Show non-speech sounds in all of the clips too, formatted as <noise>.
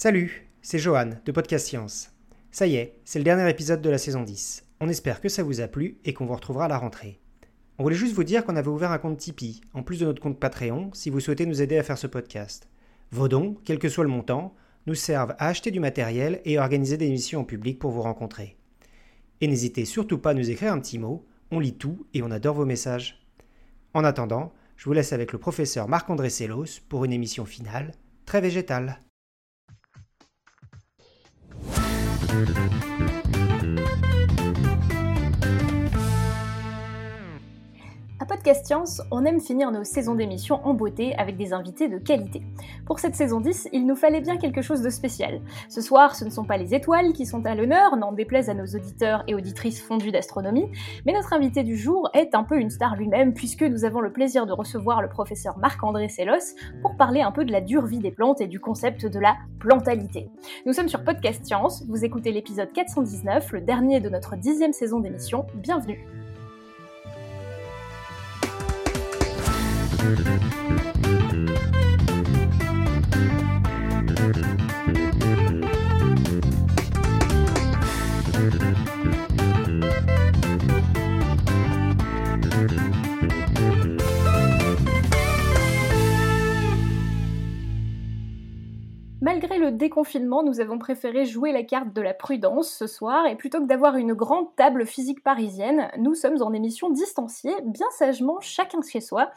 Salut, c'est Johan de Podcast Science. Ça y est, c'est le dernier épisode de la saison 10. On espère que ça vous a plu et qu'on vous retrouvera à la rentrée. On voulait juste vous dire qu'on avait ouvert un compte Tipeee, en plus de notre compte Patreon, si vous souhaitez nous aider à faire ce podcast. Vos dons, quel que soit le montant, nous servent à acheter du matériel et organiser des émissions en public pour vous rencontrer. Et n'hésitez surtout pas à nous écrire un petit mot, on lit tout et on adore vos messages. En attendant, je vous laisse avec le professeur Marc-André Sellos pour une émission finale, très végétale. Thank you. Podcast Science, on aime finir nos saisons d'émissions en beauté avec des invités de qualité. Pour cette saison 10, il nous fallait bien quelque chose de spécial. Ce soir, ce ne sont pas les étoiles qui sont à l'honneur, n'en déplaise à nos auditeurs et auditrices fondus d'astronomie, mais notre invité du jour est un peu une star lui-même puisque nous avons le plaisir de recevoir le professeur Marc-André Sellos pour parler un peu de la dure vie des plantes et du concept de la plantalité. Nous sommes sur Podcast Science, vous écoutez l'épisode 419, le dernier de notre dixième saison d'émission. Bienvenue Thank you. Malgré le déconfinement, nous avons préféré jouer la carte de la prudence ce soir et plutôt que d'avoir une grande table physique parisienne, nous sommes en émission distanciée, bien sagement chacun chez soi.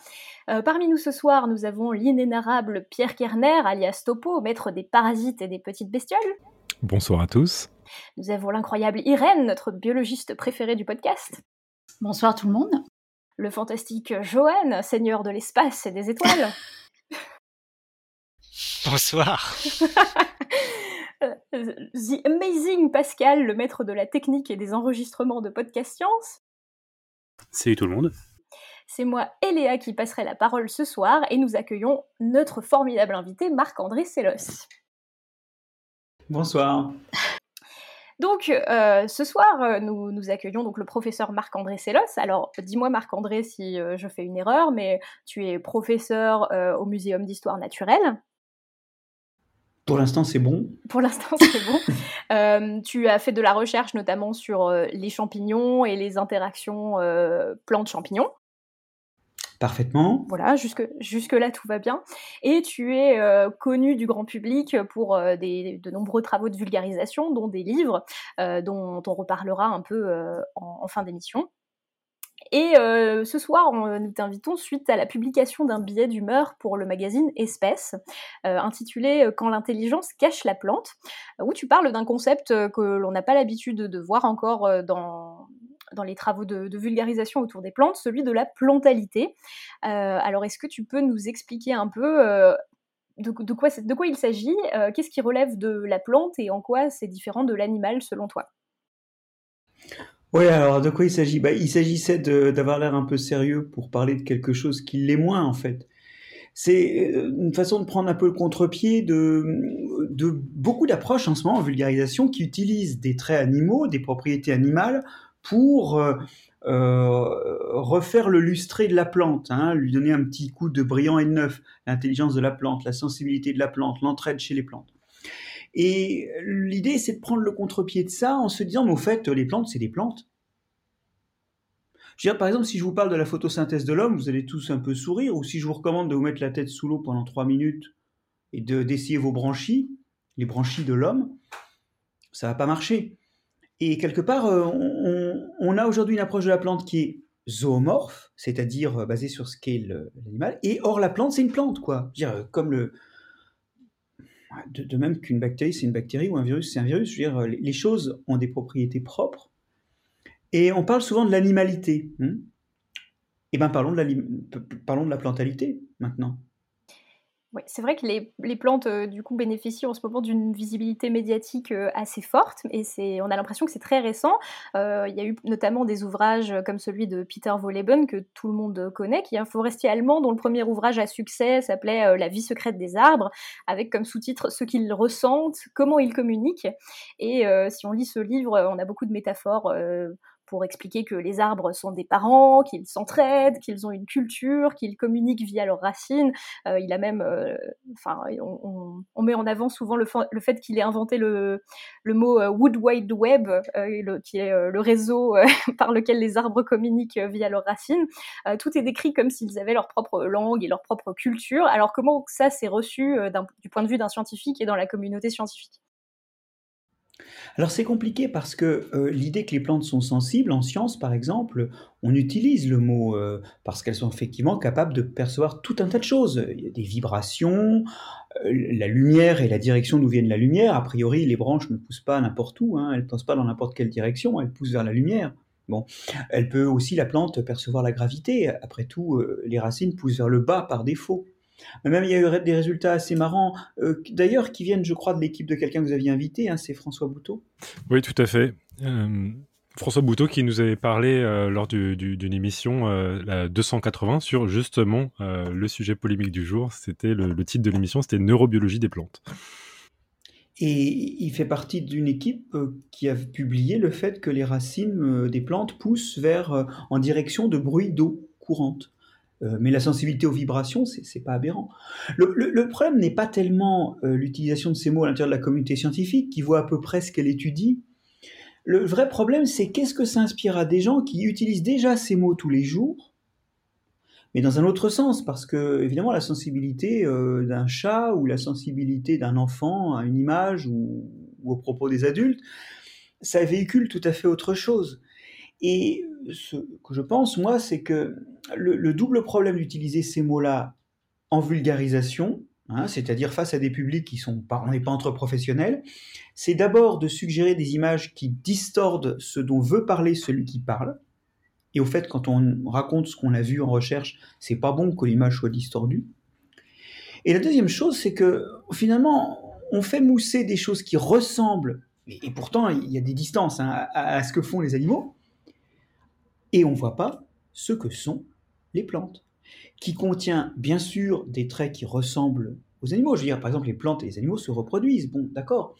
Euh, parmi nous ce soir, nous avons l'inénarrable Pierre Kerner, alias Topo, maître des parasites et des petites bestioles. Bonsoir à tous. Nous avons l'incroyable Irène, notre biologiste préféré du podcast. Bonsoir tout le monde. Le fantastique Johan, seigneur de l'espace et des étoiles. <laughs> <laughs> Bonsoir. <laughs> The Amazing Pascal, le maître de la technique et des enregistrements de Podcast Science. Salut tout le monde. C'est moi, Eléa, qui passerai la parole ce soir et nous accueillons notre formidable invité, Marc-André Sellos. Bonsoir. Donc, euh, ce soir, euh, nous, nous, accueillons donc le professeur Marc-André Sellos. Alors, dis-moi, Marc-André, si euh, je fais une erreur, mais tu es professeur au Muséum d'histoire naturelle. Pour l'instant, c'est bon. Pour l'instant, c'est bon. <laughs> Euh, tu as fait de la recherche notamment sur euh, les champignons et les interactions euh, plantes-champignons. Parfaitement. Voilà, jusque, jusque là tout va bien. Et tu es connu du grand public pour des, de nombreux travaux de vulgarisation, dont des livres, dont on reparlera un peu en, en fin d'émission. Et euh, ce soir, nous t'invitons suite à la publication d'un billet d'humeur pour le magazine Espèce, euh, intitulé euh, Quand l'intelligence cache la plante, où tu parles d'un concept que l'on n'a pas l'habitude de voir encore dans, les travaux de, vulgarisation autour des plantes, celui de la plantalité. alors, est-ce que tu peux nous expliquer un peu de quoi il s'agit Qu'est-ce qui relève de la plante et en quoi c'est différent de l'animal selon toi? Oui, alors de quoi il s'agit? Bah, Il s'agissait d'avoir l'air un peu sérieux pour parler de quelque chose qui l'est moins en fait. C'est euh, une façon de prendre un peu le contre-pied de, beaucoup d'approches en ce moment en vulgarisation qui utilisent des traits animaux, des propriétés animales pour euh, euh, refaire le lustré de la plante, hein, lui donner un petit coup de brillant et de neuf, l'intelligence de la plante, la sensibilité de la plante, l'entraide chez les plantes. Et l'idée, c'est de prendre le contre-pied de ça en se disant, mais au fait, les plantes, c'est des plantes. Je veux dire, par exemple, si je vous parle de la photosynthèse de l'homme, vous allez tous un peu sourire, ou si je vous recommande de vous mettre la tête sous l'eau pendant trois minutes et d'essayer vos branchies, les branchies de l'homme, ça va pas marcher. Et quelque part, euh, on, a aujourd'hui une approche de la plante qui est zoomorphe, c'est-à-dire euh, basée sur ce qu'est l'animal, et or la plante, c'est une plante, quoi. Je veux dire, comme le, de, même qu'une bactérie, c'est une bactérie ou un virus, c'est un virus. Je veux dire, les choses ont des propriétés propres. Et on parle souvent de l'animalité. Hein. eh bien, parlons de, parlons de la plantalité maintenant. Oui, c'est vrai que les, les plantes, euh, du coup, bénéficient en ce moment d'une visibilité médiatique euh, assez forte, et on a l'impression que c'est très récent. Euh, il y a eu notamment des ouvrages comme celui de Peter Wolleben, que tout le monde connaît, qui est un forestier allemand dont le premier ouvrage à succès s'appelait La vie secrète des arbres, avec comme sous-titre Ce qu'ils ressentent, comment ils communiquent. Et si on lit ce livre, on a beaucoup de métaphores pour expliquer que les arbres sont des parents, qu'ils s'entraident, qu'ils ont une culture, qu'ils communiquent via leurs racines. il a même, enfin, on, met en avant souvent le, fait qu'il ait inventé le, le mot Wood Wide Web, qui est le réseau <laughs> par lequel les arbres communiquent via leurs racines. tout est décrit comme s'ils avaient leur propre langue et leur propre culture. Alors comment ça s'est reçu du point de vue d'un scientifique et dans la communauté scientifique? Alors c'est compliqué parce que euh, l'idée que les plantes sont sensibles, en science par exemple, on utilise le mot euh, parce qu'elles sont effectivement capables de percevoir tout un tas de choses. Il y a des vibrations, euh, la lumière et la direction d'où vient la lumière. A priori, les branches ne poussent pas n'importe où, hein, elles ne poussent pas dans n'importe quelle direction, elles poussent vers la lumière. Bon, elle peut aussi la plante percevoir la gravité. Après tout, les racines poussent vers le bas par défaut. Même il y a eu des résultats assez marrants, euh, d'ailleurs, qui viennent, je crois, de l'équipe de quelqu'un que vous aviez invité, hein, c'est François Bouteau. Oui, tout à fait. Euh, François Bouteau qui nous avait parlé euh, lors d'une émission, la 280, sur justement le sujet polémique du jour. C'était le, le, titre de l'émission, c'était Neurobiologie des plantes. Et il fait partie d'une équipe qui a publié le fait que les racines des plantes poussent vers, en direction de bruits d'eau courante. Euh, mais la sensibilité aux vibrations, c'est pas aberrant. Le, problème n'est pas tellement euh, l'utilisation de ces mots à l'intérieur de la communauté scientifique, qui voit à peu près ce qu'elle étudie. Le vrai problème, c'est qu'est-ce que ça inspire à des gens qui utilisent déjà ces mots tous les jours, mais dans un autre sens, parce que évidemment la sensibilité euh, d'un chat ou la sensibilité d'un enfant à une image ou, ou au propos des adultes, ça véhicule tout à fait autre chose. Et ce que je pense, moi, c'est que le, double problème d'utiliser ces mots-là en vulgarisation, hein, c'est-à-dire face à des publics qui sont pas, on n'est pas entre professionnels, c'est d'abord de suggérer des images qui distordent ce dont veut parler celui qui parle. Et au fait, quand on raconte ce qu'on a vu en recherche, c'est pas bon que l'image soit distordue. Et la deuxième chose, c'est que finalement, on fait mousser des choses qui ressemblent, et, pourtant il y a des distances hein, à, ce que font les animaux, et on ne voit pas ce que sont les plantes, qui contient bien sûr des traits qui ressemblent aux animaux. Je veux dire, par exemple, les plantes et les animaux se reproduisent. Bon, d'accord.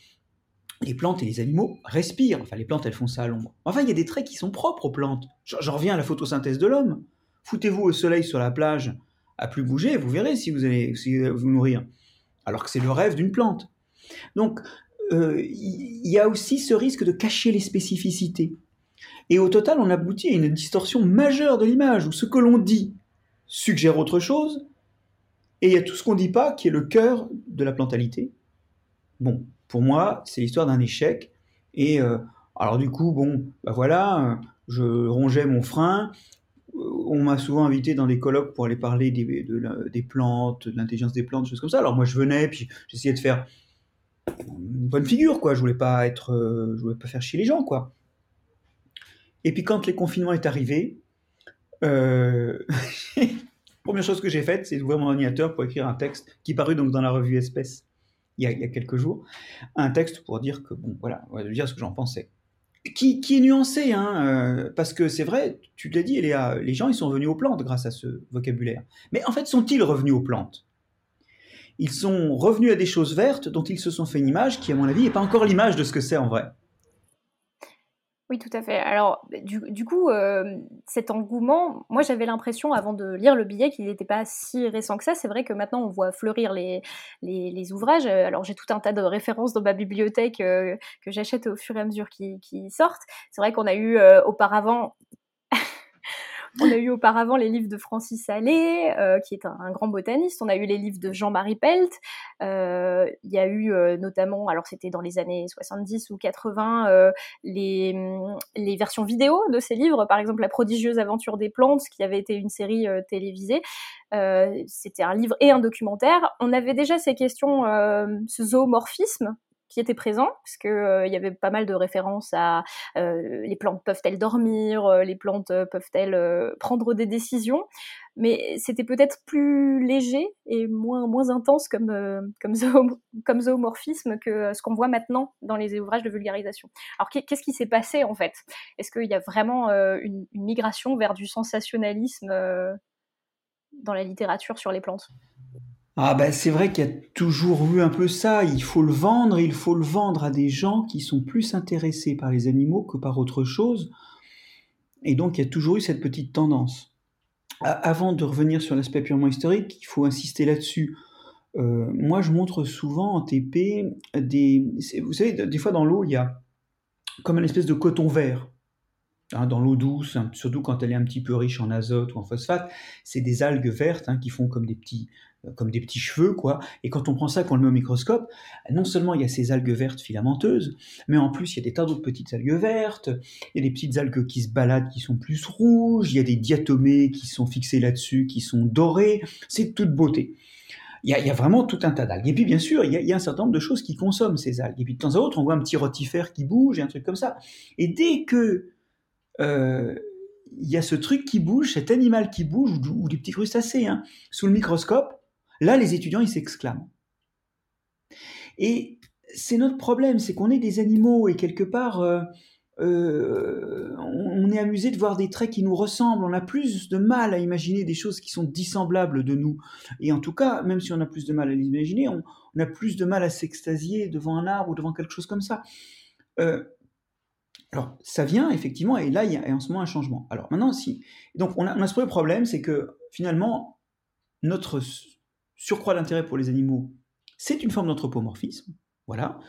Les plantes et les animaux respirent. Enfin, les plantes, elles font ça à l'ombre. Enfin, il y a des traits qui sont propres aux plantes. J'en reviens à la photosynthèse de l'homme. Foutez-vous au soleil sur la plage à plus bouger, vous verrez si vous allez vous nourrir. Alors que c'est le rêve d'une plante. Donc, euh, il y a aussi ce risque de cacher les spécificités. Et au total, on aboutit à une distorsion majeure de l'image, où ce que l'on dit suggère autre chose, et il y a tout ce qu'on ne dit pas qui est le cœur de la plantalité. Bon, pour moi, c'est l'histoire d'un échec. Et euh, alors du coup, bon, bah voilà, je rongeais mon frein. On m'a souvent invité dans des colloques pour aller parler des, des plantes, de l'intelligence des plantes, des choses comme ça. Alors moi, je venais, puis j'essayais de faire une bonne figure, quoi. Je voulais pas être, euh, je voulais pas faire chier les gens, quoi. Et puis quand les confinements est arrivé, euh, <laughs> première chose que j'ai faite, c'est d'ouvrir mon ordinateur pour écrire un texte qui parut donc dans la revue Espèce il y a, quelques jours, un texte pour dire que bon voilà, dire ce que j'en pensais. Qui, qui, est nuancé, hein, euh, parce que c'est vrai, tu l'as dit, les gens ils sont venus aux plantes grâce à ce vocabulaire. Mais en fait, sont-ils revenus aux plantes? Ils sont revenus à des choses vertes dont ils se sont fait une image qui, à mon avis, n'est pas encore l'image de ce que c'est en vrai. Oui, tout à fait. Alors, du, coup, euh, cet engouement, moi j'avais l'impression avant de lire le billet qu'il n'était pas si récent que ça. C'est vrai que maintenant on voit fleurir les, ouvrages. Alors, j'ai tout un tas de références dans ma bibliothèque euh, que j'achète au fur et à mesure qui, sortent. C'est vrai qu'on a eu euh, auparavant on a eu auparavant les livres de Francis Allais, euh, qui est un, grand botaniste. On a eu les livres de Jean-Marie Pelt. Euh, il y a eu euh, notamment, alors c'était dans les années 70 ou 80, les, les versions vidéo de ces livres. Par exemple, La prodigieuse aventure des plantes, qui avait été une série télévisée. c'était un livre et un documentaire. On avait déjà ces questions, ce zoomorphisme qui était présent, parce que euh, y avait pas mal de références à euh, les plantes peuvent-elles dormir, euh, les plantes peuvent-elles prendre des décisions, mais c'était peut-être plus léger et moins moins intense comme comme, comme zoomorphisme que ce qu'on voit maintenant dans les ouvrages de vulgarisation. Alors qu'est-ce qui s'est passé en fait? Est-ce qu'il y a vraiment une, une, migration vers du sensationnalisme dans la littérature sur les plantes? Ah ben c'est vrai qu'il y a toujours eu un peu ça, il faut le vendre, il faut le vendre à des gens qui sont plus intéressés par les animaux que par autre chose. Et donc, il y a toujours eu cette petite tendance. Avant de revenir sur l'aspect purement historique, il faut insister là-dessus. Euh, moi, je montre souvent en TP des. Vous savez, des fois dans l'eau, il y a comme une espèce de coton vert. Hein, dans l'eau douce, surtout quand elle est un petit peu riche en azote ou en phosphate, c'est des algues vertes hein, qui font comme des petits, comme des petits cheveux, quoi. Et quand on prend ça, qu'on le met au microscope, non seulement il y a ces algues vertes filamenteuses, mais en plus il y a des tas d'autres petites algues vertes, il y a des petites algues qui se baladent, qui sont plus rouges, il y a des diatomées qui sont fixées là-dessus, qui sont dorées, c'est toute beauté. Il y, a, vraiment tout un tas d'algues. Et puis bien sûr, il y, a, un certain nombre de choses qui consomment ces algues. Et puis de temps à autre, on voit un petit rotifère qui bouge et un truc comme ça. Et dès que euh, il y a ce truc qui bouge, cet animal qui bouge, ou, des petits crustacés, hein, sous le microscope, là, les étudiants, ils s'exclament. Et c'est notre problème, c'est qu'on est des animaux et quelque part, euh, euh, on est amusé de voir des traits qui nous ressemblent. On a plus de mal à imaginer des choses qui sont dissemblables de nous. Et en tout cas, même si on a plus de mal à l'imaginer, on, a plus de mal à s'extasier devant un arbre ou devant quelque chose comme ça. Alors, ça vient effectivement, et là, il y a en ce moment un changement. Alors, maintenant, si. Donc, on a, ce premier problème, c'est que finalement, notre surcroît d'intérêt pour les animaux, c'est une forme d'anthropomorphisme. Voilà.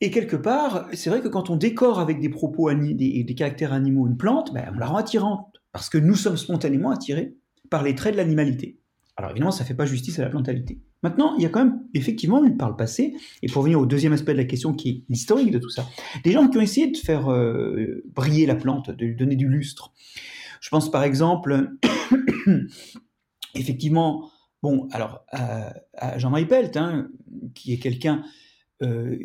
Et quelque part, c'est vrai que quand on décore avec des propos, des, des caractères animaux une plante, ben, on la rend attirante. Parce que nous sommes spontanément attirés par les traits de l'animalité. Alors évidemment, ça ne fait pas justice à la plantalité. Maintenant, il y a quand même effectivement par le passé, et pour venir au deuxième aspect de la question qui est l'historique de tout ça, des gens qui ont essayé de faire euh, briller la plante, de lui donner du lustre. Je pense par exemple, <coughs> effectivement, bon, alors Jean-Marie Pelt, hein, qui est quelqu'un euh,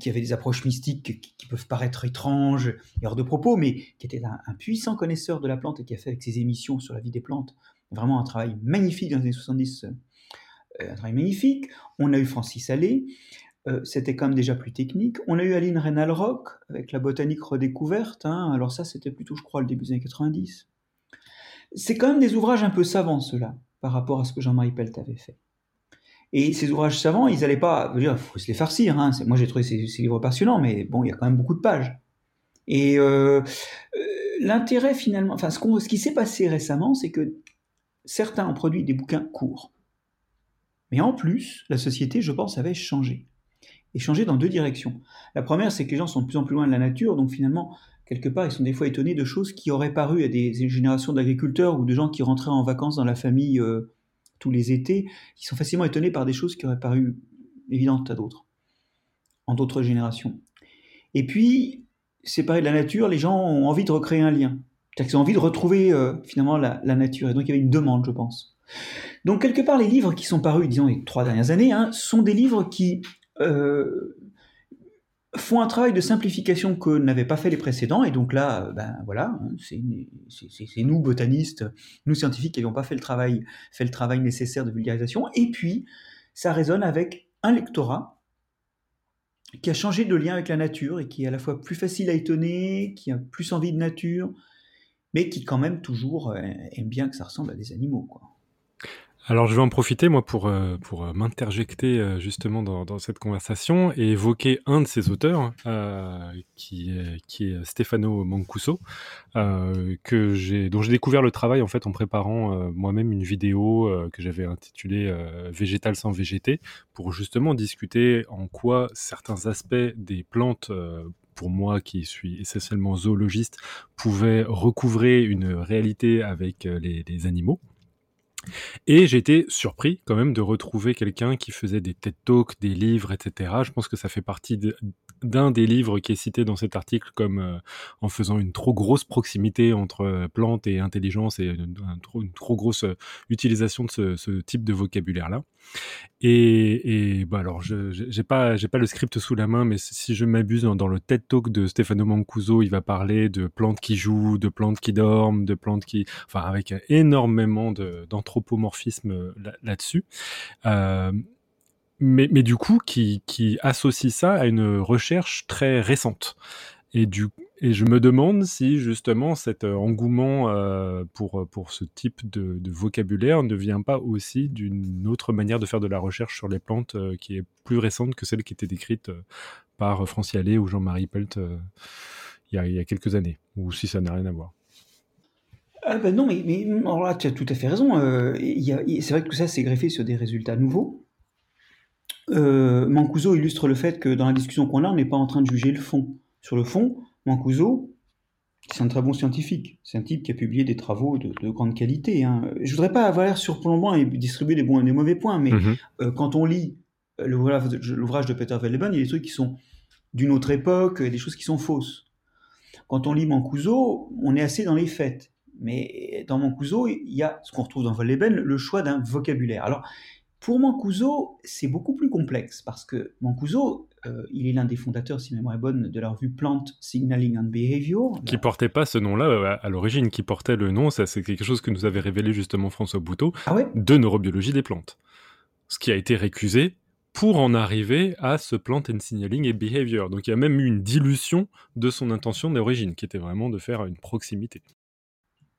qui avait des approches mystiques qui, peuvent paraître étranges et hors de propos, mais qui était un, puissant connaisseur de la plante et qui a fait avec ses émissions sur la vie des plantes vraiment un travail magnifique dans les années 70 euh, travail magnifique. On a eu Francis Allais, euh, c'était quand même déjà plus technique. On a eu Aline Reynal-Rock avec la botanique redécouverte. Hein. Alors ça, c'était plutôt, je crois, le début des années 90. C'est quand même des ouvrages un peu savants, ceux-là, par rapport à ce que Jean-Marie Pelt avait fait. Et ces ouvrages savants, ils n'allaient pas, il faut se les farcir. Hein. Moi, j'ai trouvé ces, livres passionnants, mais bon, il y a quand même beaucoup de pages. Et euh, l'intérêt finalement, enfin, ce, ce qui s'est passé récemment, c'est que certains ont produit des bouquins courts. Mais en plus, la société, je pense, avait changé. Et changé dans deux directions. La première, c'est que les gens sont de plus en plus loin de la nature, donc finalement, quelque part, ils sont des fois étonnés de choses qui auraient paru à des générations d'agriculteurs ou de gens qui rentraient en vacances dans la famille euh, tous les étés. Ils sont facilement étonnés par des choses qui auraient paru évidentes à d'autres, en d'autres générations. Et puis, séparés de la nature, les gens ont envie de recréer un lien. C'est-à-dire qu'ils ont envie de retrouver euh, finalement la, nature. Et donc il y avait une demande, je pense. Donc quelque part, les livres qui sont parus, disons, les trois dernières années, hein, sont des livres qui euh, font un travail de simplification que n'avaient pas fait les précédents. Et donc là, ben voilà, hein, c'est nous, botanistes, nous scientifiques, qui n'avions pas fait le, travail, fait le travail nécessaire de vulgarisation. Et puis, ça résonne avec un lectorat qui a changé de lien avec la nature et qui est à la fois plus facile à étonner, qui a plus envie de nature, mais qui quand même toujours euh, aime bien que ça ressemble à des animaux. Alors je vais en profiter moi pour, euh, pour euh, m'interjecter justement dans, cette conversation et évoquer un de ces auteurs qui, est, qui est Stefano Mancuso que j'ai dont j'ai découvert le travail en fait en préparant moi-même une vidéo que j'avais intitulée Végétal sans végété pour justement discuter en quoi certains aspects des plantes pour moi qui suis essentiellement zoologiste, pouvait recouvrer une réalité avec euh, les, animaux. Et été surpris quand même de retrouver quelqu'un qui faisait des TED Talks, des livres, etc. Je pense que ça fait partie de, d'un des livres qui est cité dans cet article comme euh, en faisant une trop grosse proximité entre euh, plantes et intelligence et une, trop, grosse euh, utilisation de ce, type de vocabulaire-là. Et, bah alors, je j'ai pas j'ai pas le script sous la main, mais si je m'abuse dans, le TED Talk de Stefano Mancuso, il va parler de plantes qui jouent, de plantes qui dorment, de plantes qui, enfin, avec énormément d'anthropomorphisme là-dessus mais, du coup, qui, associe ça à une recherche très récente. Et, je me demande si justement cet euh, engouement euh, pour, ce type de, vocabulaire ne vient pas aussi d'une autre manière de faire de la recherche sur les plantes euh, qui est plus récente que celle qui était décrite par Francialet ou Jean-Marie Pelt il y, a, quelques années, ou si ça n'a rien à voir. ah ben non, mais, alors là, tu as tout à fait raison. C'est vrai que ça, c'est greffé sur des résultats nouveaux. Euh, Mancuso illustre le fait que dans la discussion qu'on a, on n'est pas en train de juger le fond. Sur le fond, Mancuso, c'est un très bon scientifique. C'est un type qui a publié des travaux de, grande qualité. Hein. Je voudrais pas avoir l'air surplombant et distribuer des bons et des mauvais points, mais mhm. euh, quand on lit l'ouvrage de Peter Welleben, il y a des trucs qui sont d'une autre époque, des choses qui sont fausses. Quand on lit Mancuso, on est assez dans les faits. Mais dans Mancuso, il y a ce qu'on retrouve dans Welleben, le choix d'un vocabulaire. Alors, pour Mancuso, c'est beaucoup plus complexe parce que Mancuso, euh, il est l'un des fondateurs, si ma mémoire est bonne, de la revue Plant Signaling and Behavior. Qui portait pas ce nom-là euh, à l'origine, qui portait le nom, ça c'est quelque chose que nous avait révélé justement François Bouteau, ah de neurobiologie des plantes. Ce qui a été récusé pour en arriver à ce Plant and Signaling and Behavior. Donc il y a même eu une dilution de son intention d'origine, qui était vraiment de faire une proximité.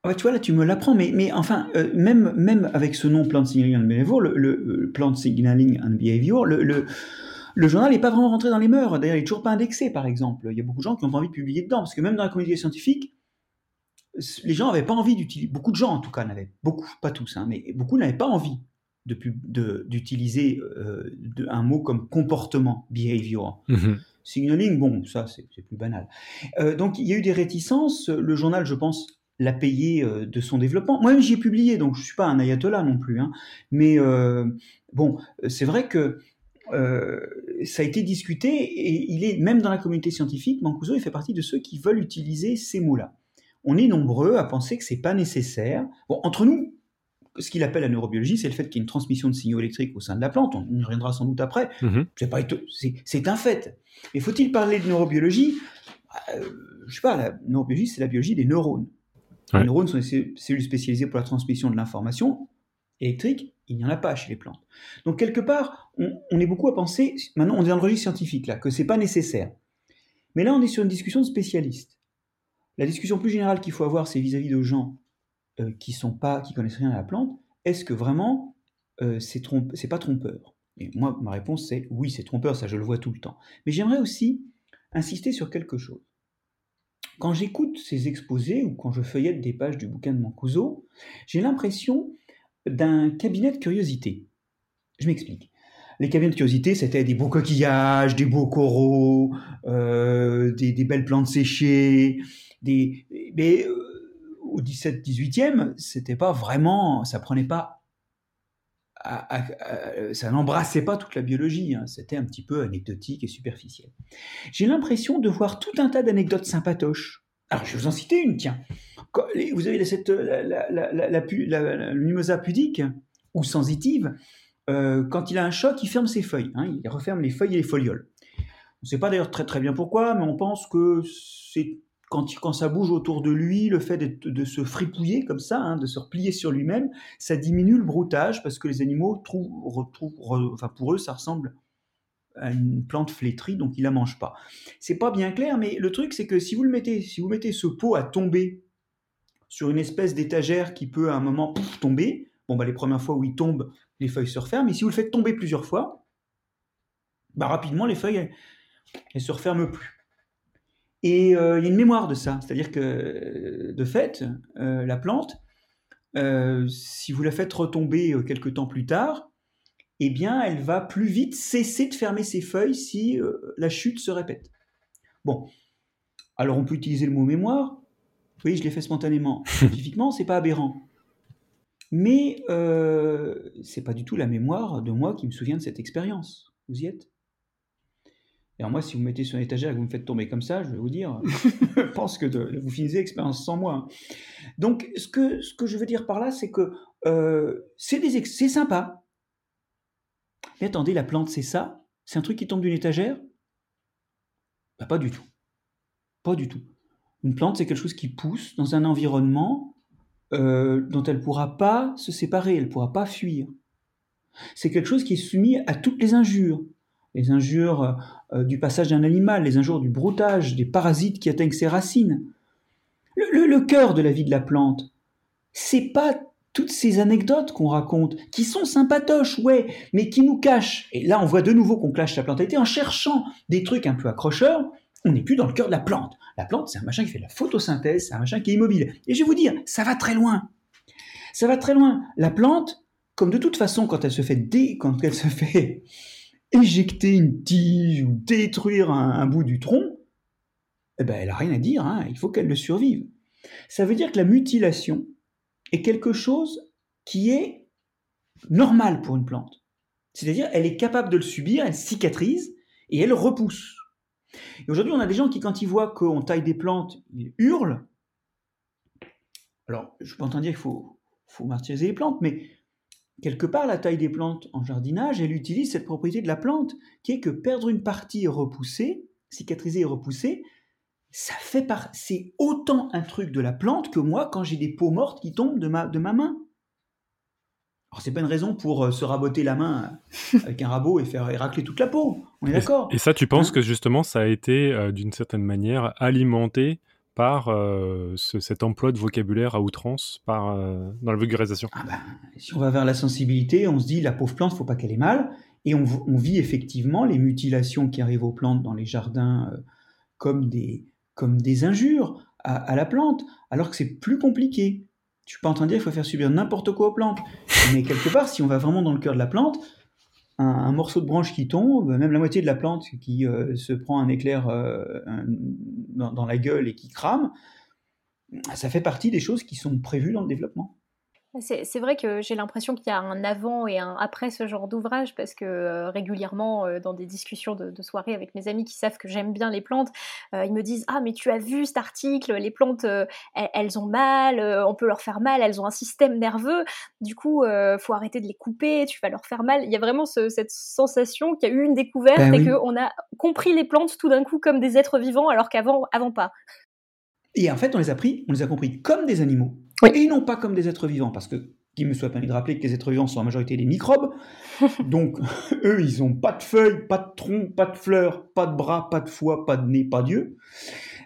Ouais, tu vois, là, tu me l'apprends, mais, mais enfin, euh, même, même avec ce nom Plant Signaling and Behavior, le, le, Plant Signaling and Behavior, le, le, le journal n'est pas vraiment rentré dans les mœurs. D'ailleurs, il n'est toujours pas indexé, par exemple. Il y a beaucoup de gens qui n'ont pas envie de publier dedans, parce que même dans la communauté scientifique, les gens n'avaient pas envie d'utiliser, beaucoup de gens en tout cas n'avaient, beaucoup, pas tous, hein, mais beaucoup n'avaient pas envie d'utiliser euh, un mot comme comportement, behavior. Mm-hmm. Signaling, bon, ça c'est plus banal. Euh, donc il y a eu des réticences. Le journal, je pense, l'a payé euh, de son développement. Moi-même, j'y ai publié, donc je ne suis pas un ayatollah non plus. Hein. Mais euh, bon, c'est vrai que euh, ça a été discuté et il est même dans la communauté scientifique, Mancuso, il fait partie de ceux qui veulent utiliser ces mots-là. On est nombreux à penser que c'est pas nécessaire. Bon, entre nous, ce qu'il appelle la neurobiologie, c'est le fait qu'il y ait une transmission de signaux électriques au sein de la plante. On y reviendra sans doute après. Mm C'est un fait. Mais faut-il parler de neurobiologie? Je Je sais pas. La neurobiologie, c'est la biologie des neurones. Les neurones sont des cellules spécialisées pour la transmission de l'information électrique. Il n'y en a pas chez les plantes. Donc quelque part, on, est beaucoup à penser, maintenant on est dans le registre scientifique là, que c'est pas nécessaire. Mais là, on est sur une discussion de spécialistes. La discussion plus générale qu'il faut avoir, c'est vis-à-vis de gens euh, qui sont connaissent rien à la plante. Est-ce que vraiment euh, c'est c'est pas trompeur? Et moi, ma réponse c'est oui, c'est trompeur. Ça, je le vois tout le temps. Mais j'aimerais aussi insister sur quelque chose. Quand j'écoute ces exposés ou quand je feuillette des pages du bouquin de Mancuso, j'ai l'impression d'un cabinet de curiosité. Je m'explique. Les cabinets de curiosité, c'était des beaux coquillages, des beaux coraux, euh, des, belles plantes séchées, mais euh, au 17-18e, c'était pas vraiment, ça prenait pas ça n'embrassait pas toute la biologie, hein. c'était un petit peu anecdotique et superficiel. J'ai l'impression de voir tout un tas d'anecdotes sympatoches. Alors, je vais vous en citer une, tiens. Vous avez cette, la, mimosa pudique, ou sensitive, euh, quand il a un choc, il ferme ses feuilles. Hein. il referme les feuilles et les folioles. On ne sait pas d'ailleurs très très bien pourquoi, mais on pense que c'est quand, ça bouge autour de lui, le fait de se fripouiller comme ça, hein, de se replier sur lui-même, ça diminue le broutage parce que les animaux trouvent, pour eux, ça ressemble à une plante flétrie, donc ils la mangent pas. C'est pas bien clair, mais le truc c'est que si vous le mettez, si vous mettez ce pot à tomber sur une espèce d'étagère qui peut à un moment tomber, bon bah les premières fois où il tombe, les feuilles se referment, mais si vous le faites tomber plusieurs fois, bah rapidement les feuilles elles, elles se referment plus. Et euh, il y a une mémoire de ça, c'est-à-dire que de fait, euh, la plante, euh, si vous la faites retomber quelques temps plus tard, eh bien, elle va plus vite cesser de fermer ses feuilles si la chute se répète. Bon, alors on peut utiliser le mot mémoire. Oui, je l'ai fait spontanément. <laughs> Scientifiquement, c'est pas aberrant. Mais euh, c'est pas du tout la mémoire de moi qui me souvient de cette expérience. Vous y êtes? Alors moi, si vous mettez sur une étagère et que vous me faites tomber comme ça, je vais vous dire, <laughs> je pense que vous finissez l'expérience sans moi. Donc, ce que, ce que je veux dire par là, c'est que euh, c'est sympa. Mais attendez, la plante, c'est ça? C'est un truc qui tombe d'une étagère? Bah, Pas du tout. Pas du tout. Une plante, c'est quelque chose qui pousse dans un environnement euh, dont elle ne pourra pas se séparer, elle ne pourra pas fuir. C'est quelque chose qui est soumis à toutes les injures, les injures euh, du passage d'un animal, les injures du broutage, des parasites qui atteignent ses racines. Le, cœur de la vie de la plante, c'est pas toutes ces anecdotes qu'on raconte, qui sont sympatoches, ouais, mais qui nous cachent. Et là, on voit de nouveau qu'on clash la plantalité en cherchant des trucs un peu accrocheurs, On n'est plus dans le cœur de la plante. La plante, c'est un machin qui fait de la photosynthèse, c'est un machin qui est immobile. Et je vais vous dire, ça va très loin. Ça va très loin. La plante, comme de toute façon, quand elle se fait dé, quand elle se <laughs> fait éjecter une tige ou détruire un, bout du tronc, eh ben, elle a rien à dire. Hein. il faut qu'elle le survive. Ça veut dire que la mutilation est quelque chose qui est normal pour une plante. C'est-à-dire, elle est capable de le subir, elle cicatrise et elle repousse. Et aujourd'hui, on a des gens qui, quand ils voient qu'on taille des plantes, ils hurlent. Alors, je ne suis pas en train de dire qu'il faut, faut martyriser les plantes, mais quelque part, la taille des plantes en jardinage, elle utilise cette propriété de la plante, qui est que perdre une partie et repousser, cicatriser et repousser, ça fait par... c'est autant un truc de la plante que moi quand j'ai des peaux mortes qui tombent de ma, de ma main. Alors c'est pas une raison pour euh, se raboter la main avec un rabot et faire racler toute la peau. On est d'accord. Et ça, tu penses hein que justement, ça a été euh, d'une certaine manière alimenté par euh, cet emploi de vocabulaire à outrance par, dans la vulgarisation ah ben, Si on va vers la sensibilité, on se dit la pauvre plante, faut pas qu'elle ait mal. Et on, vit effectivement les mutilations qui arrivent aux plantes dans les jardins comme, des, comme des injures à, à la plante, alors que c'est plus compliqué. Je suis pas en train de dire qu'il faut faire subir n'importe quoi aux plantes. Mais quelque part, si on va vraiment dans le cœur de la plante, un, morceau de branche qui tombe, même la moitié de la plante qui euh, se prend un éclair euh, dans, la gueule et qui crame, ça fait partie des choses qui sont prévues dans le développement. C'est vrai que j'ai l'impression qu'il y a un avant et un après ce genre d'ouvrage parce que euh, régulièrement euh, dans des discussions de, soirée avec mes amis qui savent que j'aime bien les plantes, euh, ils me disent ah mais tu as vu cet article, les plantes elles, ont mal, on peut leur faire mal, elles ont un système nerveux, du coup faut arrêter de les couper, tu vas leur faire mal. Il y a vraiment cette sensation qu'il y a eu une découverte ben et qu'on a compris les plantes tout d'un coup comme des êtres vivants alors qu'avant avant pas. Et en fait on les a pris, on les a compris comme des animaux et non pas comme des êtres vivants, parce que qui me soit permis de rappeler que les êtres vivants sont en majorité des microbes. <laughs> Donc, <laughs> eux, ils n'ont pas de feuilles, pas de tronc, pas de fleurs, pas de bras, pas de foie, pas de nez, pas d'yeux.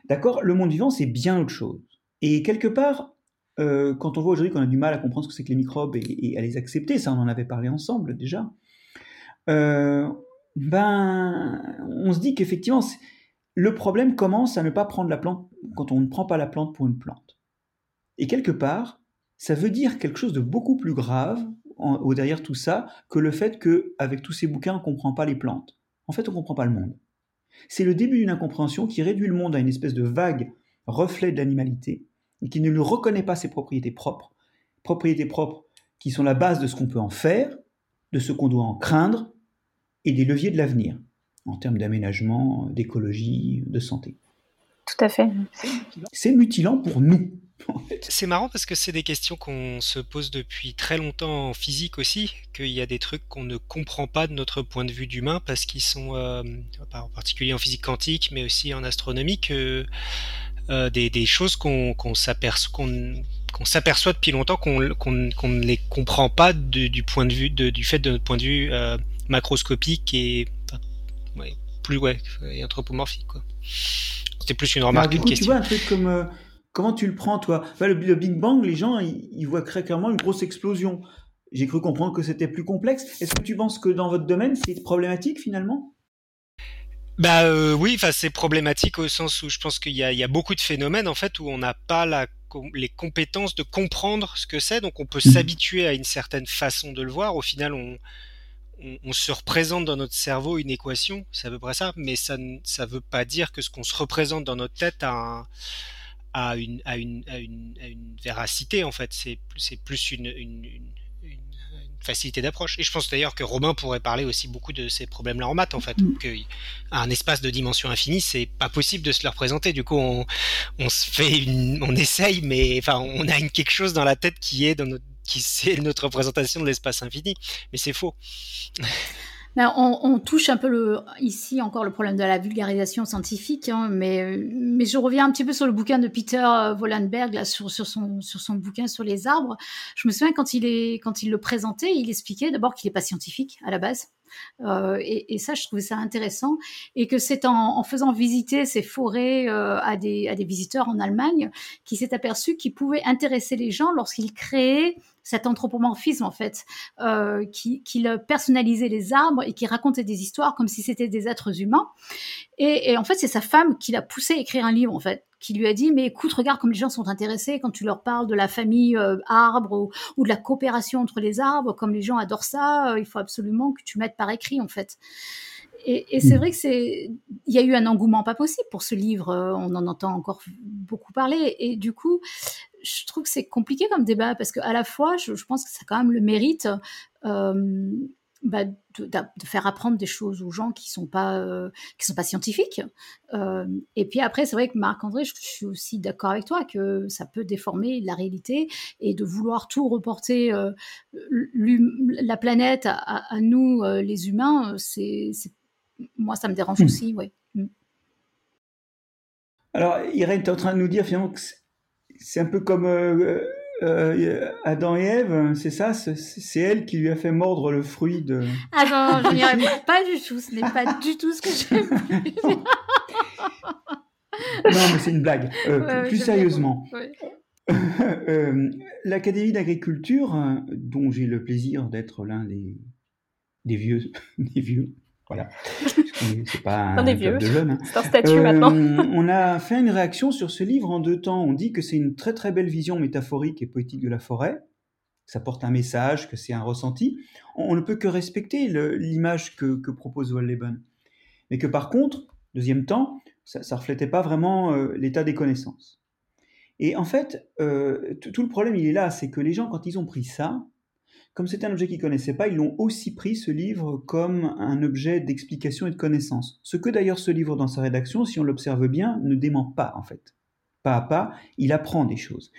D'accord? Le monde vivant, c'est bien autre chose. Et quelque part, euh, quand on voit aujourd'hui qu'on a du mal à comprendre ce que c'est que les microbes et, à les accepter, ça, on en avait parlé ensemble déjà, euh, ben, on se dit qu'effectivement, le problème commence à ne pas prendre la plante quand on ne prend pas la plante pour une plante. Et quelque part, ça veut dire quelque chose de beaucoup plus grave au derrière tout ça que le fait qu'avec tous ces bouquins, on ne comprend pas les plantes. En fait, on ne comprend pas le monde. C'est le début d'une incompréhension qui réduit le monde à une espèce de vague reflet de l'animalité et qui ne lui reconnaît pas ses propriétés propres, propriétés propres qui sont la base de ce qu'on peut en faire, de ce qu'on doit en craindre et des leviers de l'avenir en termes d'aménagement, d'écologie, de santé. Tout à fait. C'est mutilant pour nous. C'est marrant parce que c'est des questions qu'on se pose depuis très longtemps en physique aussi, qu'il y a des trucs qu'on ne comprend pas de notre point de vue d'humain parce qu'ils sont, euh, en particulier en physique quantique, mais aussi en astronomie, que, euh, des, choses qu'on s'aperçoit depuis longtemps, qu'on ne les comprend pas du point de vue du fait de notre point de vue euh, macroscopique et plus ouais, et anthropomorphique. C'était plus une remarque qu'une question. Tu vois un truc comme Comment tu le prends, toi? Le, Big Bang, les gens, ils, voient très clairement une grosse explosion. J'ai cru comprendre que c'était plus complexe. Est-ce que tu penses que dans votre domaine, c'est problématique finalement? Bah euh, oui, enfin c'est problématique au sens où je pense qu'il y, a beaucoup de phénomènes en fait où on n'a pas la, les compétences de comprendre ce que c'est, donc on peut mmh. s'habituer à une certaine façon de le voir. Au final, on, on, se représente dans notre cerveau une équation, c'est à peu près ça, mais ça ne veut pas dire que ce qu'on se représente dans notre tête a un, à une, à une, à une, à une véracité en fait. C'est plus une, une, une, facilité d'approche. Et je pense d'ailleurs que Romain pourrait parler aussi beaucoup de ces problèmes-là en maths en fait. Mm. Que un espace de dimension infinie, c'est pas possible de se le représenter. Du coup, on, on se fait une, on essaye, mais enfin, on a une, quelque chose dans la tête qui est dans notre, qui c'est notre représentation de l'espace infini, mais c'est faux. On, touche un peu le, ici encore le problème de la vulgarisation scientifique, hein, mais, mais je reviens un petit peu sur le bouquin de Peter Wollenberg, là, sur, sur, son, sur son bouquin sur les arbres. Je me souviens quand il, est, quand il le présentait, il expliquait d'abord qu'il n'est pas scientifique à la base. Euh, et, ça, je trouvais ça intéressant. Et que c'est en, faisant visiter ces forêts euh, à, des, à des visiteurs en Allemagne qu'il s'est aperçu qu'il pouvait intéresser les gens lorsqu'il créait cet anthropomorphisme en fait, euh, personnalisait les arbres et qui racontait des histoires comme si c'était des êtres humains. Et, en fait, c'est sa femme qui l'a poussé à écrire un livre en fait, qui lui a dit mais écoute, regarde comme les gens sont intéressés quand tu leur parles de la famille euh, arbre ou, de la coopération entre les arbres, comme les gens adorent ça, euh, il faut absolument que tu mettes par écrit en fait. Et, c'est hmm. vrai que c'est, il y a eu un engouement pas possible pour ce livre. On en entend encore beaucoup parler. Et du coup, je trouve que c'est compliqué comme débat parce qu'à la fois, je, pense que ça a quand même le mérite euh, bah, de, faire apprendre des choses aux gens qui sont pas euh, qui sont pas scientifiques. Euh, et puis après, c'est vrai que Marc André, je, suis aussi d'accord avec toi que ça peut déformer la réalité et de vouloir tout reporter la planète à, nous les humains, c'est moi ça me dérange hmm. aussi, ouais. Hmm. Alors, Irène, tu es en train de nous dire finalement que c'est un peu comme euh, euh, Adam et Ève, c'est ça C'est elle qui lui a fait mordre le fruit de. Ah non, je n'y arrive pas du tout. Ce n'est pas du tout ce que j'ai non, mais c'est une blague. Euh, plus sérieusement. L'Académie d'agriculture, dont j'ai le plaisir d'être l'un des, des vieux, <laughs> des vieux, voilà. <laughs> C'est pas un, vieux. de jeunes. Hein. C'est un statut euh, maintenant. <laughs> on a fait une réaction sur ce livre en deux temps. On dit que c'est une très très belle vision métaphorique et poétique de la forêt. Ça porte un message, que c'est un ressenti. On, ne peut que respecter l'image que, que, propose Walleben. Mais que par contre, deuxième temps, ça ne reflétait pas vraiment euh, l'état des connaissances. Et en fait, euh, tout le problème, il est là, c'est que les gens, quand ils ont pris ça, comme c'était un objet qu'ils ne connaissaient pas, ils l'ont aussi pris, ce livre, comme un objet d'explication et de connaissance. Ce que d'ailleurs ce livre, dans sa rédaction, si on l'observe bien, ne dément pas, en fait. Pas à pas, il apprend des choses.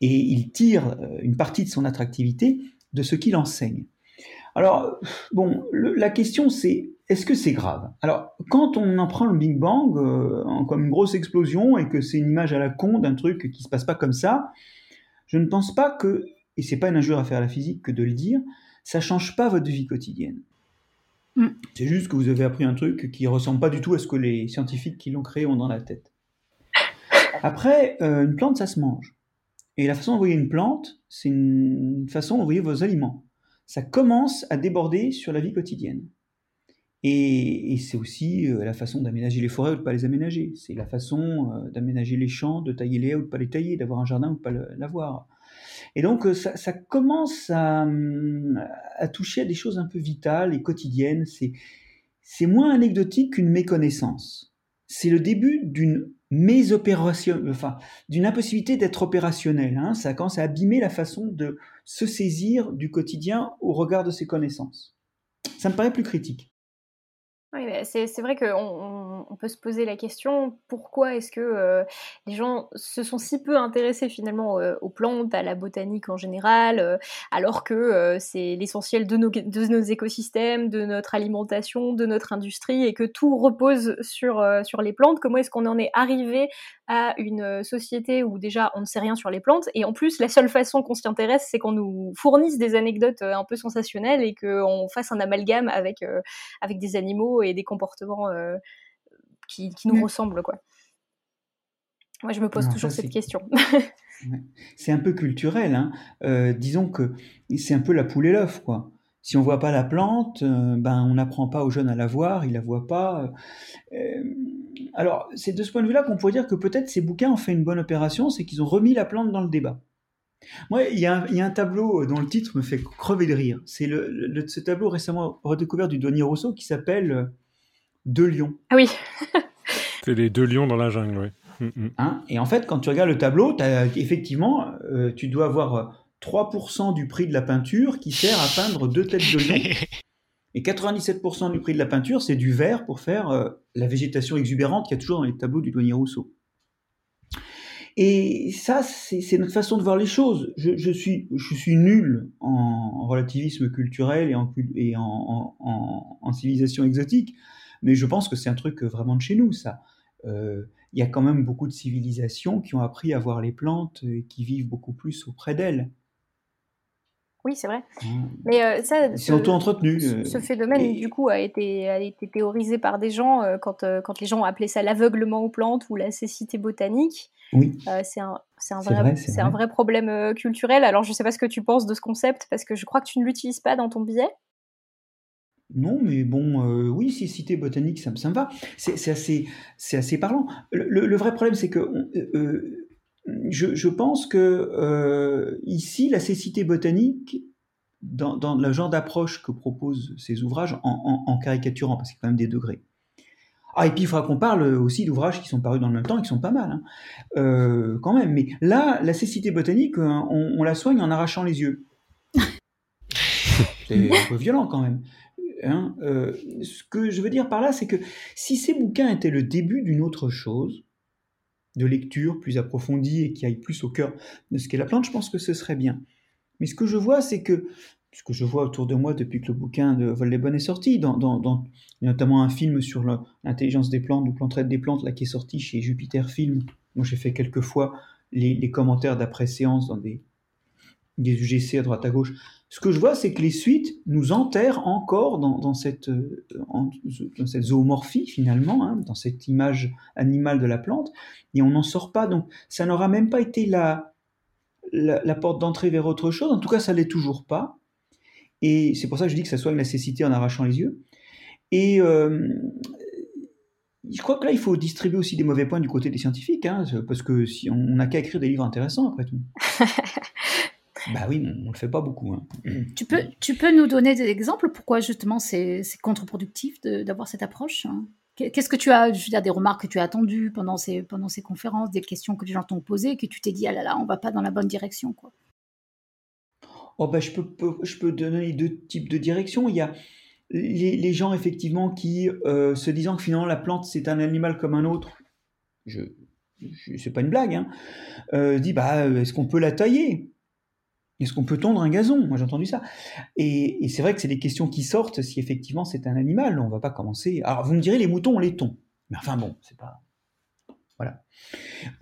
Et il tire euh, une partie de son attractivité de ce qu'il enseigne. Alors, bon, la question c'est, est-ce que c'est grave? Alors, quand on en prend le Big Bang euh, comme une grosse explosion et que c'est une image à la con d'un truc qui se passe pas comme ça, je ne pense pas que et c'est pas une injure à faire à la physique que de le dire, ça change pas votre vie quotidienne. Mm. C'est juste que vous avez appris un truc qui ressemble pas du tout à ce que les scientifiques qui l'ont créé ont dans la tête. Après, euh, une plante, ça se mange. Et la façon d'envoyer une plante, c'est une façon d'envoyer vos aliments. Ça commence à déborder sur la vie quotidienne. Et, c'est aussi euh, la façon d'aménager les forêts ou de ne pas les aménager. C'est la façon euh, d'aménager les champs, de tailler les haies ou de ne pas les tailler, d'avoir un jardin ou de ne pas l'avoir. Et donc, euh, ça, commence hum, à, toucher à des choses un peu vitales et quotidiennes. C'est, moins anecdotique qu'une méconnaissance. C'est le début d'une mésopération, enfin, d'une impossibilité d'être opérationnel. Hein. Ça commence à abîmer la façon de se saisir du quotidien au regard de ses connaissances. Ça me paraît plus critique. C'est vrai qu'on on peut se poser la question pourquoi est-ce que euh, les gens se sont si peu intéressés finalement euh, aux plantes, à la botanique en général, euh, alors que c'est l'essentiel de nos, écosystèmes, de notre alimentation, de notre industrie et que tout repose sur, les plantes? Comment est-ce qu'on en est arrivé à une société où déjà on ne sait rien sur les plantes et en plus la seule façon qu'on s'y intéresse c'est qu'on nous fournisse des anecdotes un peu sensationnelles et qu'on fasse un amalgame avec des animaux et des comportements euh, qui, nous mm. ressemblent, quoi. Moi, je me pose toujours cette question. <laughs> c'est un peu culturel. Hein. Euh, disons que c'est un peu la poule et l'œuf, quoi. Si on voit pas la plante, euh, ben on n'apprend pas aux jeunes à la voir, ils la voient pas. alors, c'est de ce point de vue-là qu'on pourrait dire que peut-être ces bouquins ont fait une bonne opération, c'est qu'ils ont remis la plante dans le débat. Moi, il y, a un tableau dont le titre me fait crever de rire. C'est le, ce tableau récemment redécouvert du douanier Rousseau qui s'appelle deux lions. Ah oui. <laughs> c'est les deux lions dans la jungle, oui. Mm, mm. Hein, et en fait, quand tu regardes le tableau, effectivement, euh, tu dois avoir 3% du prix de la peinture qui sert à peindre deux têtes de lion. <laughs> Et 97% du prix de la peinture, c'est du verre pour faire euh, la végétation exubérante qu'il y a toujours dans les tableaux du douanier Rousseau. Et ça, c'est notre façon de voir les choses. Je, suis, je suis nul en, relativisme culturel et en, et en civilisation exotique. Mais je pense que c'est un truc vraiment de chez nous, ça. Euh, il y a quand même beaucoup de civilisations qui ont appris à voir les plantes et qui vivent beaucoup plus auprès d'elles. Oui, c'est vrai. Mais euh, ça, c'est auto-entretenu. Ce, phénomène, du coup, a été, a été théorisé par des gens quand, quand les gens ont appelé ça l'aveuglement aux plantes ou la cécité botanique. Oui. c'est un, un, vrai, un vrai problème culturel. Alors, je ne sais pas ce que tu penses de ce concept, parce que je crois que tu ne l'utilises pas dans ton billet. Non, mais bon, euh, oui, c'est cité botanique, ça, me va. C'est assez, assez parlant. Le, vrai problème, c'est que euh, euh, je, pense que ici, la cécité botanique, dans, le genre d'approche que proposent ces ouvrages, en, caricaturant, parce qu'il y a quand même des degrés. Ah, et puis il faudra qu'on parle aussi d'ouvrages qui sont parus dans le même temps et qui sont pas mal, hein. quand même. Mais là, la cécité botanique, on la soigne en arrachant les yeux. <laughs> C'est un peu violent quand même. Hein, euh, ce que je veux dire par là, c'est que si ces bouquins étaient le début d'une autre chose, de lecture plus approfondie et qui aille plus au cœur de ce qu'est la plante, je pense que ce serait bien. Mais ce que je vois, c'est que, ce que je vois autour de moi depuis que le bouquin de Vol est sorti, notamment un film sur l'intelligence des plantes, ou Plantraide des plantes, là, qui est sorti chez Jupiter Film, dont j'ai fait quelques fois les, commentaires d'après-séance dans des, UGC à droite à gauche. Ce que je vois, c'est que les suites nous enterrent encore dans, cette, euh, cette zoomorphie, finalement, hein, dans cette image animale de la plante, et on n'en sort pas. Donc, ça n'aura même pas été la, la, porte d'entrée vers autre chose. En tout cas, ça ne l'est toujours pas. Et c'est pour ça que je dis que ça soigne la cécité en arrachant les yeux. Et euh, je crois que là, il faut distribuer aussi des mauvais points du côté des scientifiques, hein, parce que si on n'a qu'à écrire des livres intéressants, après tout. <laughs> Bah oui, on ne le fait pas beaucoup. Hein. Tu, peux, tu peux nous donner des exemples pourquoi justement c'est contre-productif d'avoir cette approche hein? Qu'est-ce que tu as, je veux dire, des remarques que tu as attendues pendant ces, pendant ces conférences, des questions que les gens t'ont posées, que tu t'es dit, ah là là, on va pas dans la bonne direction, quoi? Oh bah, je, peux, je peux donner deux types de directions. Il y a les, les gens, effectivement, qui, euh, se disant que finalement la plante, c'est un animal comme un autre, je, c'est pas une blague, hein, euh, dit, bah, est-ce qu'on peut la tailler? Est-ce qu'on peut tondre un gazon? Moi j'ai entendu ça. Et, c'est vrai que c'est des questions qui sortent si effectivement c'est un animal. On va pas commencer. Alors vous me direz les moutons on les tond. Mais enfin bon, c'est pas. Voilà.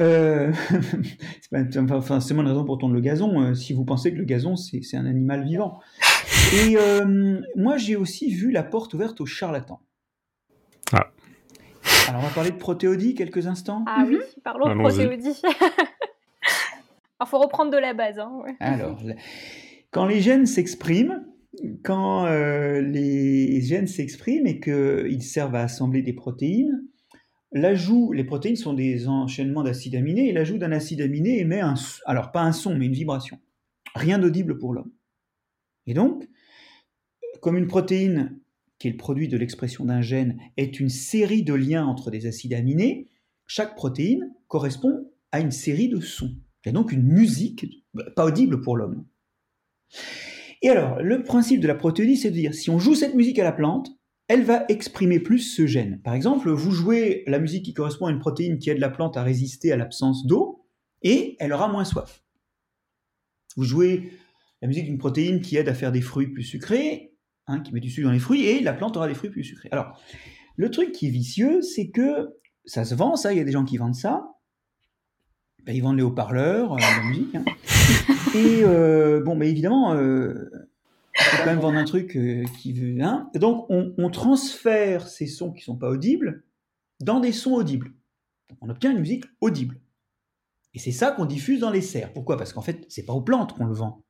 Euh... <laughs> c'est pas forcément une raison pour tondre le gazon euh, si vous pensez que le gazon c'est un animal vivant. Et euh, moi j'ai aussi vu la porte ouverte aux charlatans. Ah. Alors on va parler de protéodie quelques instants. Ah oui, parlons de protéodie. <laughs> Il faut reprendre de la base. Hein, Alors, quand les gènes s'expriment, quand euh, les gènes s'expriment et qu'ils servent à assembler des protéines, les protéines sont des enchaînements d'acides aminés, et l'ajout d'un acide aminé émet un, alors pas un son, mais une vibration. Rien d'audible pour l'homme. Et donc, comme une protéine, qui est le produit de l'expression d'un gène, est une série de liens entre des acides aminés, chaque protéine correspond à une série de sons. Il y a donc une musique pas audible pour l'homme. Et alors, le principe de la protéodie, c'est de dire, si on joue cette musique à la plante, elle va exprimer plus ce gène. Par exemple, vous jouez la musique qui correspond à une protéine qui aide la plante à résister à l'absence d'eau, et elle aura moins soif. Vous jouez la musique d'une protéine qui aide à faire des fruits plus sucrés, hein, qui met du sucre dans les fruits, et la plante aura des fruits plus sucrés. Alors, le truc qui est vicieux, c'est que ça se vend, ça, il y a des gens qui vendent ça, bah, ils vendent les haut-parleurs, euh, la musique. Hein. <laughs> Et euh, bon, mais évidemment, euh, faut quand même vendre un truc qui veut. Hein. donc, on, transfère ces sons qui sont pas audibles dans des sons audibles. on obtient une musique audible. Et c'est ça qu'on diffuse dans les serres. Pourquoi? Parce qu'en fait, c'est pas aux plantes qu'on le vend.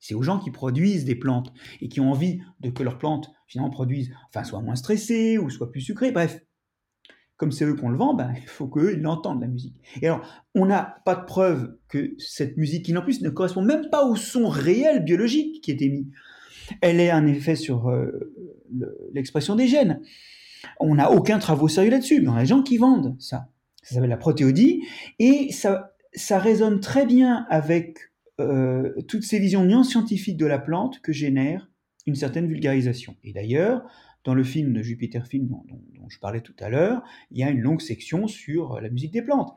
C'est aux gens qui produisent des plantes et qui ont envie de que leurs plantes finalement produisent, enfin, soient moins stressées ou soient plus sucrées. Bref, comme c'est eux qu'on le vend, ben, il faut qu'eux, l'entendent, la musique. Et alors, on n'a pas de preuve que cette musique, qui en plus ne correspond même pas au son réel biologique qui est émis, elle ait un effet sur euh, l'expression des gènes. On n'a aucun travaux sérieux là-dessus, mais on a des gens qui vendent ça. Ça s'appelle la protéodie, et ça, ça résonne très bien avec euh, toutes ces visions non scientifiques de la plante que génère une certaine vulgarisation. Et d'ailleurs, dans le film de Jupiter Film dont, je parlais tout à l'heure, il y a une longue section sur la musique des plantes.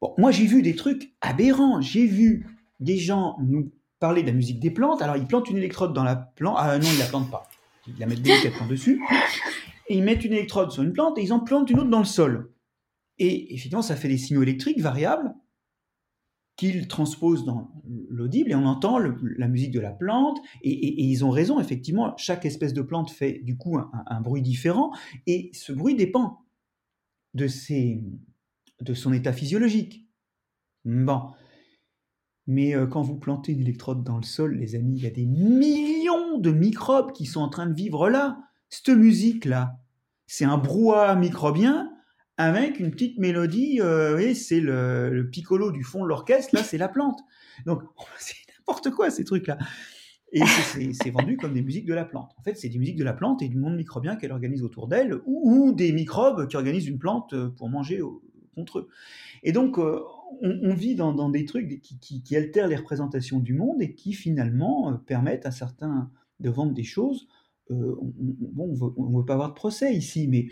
Bon, moi j'ai vu des trucs aberrants. J'ai vu des gens nous parler de la musique des plantes. Alors ils plantent une électrode dans la plante. Ah non, ils la plantent pas. Ils la mettent délicatement dessus. Et ils mettent une électrode sur une plante et ils en plantent une autre dans le sol. Et effectivement, ça fait des signaux électriques variables. qu'il transpose dans l'audible et on entend la musique de la plante et, ils ont raison effectivement chaque espèce de plante fait du coup un, bruit différent et ce bruit dépend de, ses, de son état physiologique. Bon, mais euh, quand vous plantez une électrode dans le sol, les amis, il y a des millions de microbes qui sont en train de vivre là. Cette musique là, c'est un brouhaha microbien avec une petite mélodie, euh, c'est le, piccolo du fond de l'orchestre, là c'est la plante. Donc <laughs> c'est n'importe quoi ces trucs-là. Et c'est vendu comme des musiques de la plante. En fait, c'est des musiques de la plante et du monde microbien qu'elle organise autour d'elle, ou, des microbes qui organisent une plante euh, pour manger contre eux. Et donc, euh, on, vit dans, des trucs qui, altèrent les représentations du monde et qui finalement permettent à certains de vendre des choses. bon, on ne veut pas avoir de procès ici, mais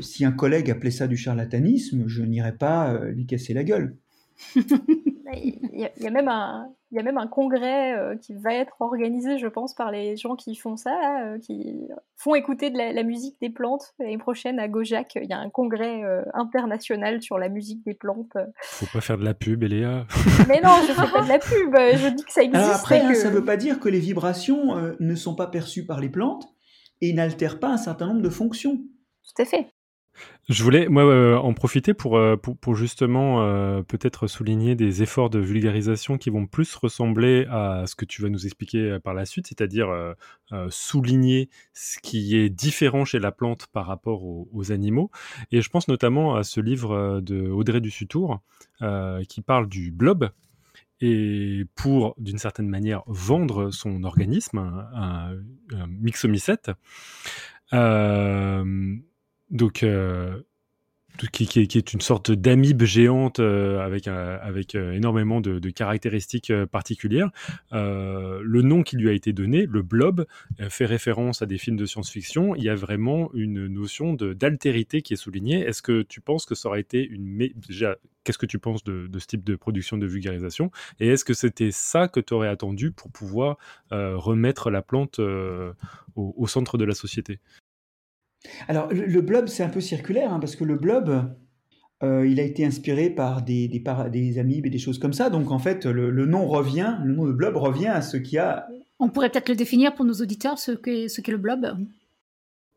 si un collègue appelait ça du charlatanisme, je n'irais pas euh, lui casser la gueule. <laughs> il, y a, même un, il y a même un congrès euh, qui va être organisé, je pense, par les gens qui font ça, euh, qui font écouter de la, musique des plantes. L'année prochaine, à Gojac, il y a un congrès international sur la musique des plantes. Faut pas faire de la pub, Eléa. <laughs> Mais non, je fais pas de la pub. Je dis que ça existe. après, hein, ça ne veut pas dire que les vibrations ne sont pas perçues par les plantes et n'altèrent pas un certain nombre de fonctions. Tout à fait. Je voulais moi euh, en profiter pour, euh, pour, justement euh, peut-être souligner des efforts de vulgarisation qui vont plus ressembler à ce que tu vas nous expliquer par la suite, c'est-à-dire souligner ce qui est différent chez la plante par rapport aux, animaux. Et je pense notamment à ce livre de Audrey Dussutour qui parle du blob, et pour, d'une certaine manière, vendre son organisme, un, un mixomycète. Euh, donc, euh, qui, est une sorte d'amibe géante euh, avec, euh, énormément de, caractéristiques particulières. le nom qui lui a été donné, le blob, fait référence à des films de science-fiction. Il y a vraiment une notion d'altérité qui est soulignée. Est-ce que tu penses que ça aurait été une... Déjà, qu'est-ce que tu penses de, ce type de production de vulgarisation? Et est-ce que c'était ça que tu aurais attendu pour pouvoir remettre la plante au centre de la société? Alors, le, blob, c'est un peu circulaire, hein, parce que le blob, euh, il a été inspiré par des, des, des, amibes et des choses comme ça. Donc, en fait, le, nom revient, le nom de blob revient à ce qui a. On pourrait peut-être le définir pour nos auditeurs, ce qu'est ce le blob.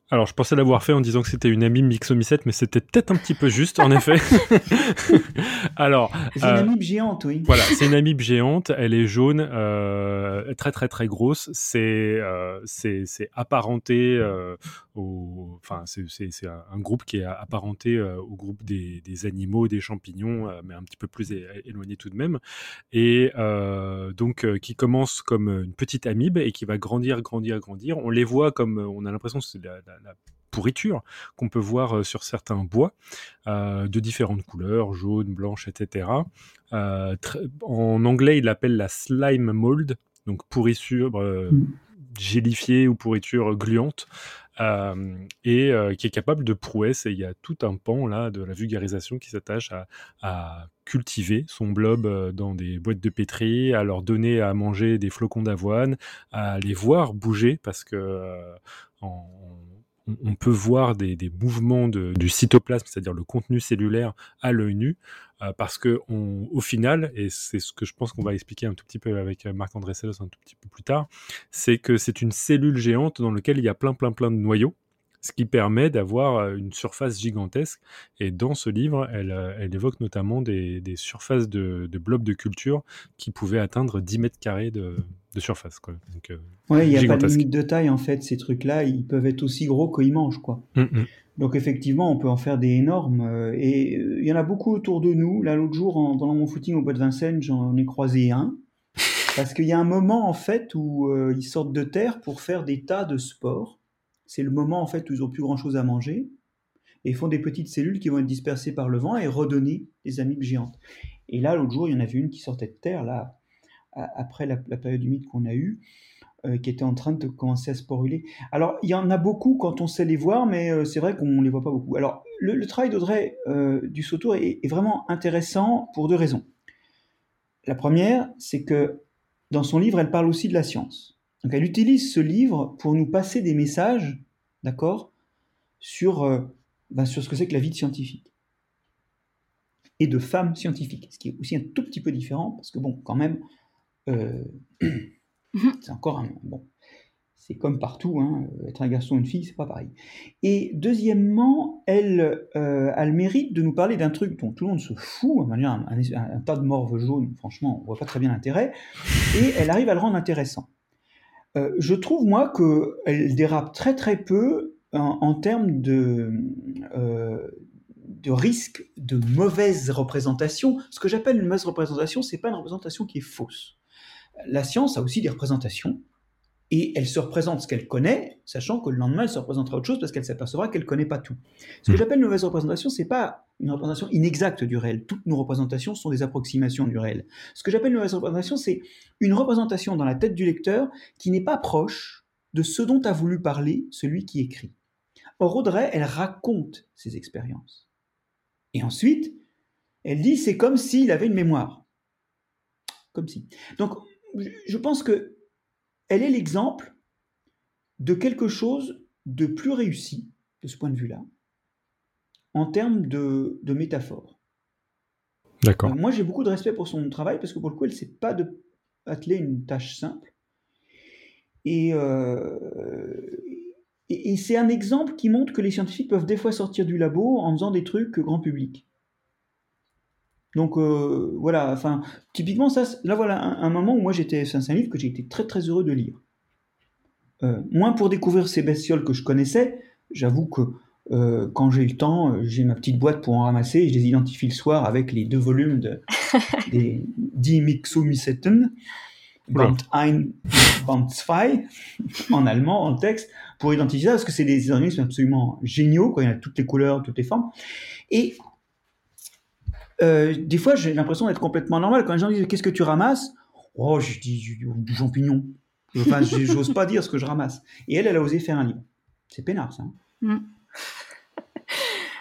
Alors, je pensais l'avoir fait en disant que c'était une amie mixomycète, mais c'était peut-être un petit peu juste, en <laughs> effet. <laughs> Alors, c'est une euh, amibe géante, oui. Voilà, c'est une amibe géante. Elle est jaune, euh, très très très grosse. C'est euh, c'est apparenté euh, au, enfin c'est un groupe qui est apparenté euh, au groupe des, des animaux, des champignons, mais un petit peu plus éloigné tout de même. Et donc qui commence comme une petite amibe et qui va grandir, grandir, grandir. On les voit comme, on a l'impression que c'est la la, pourriture qu'on peut voir euh, sur certains bois euh, de différentes couleurs, jaune, blanche, etc. Euh, en anglais, il l'appelle la slime mold, donc pourriture mm. gélifiée ou pourriture gluante. Et qui est capable de prouesse. Et il y a tout un pan là de la vulgarisation qui s'attache à, cultiver son blob dans des boîtes de pétri, à leur donner à manger des flocons d'avoine, à les voir bouger parce que en, on peut voir des, mouvements du cytoplasme, c'est-à-dire le contenu cellulaire, à l'œil nu, euh, parce que au final, et c'est ce que je pense qu'on va expliquer un tout petit peu avec euh, Marc-André Sellos un tout petit peu plus tard, c'est que c'est une cellule géante dans laquelle il y a plein, plein, plein de noyaux, ce qui permet d'avoir une surface gigantesque. Et dans ce livre, elle, évoque notamment des, surfaces de, de, blobs de culture qui pouvaient atteindre 10 mètres carrés de, surface. Quoi. Euh, ouais, il n'y a pas de limite de taille en fait. Ces trucs-là, ils peuvent être aussi gros qu'ils mangent. Quoi. Mm, mm. Donc effectivement, on peut en faire des énormes. Euh, et il y en a beaucoup autour de nous. Là, l'autre jour, en, dans mon footing au bois de Vincennes, j'en ai croisé un. <laughs> Parce qu'il y a un moment en fait où ils sortent de terre pour faire des tas de sport. C'est le moment en fait où ils n'ont plus grand-chose à manger. Et font des petites cellules qui vont être dispersées par le vent et redonner des amibes géantes. Et là, l'autre jour, il y en avait une qui sortait de terre, là, après la, période humide qu'on a eue, euh, qui était en train de commencer à sporuler. Alors, il y en a beaucoup quand on sait les voir, mais euh, c'est vrai qu'on ne les voit pas beaucoup. Alors, le, travail d'Audrey euh, du Sautour est, vraiment intéressant pour deux raisons. La première, c'est que dans son livre, elle parle aussi de la science. Donc, elle utilise ce livre pour nous passer des messages, d'accord, sur, ben, sur ce que c'est que la vie de scientifique. et de femmes scientifiques, ce qui est aussi un tout petit peu différent, parce que bon, quand même, euh, <coughs> c'est encore un... Bon, c'est comme partout, hein, être un garçon ou une fille, c'est pas pareil. Et deuxièmement, elle euh, a le mérite de nous parler d'un truc dont tout le monde se fout, un, un, un, tas de morves jaunes, franchement, on voit pas très bien l'intérêt, et elle arrive à le rendre intéressant. Euh, je trouve, moi, qu'elle dérape très très peu en, termes de, euh, de risque de mauvaise représentation. Ce que j'appelle une mauvaise représentation, c'est pas une représentation qui est fausse. La science a aussi des représentations, et elle se représente ce qu'elle connaît, sachant que le lendemain, elle se représentera autre chose parce qu'elle s'apercevra qu'elle ne connaît pas tout. Ce que hmm. j'appelle une mauvaise représentation, c'est pas une représentation inexacte du réel. Toutes nos représentations sont des approximations du réel. Ce que j'appelle une mauvaise représentation, c'est une représentation dans la tête du lecteur qui n'est pas proche de ce dont a voulu parler celui qui écrit. Or, Audrey, elle raconte ses expériences. Et ensuite, elle dit c'est comme s'il avait une mémoire. Comme si. Donc, je pense que elle est l'exemple de quelque chose de plus réussi, de ce point de vue-là, en termes de, métaphore. D'accord. moi, j'ai beaucoup de respect pour son travail parce que pour le coup, elle ne sait pas de atteler une tâche simple. Et, euh, et, c'est un exemple qui montre que les scientifiques peuvent des fois sortir du labo en faisant des trucs grand public. Donc euh, voilà, enfin, typiquement, ça, là voilà un, moment où moi j'étais, c'est un livre que j'ai été très très heureux de lire. Euh, moins pour découvrir ces bestioles que je connaissais, j'avoue que euh, quand j'ai le temps, j'ai ma petite boîte pour en ramasser et je les identifie le soir avec les deux volumes de, <laughs> des Die Mixumisseten, Band 1, Band 2, en allemand, en texte, pour identifier ça, parce que c'est des organismes absolument géniaux, quand il y a toutes les couleurs, toutes les formes. Et euh, des fois, j'ai l'impression d'être complètement normal. Quand les gens disent Qu'est-ce que tu ramasses? Oh, je dis du champignon. Enfin, <laughs> j'ose pas dire ce que je ramasse. Et elle, elle a osé faire un livre. C'est peinard, ça. Hein. Mm.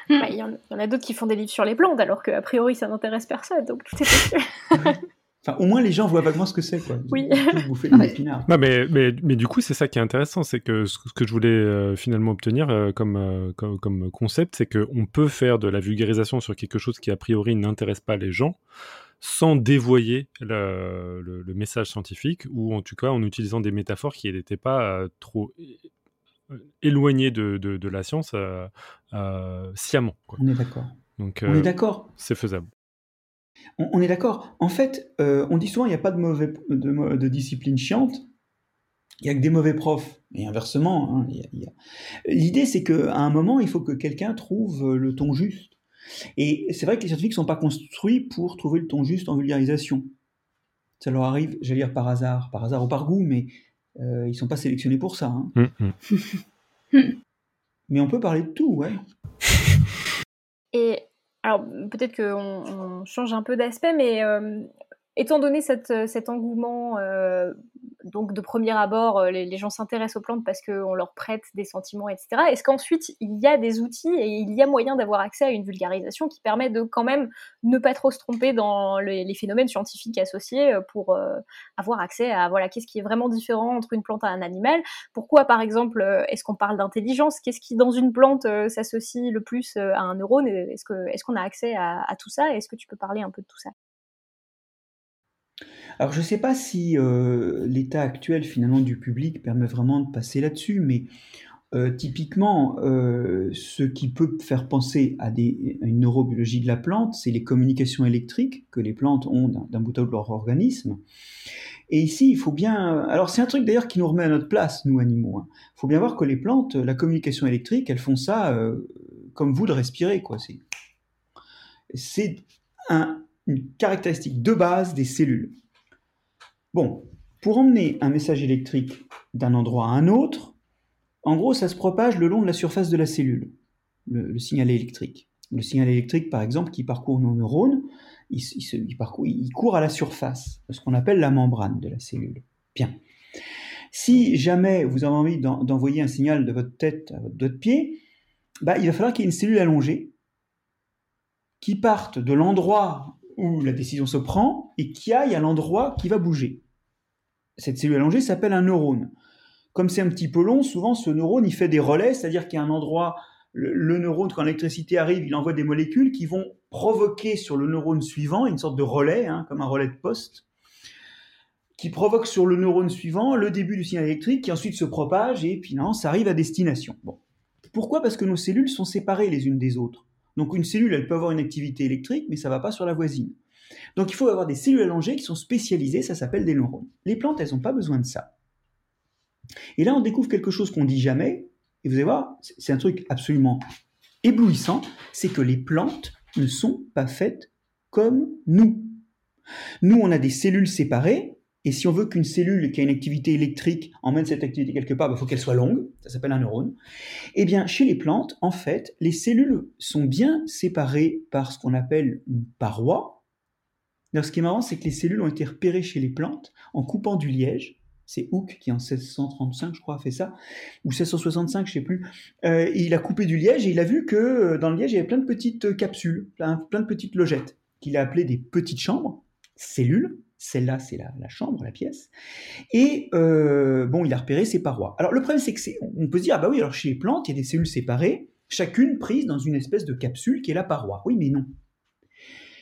Bah, il y, en, a d'autres qui font des livres sur les plantes, alors qu'a priori, ça n'intéresse personne. Donc, tout est possible. <laughs> Enfin, au moins, les gens voient vaguement ce que c'est, quoi. Oui. <laughs> non, mais, mais, mais, du coup, c'est ça qui est intéressant, c'est que ce que je voulais euh, finalement obtenir euh, comme, euh, comme, comme, concept, c'est qu'on peut faire de la vulgarisation sur quelque chose qui, a priori, n'intéresse pas les gens, sans dévoyer le, le, message scientifique, ou en tout cas en utilisant des métaphores qui n'étaient pas trop éloignées de, de, de, la science sciemment. Quoi. On est d'accord. Donc, on est d'accord. C'est faisable. On, est d'accord. En fait, euh, on dit souvent il n'y a pas de, mauvais, de, discipline chiante, il n'y a que des mauvais profs. Et inversement, hein, l'idée c'est qu'à un moment, il faut que quelqu'un trouve le ton juste. Et c'est vrai que les scientifiques ne sont pas construits pour trouver le ton juste en vulgarisation. Ça leur arrive, j'allais dire par hasard, par hasard ou par goût, mais euh, ils ne sont pas sélectionnés pour ça. Hein. Hum, hum. <laughs> mais on peut parler de tout, ouais. Et alors peut-être qu'on change un peu d'aspect, mais euh, étant donné cet engouement euh, donc de premier abord, euh, les, gens s'intéressent aux plantes parce qu'on leur prête des sentiments, etc. Est-ce qu'ensuite il y a des outils et il y a moyen d'avoir accès à une vulgarisation qui permet de quand même ne pas trop se tromper dans les, phénomènes scientifiques associés euh, pour euh, avoir accès à voilà qu'est-ce qui est vraiment différent entre une plante et un animal? Pourquoi par exemple est-ce qu'on parle d'intelligence? Qu'est-ce qui dans une plante s'associe le plus à un neurone? Est-ce qu'on a accès à tout ça? Est-ce que tu peux parler un peu de tout ça? Alors je ne sais pas si euh, l'état actuel finalement du public permet vraiment de passer là-dessus, mais euh, typiquement, euh, ce qui peut faire penser à, une neurobiologie de la plante, c'est les communications électriques que les plantes ont d'un bout à l'autre de leur organisme. Et ici, il faut bien... Alors c'est un truc d'ailleurs qui nous remet à notre place, nous animaux. Il hein. faut bien voir que les plantes, la communication électrique, elles font ça comme vous de respirer. C'est un, une caractéristique de base des cellules. Bon, pour emmener un message électrique d'un endroit à un autre, en gros, ça se propage le long de la surface de la cellule, le, signal électrique. Le signal électrique, par exemple, qui parcourt nos neurones, il, court à la surface, ce qu'on appelle la membrane de la cellule. Bien. Si jamais vous avez envie d'envoyer un signal de votre tête à votre pied, bah, il va falloir qu'il y ait une cellule allongée qui parte de l'endroit où la décision se prend et qui aille à l'endroit qui va bouger. Cette cellule allongée s'appelle un neurone. Comme c'est un petit peu long, souvent ce neurone il fait des relais, c'est-à-dire qu'il y a un endroit le, neurone, quand l'électricité arrive, il envoie des molécules qui vont provoquer sur le neurone suivant une sorte de relais, hein, comme un relais de poste, qui provoque sur le neurone suivant le début du signal électrique, qui ensuite se propage, et puis non, ça arrive à destination. Bon. Pourquoi? Parce que nos cellules sont séparées les unes des autres. Donc une cellule, elle peut avoir une activité électrique, mais ça ne va pas sur la voisine. Donc il faut avoir des cellules allongées qui sont spécialisées, ça s'appelle des neurones. Les plantes, elles n'ont pas besoin de ça. Et là, on découvre quelque chose qu'on dit jamais, et vous allez voir, c'est un truc absolument éblouissant, c'est que les plantes ne sont pas faites comme nous. Nous, on a des cellules séparées, et si on veut qu'une cellule qui a une activité électrique emmène cette activité quelque part, il bah, faut qu'elle soit longue, ça s'appelle un neurone. Eh bien, chez les plantes, en fait, les cellules sont bien séparées par ce qu'on appelle une paroi. Alors, ce qui est marrant, c'est que les cellules ont été repérées chez les plantes en coupant du liège. C'est Hooke qui en 1635, je crois, a fait ça, ou 1665, je sais plus. Euh, il a coupé du liège et il a vu que euh, dans le liège, il y avait plein de petites capsules, plein, plein de petites logettes, qu'il a appelées des petites chambres, cellules. Celle-là, c'est la, chambre, la pièce. Et euh, bon, il a repéré ses parois. Alors le problème, c'est que on peut se dire, ah bah oui, alors chez les plantes, il y a des cellules séparées, chacune prise dans une espèce de capsule qui est la paroi. Oui, mais non.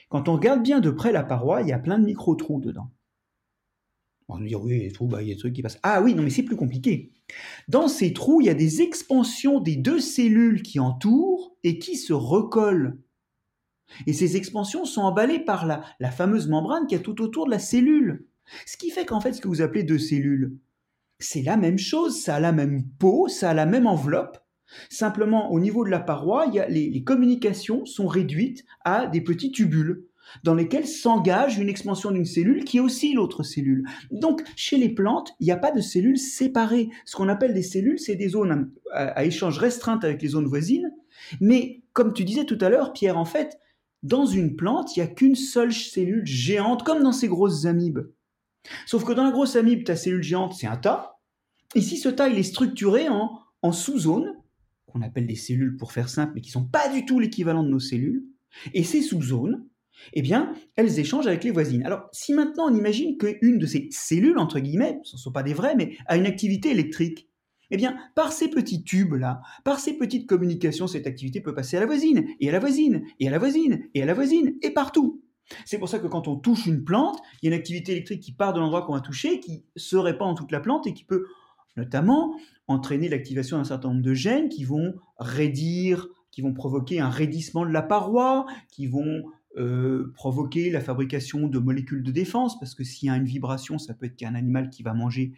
Quand on regarde bien de près la paroi, il y a plein de micro-trous dedans. On va dire, oui, des trous, bah, il y a des trucs qui passent. Ah oui, non, mais c'est plus compliqué. Dans ces trous, il y a des expansions des deux cellules qui entourent et qui se recollent. Et ces expansions sont emballées par la, fameuse membrane qui est tout autour de la cellule. Ce qui fait qu'en fait, ce que vous appelez deux cellules, c'est la même chose, ça a la même peau, ça a la même enveloppe. Simplement, au niveau de la paroi, y a, les, les communications sont réduites à des petits tubules dans lesquels s'engage une expansion d'une cellule qui est aussi l'autre cellule. Donc, chez les plantes, il n'y a pas de cellules séparées. Ce qu'on appelle des cellules, c'est des zones à, à, échange restreinte avec les zones voisines. Mais, comme tu disais tout à l'heure, Pierre, en fait, dans une plante, il n'y a qu'une seule cellule géante, comme dans ces grosses amibes. Sauf que dans la grosse amibe, ta cellule géante, c'est un tas. Ici, ce tas, il est structuré en, sous-zones, qu'on appelle des cellules pour faire simple, mais qui ne sont pas du tout l'équivalent de nos cellules. Et ces sous-zones, eh bien, elles échangent avec les voisines. Alors, si maintenant on imagine qu'une de ces cellules, entre guillemets, ce ne sont pas des vraies, mais a une activité électrique, eh bien, par ces petits tubes-là, par ces petites communications, cette activité peut passer à la voisine, et à la voisine, et à la voisine, et à la voisine, et partout. C'est pour ça que quand on touche une plante, il y a une activité électrique qui part de l'endroit qu'on va toucher, qui se répand dans toute la plante et qui peut notamment entraîner l'activation d'un certain nombre de gènes qui vont raidir, qui vont provoquer un raidissement de la paroi, qui vont euh, provoquer la fabrication de molécules de défense, parce que s'il y a une vibration, ça peut être qu'un animal qui va manger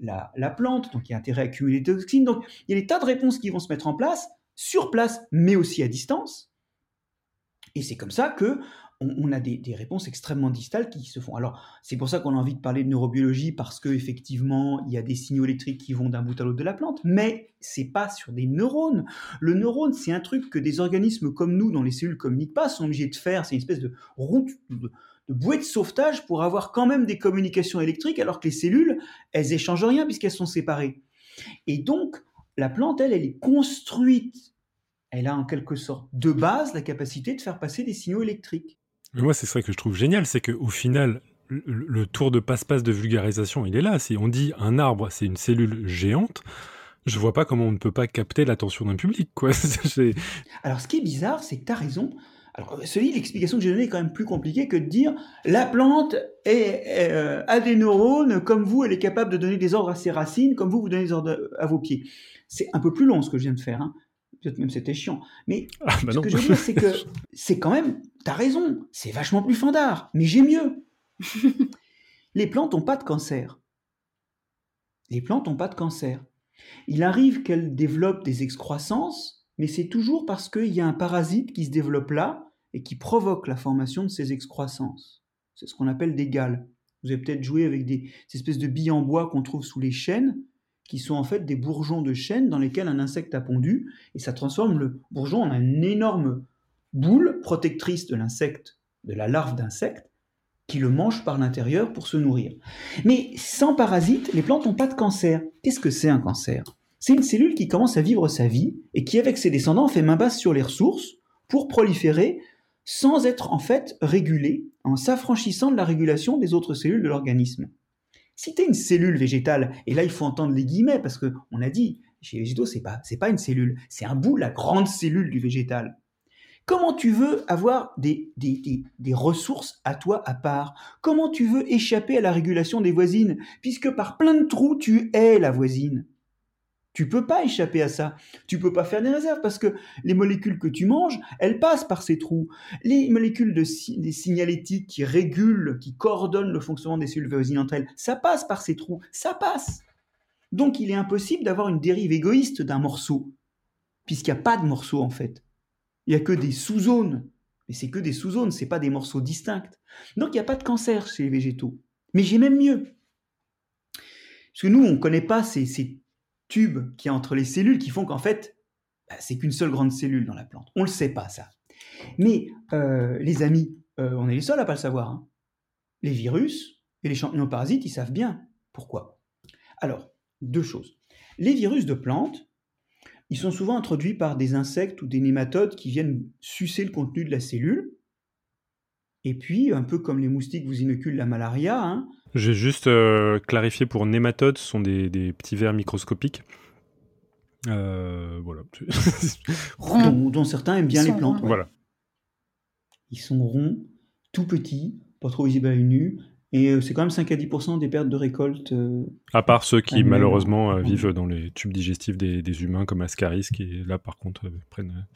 la, plante, donc il y a intérêt à accumuler des toxines. Donc il y a des tas de réponses qui vont se mettre en place, sur place, mais aussi à distance. Et c'est comme ça que on, a des, réponses extrêmement distales qui se font. Alors, c'est pour ça qu'on a envie de parler de neurobiologie, parce qu'effectivement, il y a des signaux électriques qui vont d'un bout à l'autre de la plante, mais c'est pas sur des neurones. Le neurone, c'est un truc que des organismes comme nous, dont les cellules communiquent pas, sont obligés de faire. C'est une espèce de route, de, de bouée de sauvetage pour avoir quand même des communications électriques, alors que les cellules, elles échangent rien puisqu'elles sont séparées. Et donc, la plante, elle, elle est construite. Elle a en quelque sorte de base la capacité de faire passer des signaux électriques. Mais moi, c'est ça que je trouve génial, c'est qu'au final, le, tour de passe-passe de vulgarisation, il est là. Si on dit un arbre, c'est une cellule géante, je vois pas comment on ne peut pas capter l'attention d'un public. Quoi. <laughs> Alors, ce qui est bizarre, c'est que tu as raison. Alors, celui, l'explication que j'ai donnée est quand même plus compliquée que de dire la plante est, euh, a des neurones, comme vous, elle est capable de donner des ordres à ses racines, comme vous, vous donnez des ordres à vos pieds. C'est un peu plus long ce que je viens de faire. Hein. Peut-être même c'était chiant. Mais ah, bah ce que je veux dire, c'est que <laughs> c'est quand même, t'as raison, c'est vachement plus fandard, mais j'ai mieux. <laughs> Les plantes n'ont pas de cancer. Les plantes n'ont pas de cancer. Il arrive qu'elles développent des excroissances, mais c'est toujours parce qu'il y a un parasite qui se développe là, et qui provoque la formation de ces excroissances. C'est ce qu'on appelle des galles. Vous avez peut-être joué avec des espèces de billes en bois qu'on trouve sous les chênes, qui sont en fait des bourgeons de chêne dans lesquels un insecte a pondu, et ça transforme le bourgeon en une énorme boule protectrice de l'insecte, de la larve d'insecte, qui le mange par l'intérieur pour se nourrir. Mais sans parasites, les plantes n'ont pas de cancer. Qu'est-ce que c'est un cancer? C'est une cellule qui commence à vivre sa vie et qui, avec ses descendants, fait main basse sur les ressources pour proliférer sans être en fait régulé, en s'affranchissant de la régulation des autres cellules de l'organisme. Si tu une cellule végétale, et là il faut entendre les guillemets, parce qu'on a dit, Chez les c'est pas, pas une cellule, c'est un bout, la grande cellule du végétal. Comment tu veux avoir des, des, des, ressources à toi à part? Comment tu veux échapper à la régulation des voisines? Puisque par plein de trous, tu es la voisine. Tu peux pas échapper à ça. Tu peux pas faire des réserves parce que les molécules que tu manges, elles passent par ces trous. Les molécules de des signalétiques qui régulent, qui coordonnent le fonctionnement des cellules voisines entre elles, ça passe par ces trous. Ça passe. Donc il est impossible d'avoir une dérive égoïste d'un morceau, puisqu'il n'y a pas de morceau en fait. Il n'y a que des sous-zones. Mais c'est que des sous-zones, c'est pas des morceaux distincts. Donc il n'y a pas de cancer chez les végétaux. Mais j'ai même mieux. Parce que nous, on ne connaît pas ces tubes qui a entre les cellules qui font qu'en fait, bah, c'est qu'une seule grande cellule dans la plante. On ne le sait pas, ça. Mais euh, les amis, euh, on est les seuls à pas le savoir. Hein. Les virus et les champignons parasites, ils savent bien. Pourquoi Alors, deux choses. Les virus de plantes, ils sont souvent introduits par des insectes ou des nématodes qui viennent sucer le contenu de la cellule. Et puis, un peu comme les moustiques vous inoculent la malaria. Hein. J'ai juste euh, clarifié pour nématodes, ce sont des, petits vers microscopiques. Euh, voilà. <laughs> dont, certains aiment bien les plantes. Voilà. Ils sont ronds, tout petits, pas trop visibles à l'œil nu, et euh, c'est quand même 5 à 10% des pertes de récolte. Euh, à part ceux qui, malheureusement, euh, vivent dans les tubes digestifs des, humains, comme Ascaris, qui, là, par contre, prennent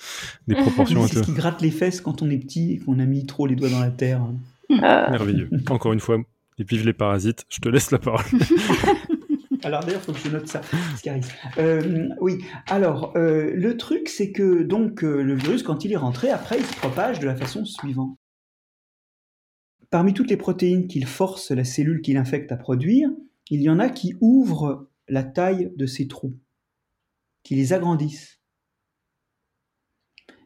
des <laughs> proportions. c'est ce qui gratte les fesses quand on est petit et qu'on a mis trop les doigts dans la terre. Merveilleux. <laughs> Encore une fois, et vive les parasites. Je te laisse la parole. <laughs> Alors d'ailleurs, il faut que je note ça, Ascaris. oui, alors le truc, c'est que donc le virus, quand il est rentré, après, il se propage de la façon suivante. Parmi toutes les protéines qu'il force la cellule qu'il infecte à produire, il y en a qui ouvrent la taille de ces trous, qui les agrandissent,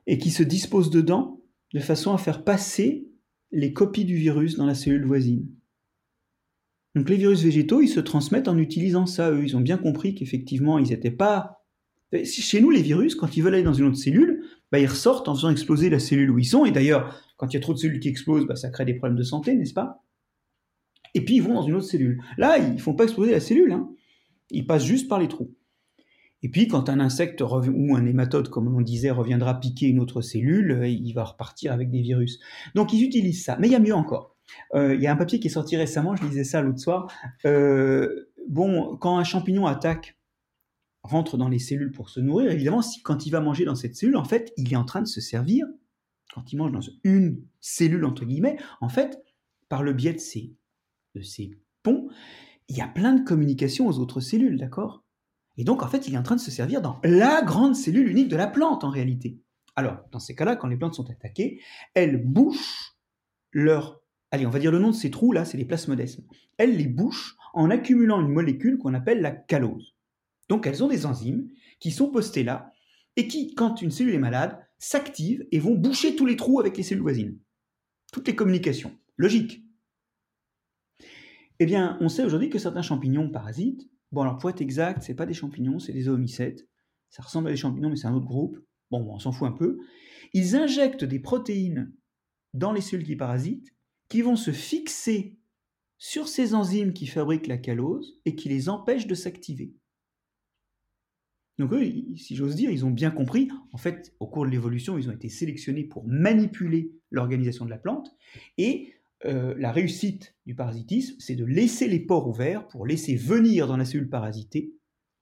et qui se disposent dedans de façon à faire passer les copies du virus dans la cellule voisine. Donc les virus végétaux, ils se transmettent en utilisant ça, eux. Ils ont bien compris qu'effectivement, ils n'étaient pas... Chez nous, les virus, quand ils veulent aller dans une autre cellule, bah, ils ressortent en faisant exploser la cellule où ils sont. Et d'ailleurs, quand il y a trop de cellules qui explosent, bah, ça crée des problèmes de santé, n'est-ce pas? Et puis ils vont dans une autre cellule. Là, ils ne font pas exploser la cellule, hein. ils passent juste par les trous. Et puis quand un insecte ou un hématode, comme on disait, reviendra piquer une autre cellule, euh, il va repartir avec des virus. Donc ils utilisent ça. Mais il y a mieux encore. Euh, il y a un papier qui est sorti récemment, je lisais ça l'autre soir. Euh, bon, quand un champignon attaque rentre dans les cellules pour se nourrir, évidemment, si, quand il va manger dans cette cellule, en fait, il est en train de se servir quand il mange dans une cellule, entre guillemets, en fait, par le biais de ces, de ces ponts, il y a plein de communications aux autres cellules, d'accord? Et donc, en fait, il est en train de se servir dans la grande cellule unique de la plante, en réalité. Alors, dans ces cas-là, quand les plantes sont attaquées, elles bouchent leur... Allez, on va dire le nom de ces trous-là, c'est les plasmodesmes. Elles les bouchent en accumulant une molécule qu'on appelle la calose. Donc, elles ont des enzymes qui sont postées là et qui, quand une cellule est malade, s'activent et vont boucher tous les trous avec les cellules voisines. Toutes les communications. Logique. Eh bien, on sait aujourd'hui que certains champignons parasites, bon alors pour être exact, c'est pas des champignons, c'est des oomycètes. Ça ressemble à des champignons, mais c'est un autre groupe. Bon, on s'en fout un peu. Ils injectent des protéines dans les cellules qui parasitent, qui vont se fixer sur ces enzymes qui fabriquent la calose et qui les empêchent de s'activer. Donc eux, si j'ose dire, ils ont bien compris, en fait, au cours de l'évolution, ils ont été sélectionnés pour manipuler l'organisation de la plante, et euh, la réussite du parasitisme, c'est de laisser les pores ouverts pour laisser venir dans la cellule parasitée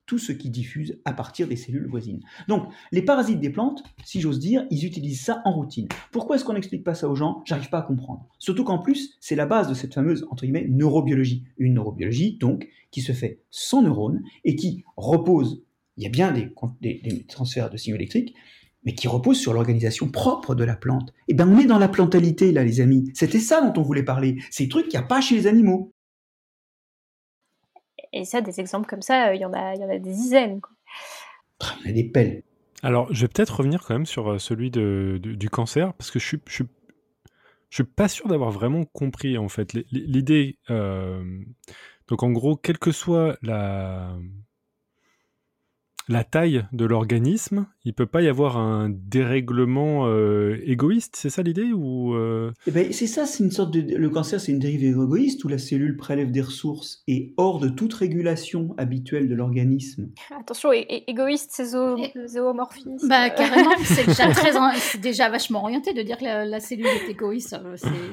tout ce qui diffuse à partir des cellules voisines. Donc, les parasites des plantes, si j'ose dire, ils utilisent ça en routine. Pourquoi est-ce qu'on n'explique pas ça aux gens? J'arrive pas à comprendre. Surtout qu'en plus, c'est la base de cette fameuse, entre guillemets, neurobiologie. Une neurobiologie, donc, qui se fait sans neurones et qui repose il y a bien des, transferts de signaux électriques, mais qui reposent sur l'organisation propre de la plante. Eh bien, on est dans la plantalité, là, les amis. C'était ça dont on voulait parler. Ces trucs qu'il n'y a pas chez les animaux. Et ça, des exemples comme ça, euh, il y, en a, y en a des dizaines. Il y a des pelles. Alors, je vais peut-être revenir quand même sur euh, celui de, du cancer, parce que je suis, je suis, je suis pas sûr d'avoir vraiment compris, en fait, l'idée. Euh, donc, en gros, quelle que soit la, la taille de l'organisme, il peut pas y avoir un dérèglement euh, égoïste, c'est ça l'idée ou euh? Eh ben, c'est ça, c'est une sorte de le cancer, c'est une dérive égoïste où la cellule prélève des ressources et hors de toute régulation habituelle de l'organisme. Attention, égoïste, c'est zoomorphisme. Bah <laughs> carrément, c'est déjà très, c'est déjà vachement orienté de dire que la, cellule est égoïste.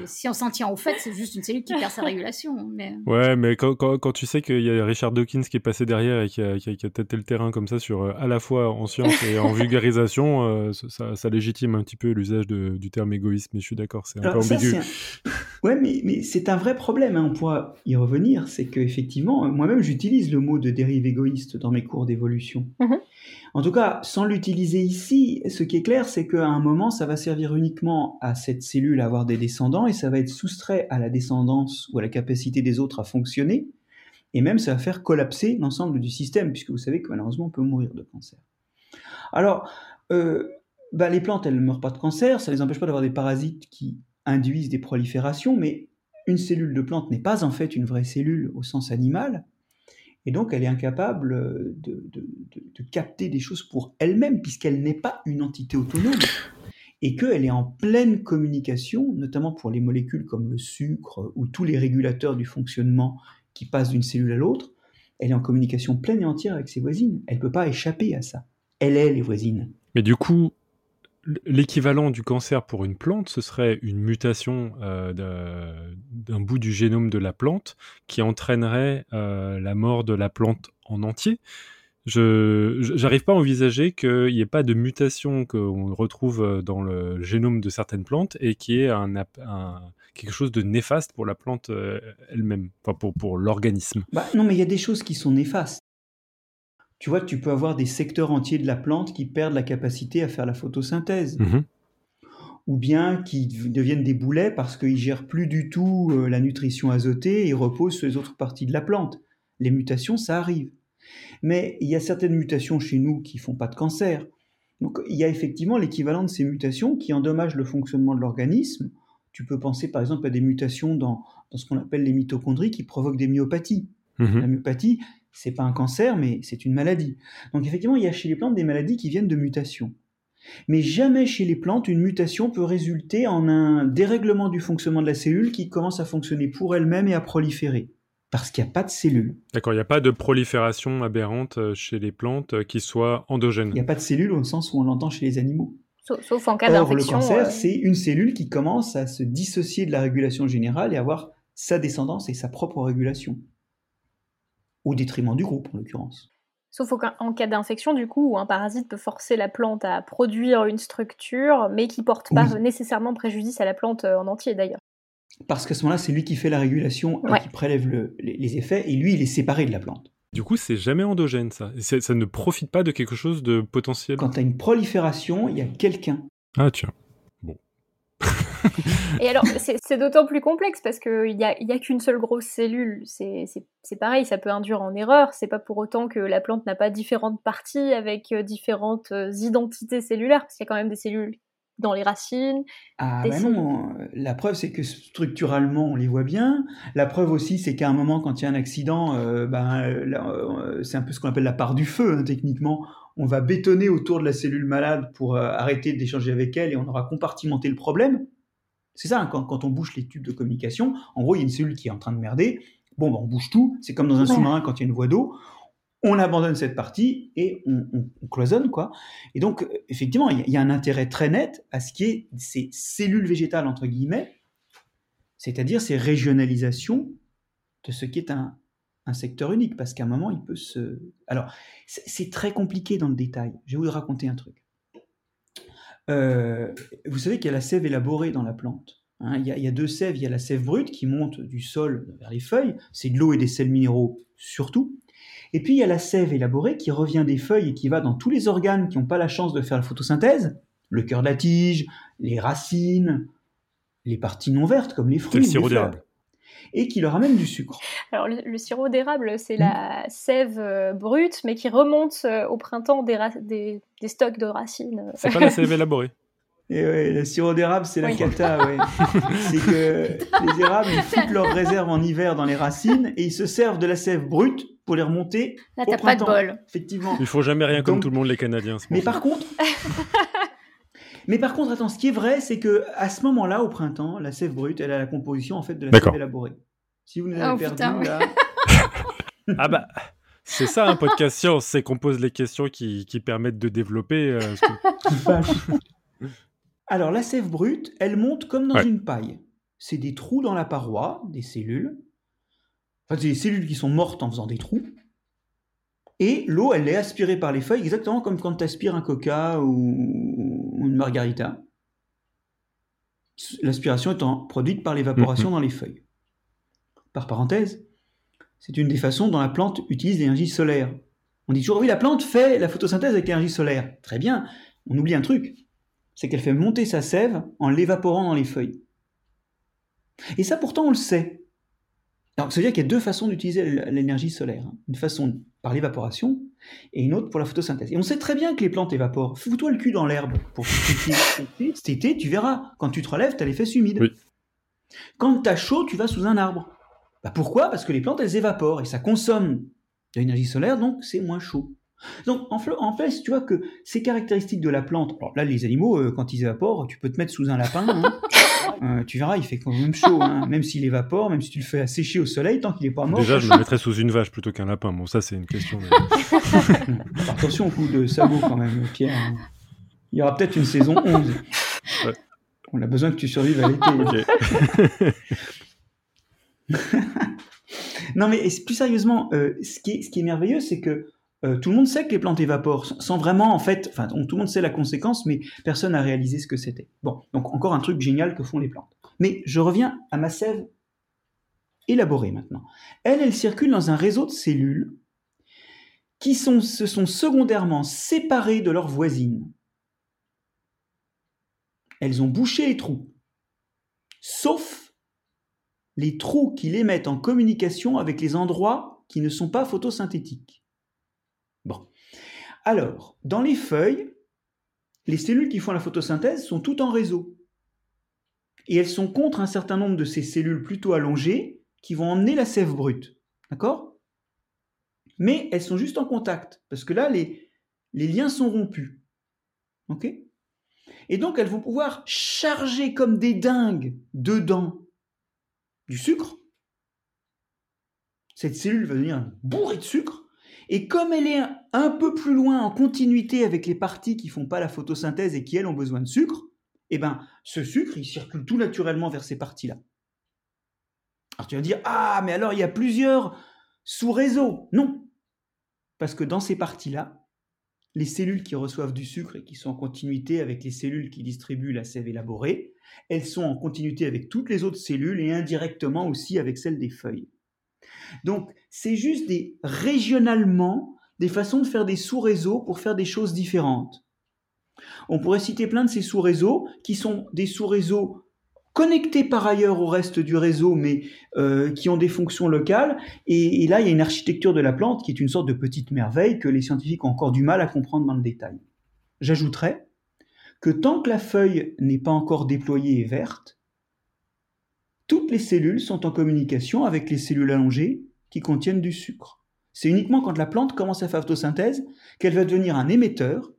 Si on s'en tient au fait, c'est juste une cellule qui perd sa régulation. Mais... Ouais, mais quand, quand, tu sais qu'il y a Richard Dawkins qui est passé derrière et qui a, qui a, tâté le terrain comme ça sur à la fois en science et en <laughs> vulgarisation, euh, ça, légitime un petit peu l'usage du terme égoïsme, mais je suis d'accord, c'est un peu ambigu. Ouais, mais, mais c'est un vrai problème, hein, on pourra y revenir, c'est qu'effectivement, moi-même j'utilise le mot de dérive égoïste dans mes cours d'évolution. Mhm. En tout cas, sans l'utiliser ici, ce qui est clair, c'est qu'à un moment, ça va servir uniquement à cette cellule à avoir des descendants et ça va être soustrait à la descendance ou à la capacité des autres à fonctionner. Et même, ça va faire collapser l'ensemble du système, puisque vous savez que malheureusement, on peut mourir de cancer. Alors, euh, bah, les plantes, elles ne meurent pas de cancer, ça ne les empêche pas d'avoir des parasites qui induisent des proliférations, mais une cellule de plante n'est pas en fait une vraie cellule au sens animal, et donc elle est incapable de, capter des choses pour elle-même, puisqu'elle n'est pas une entité autonome, et qu'elle est en pleine communication, notamment pour les molécules comme le sucre ou tous les régulateurs du fonctionnement qui passent d'une cellule à l'autre, elle est en communication pleine et entière avec ses voisines, elle ne peut pas échapper à ça elle est les voisines. Mais du coup, l'équivalent du cancer pour une plante, ce serait une mutation euh, d'un bout du génome de la plante qui entraînerait euh, la mort de la plante en entier. Je n'arrive pas à envisager qu'il n'y ait pas de mutation qu'on retrouve euh, dans le génome de certaines plantes et qui est un, quelque chose de néfaste pour la plante elle-même, enfin pour, pour l'organisme. Bah, non, mais il y a des choses qui sont néfastes tu vois, tu peux avoir des secteurs entiers de la plante qui perdent la capacité à faire la photosynthèse. Mhm. Ou bien qui deviennent des boulets parce qu'ils gèrent plus du tout euh, la nutrition azotée et reposent sur les autres parties de la plante. Les mutations, ça arrive. Mais il y a certaines mutations chez nous qui font pas de cancer. Donc il y a effectivement l'équivalent de ces mutations qui endommagent le fonctionnement de l'organisme. Tu peux penser par exemple à des mutations dans, ce qu'on appelle les mitochondries qui provoquent des myopathies. Mhm. La myopathie, c'est pas un cancer, mais c'est une maladie. Donc effectivement, il y a chez les plantes des maladies qui viennent de mutations. Mais jamais chez les plantes, une mutation peut résulter en un dérèglement du fonctionnement de la cellule qui commence à fonctionner pour elle-même et à proliférer. Parce qu'il n'y a pas de cellules. D'accord, il n'y a pas de prolifération aberrante euh, chez les plantes euh, qui soit endogène. Il n'y a pas de cellules au sens où on l'entend chez les animaux. Sauf, en cas d'infection. le cancer, euh, c'est une cellule qui commence à se dissocier de la régulation générale et avoir sa descendance et sa propre régulation au détriment du groupe en l'occurrence. Sauf en cas d'infection, du coup, où un parasite peut forcer la plante à produire une structure, mais qui porte pas nécessairement préjudice à la plante euh, en entier d'ailleurs. Parce qu'à ce moment-là, c'est lui qui fait la régulation et qui prélève les, effets, et lui, il est séparé de la plante. Du coup, c'est jamais endogène, ça. Ça ne profite pas de quelque chose de potentiel. Quand tu as une prolifération, il y a quelqu'un. Ah, tiens. Et alors, c'est d'autant plus complexe parce qu'il n'y a, y a qu'une seule grosse cellule. C'est pareil, ça peut induire en erreur. C'est pas pour autant que la plante n'a pas différentes parties avec euh, différentes euh, identités cellulaires, parce qu'il y a quand même des cellules dans les racines. Ah bah non, la preuve c'est que structurellement on les voit bien. La preuve aussi c'est qu'à un moment quand il y a un accident, euh, ben, c'est un peu ce qu'on appelle la part du feu hein, techniquement. On va bétonner autour de la cellule malade pour arrêter d'échanger avec elle et on aura compartimenté le problème. C'est ça, hein, quand, on bouche les tubes de communication, en gros, il y a une cellule qui est en train de merder. Bon, ben, on bouge tout. C'est comme dans un sous-marin quand il y a une voie d'eau. On abandonne cette partie et on, cloisonne, quoi. Et donc, effectivement, il y, a un intérêt très net à ce qui est ces cellules végétales, entre guillemets, c'est-à-dire ces régionalisations de ce qui est un, un secteur unique, parce qu'à un moment, il peut se... Alors, c'est très compliqué dans le détail. Je vais vous raconter un truc. Euh, vous savez qu'il y a la sève élaborée dans la plante. Hein. il, y a, deux sèves. Il y a la sève brute qui monte du sol vers les feuilles. C'est de l'eau et des sels minéraux surtout. Et puis il y a la sève élaborée qui revient des feuilles et qui va dans tous les organes qui n'ont pas la chance de faire la photosynthèse. Le cœur de la tige, les racines, les parties non vertes comme les fruits. le sirop d'érable et qui leur amène du sucre. Alors le, sirop d'érable, c'est la sève euh, brute, mais qui remonte euh, au printemps des, des, stocks de racines. C'est pas la sève <laughs> élaborée. Et ouais, le sirop d'érable, c'est la Oui. cata, ouais. <laughs> c'est que les érables, ils foutent leurs réserves en hiver dans les racines et ils se servent de la sève brute pour les remonter Là, au t'as pas de printemps. bol. Effectivement. Il faut jamais rien comme tout le monde les Canadiens. Mais par contre, <laughs> mais par contre, attends, ce qui est vrai, c'est que à ce moment-là, au printemps, la sève brute, elle a la composition en fait de la sève élaborée. Si vous nous avez Oh, perdu putain, ouais. là, <laughs> Ah bah, c'est ça un podcast science, c'est qu'on pose les questions qui, qui permettent de développer. euh, ce que-. <laughs> Alors, la sève brute, elle monte comme dans Ouais. une paille. C'est des trous dans la paroi, des cellules. Enfin, c'est des cellules qui sont mortes en faisant des trous. Et l'eau, elle est aspirée par les feuilles, exactement comme quand tu aspires un coca ou ou une margarita. L'aspiration étant produite par l'évaporation dans les feuilles. Par parenthèse, c'est une des façons dont la plante utilise l'énergie solaire. On dit toujours, oui, la plante fait la photosynthèse avec l'énergie solaire. Très bien, on oublie un truc, c'est qu'elle fait monter sa sève en l'évaporant dans les feuilles. Et ça, pourtant, on le sait. Alors, ça veut dire qu'il y a deux façons d'utiliser l'énergie solaire. hein. Une façon par l'évaporation et une autre pour la photosynthèse. Et on sait très bien que les plantes évaporent. Fous-toi le cul dans l'herbe pour <laughs> cet été. Tu verras. Quand tu te relèves, tu as les fesses humides. Oui. Quand tu as chaud, tu vas sous un arbre. Bah pourquoi? Parce que les plantes, elles évaporent et ça consomme de l'énergie solaire, donc c'est moins chaud. Donc en fait, tu vois que ces caractéristiques de la plante, alors là, les animaux, euh, quand ils évaporent, tu peux te mettre sous un lapin, hein. <laughs> Euh, tu verras, il fait quand même chaud, hein. <laughs> même s'il évapore, même si tu le fais sécher au soleil, tant qu'il n'est pas mort. Déjà, je me mettrais sous une vache plutôt qu'un lapin. Bon, ça, c'est une question. de- <laughs> Attention au coup de sabot quand même, Pierre. hein. Il y aura peut-être une saison 11. Ouais. On a besoin que tu survives à l'été. <laughs> Non, mais plus sérieusement, euh, ce, qui est, ce qui est merveilleux, c'est que euh, tout le monde sait que les plantes évaporent, sans- vraiment, en fait, enfin, tout le monde sait la conséquence, mais personne n'a réalisé ce que c'était. Bon, donc encore un truc génial que font les plantes. Mais je reviens à ma sève élaborée maintenant. Elle, elle circule dans un réseau de cellules qui se sont secondairement séparées de leurs voisines. Elles ont bouché les trous, sauf les trous qui les mettent en communication avec les endroits qui ne sont pas photosynthétiques. Bon. Alors, dans les feuilles, les cellules qui font la photosynthèse sont toutes en réseau. Et elles sont contre un certain nombre de ces cellules plutôt allongées qui vont emmener la sève brute. D'accord? Mais elles sont juste en contact, parce que là, les, liens sont rompus. OK? Et donc, elles vont pouvoir charger comme des dingues dedans du sucre. Cette cellule va devenir bourrée de sucre. Et comme elle est un peu plus loin en continuité avec les parties qui font pas la photosynthèse et qui, elles, ont besoin de sucre, eh ben, ce sucre, il circule tout naturellement vers ces parties-là. Alors tu vas dire, ah, mais alors il y a plusieurs sous-réseaux. Non. Parce que dans ces parties-là, les cellules qui reçoivent du sucre et qui sont en continuité avec les cellules qui distribuent la sève élaborée, elles sont en continuité avec toutes les autres cellules et indirectement aussi avec celles des feuilles. Donc, c'est juste des régionalement des façons de faire des sous-réseaux pour faire des choses différentes. On pourrait citer plein de ces sous-réseaux qui sont des sous-réseaux connectés par ailleurs au reste du réseau, mais euh, qui ont des fonctions locales. Et, et là, il y a une architecture de la plante qui est une sorte de petite merveille que les scientifiques ont encore du mal à comprendre dans le détail. J'ajouterais que tant que la feuille n'est pas encore déployée et verte, toutes les cellules sont en communication avec les cellules allongées qui contiennent du sucre. C'est uniquement quand la plante commence à faire photosynthèse qu'elle va devenir un émetteur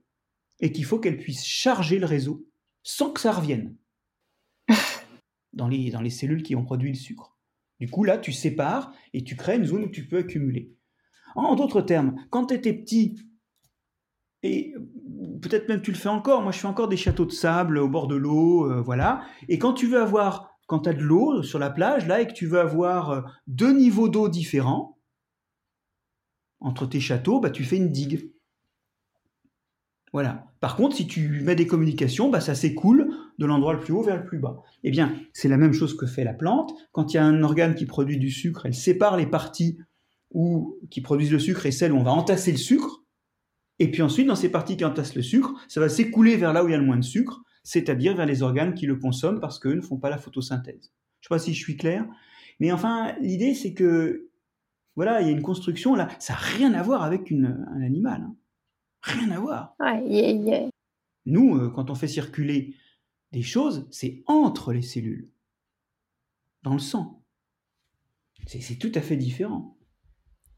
et qu'il faut qu'elle puisse charger le réseau sans que ça revienne <laughs> dans les, dans les cellules qui ont produit le sucre. Du coup, là, tu sépares et tu crées une zone où tu peux accumuler. En d'autres termes, quand tu étais petit, et peut-être même tu le fais encore, moi je fais encore des châteaux de sable au bord de l'eau, euh, voilà, et quand tu veux avoir, quand tu as de l'eau sur la plage, là, et que tu veux avoir euh, deux niveaux d'eau différents, entre tes châteaux, bah, tu fais une digue. Voilà. Par contre, si tu mets des communications, bah, ça s'écoule de l'endroit le plus haut vers le plus bas. Eh bien, c'est la même chose que fait la plante. Quand il y a un organe qui produit du sucre, elle sépare les parties où, qui produisent le sucre et celles où on va entasser le sucre. Et puis ensuite, dans ces parties qui entassent le sucre, ça va s'écouler vers là où il y a le moins de sucre, c'est-à-dire vers les organes qui le consomment parce qu'eux ne font pas la photosynthèse. Je ne sais pas si je suis clair, mais enfin, l'idée c'est que, voilà, il y a une construction là, ça n'a rien à voir avec une, un animal. hein. Rien à voir. Ouais, Nous, euh, quand on fait circuler des choses, c'est entre les cellules, dans le sang. C'est tout à fait différent.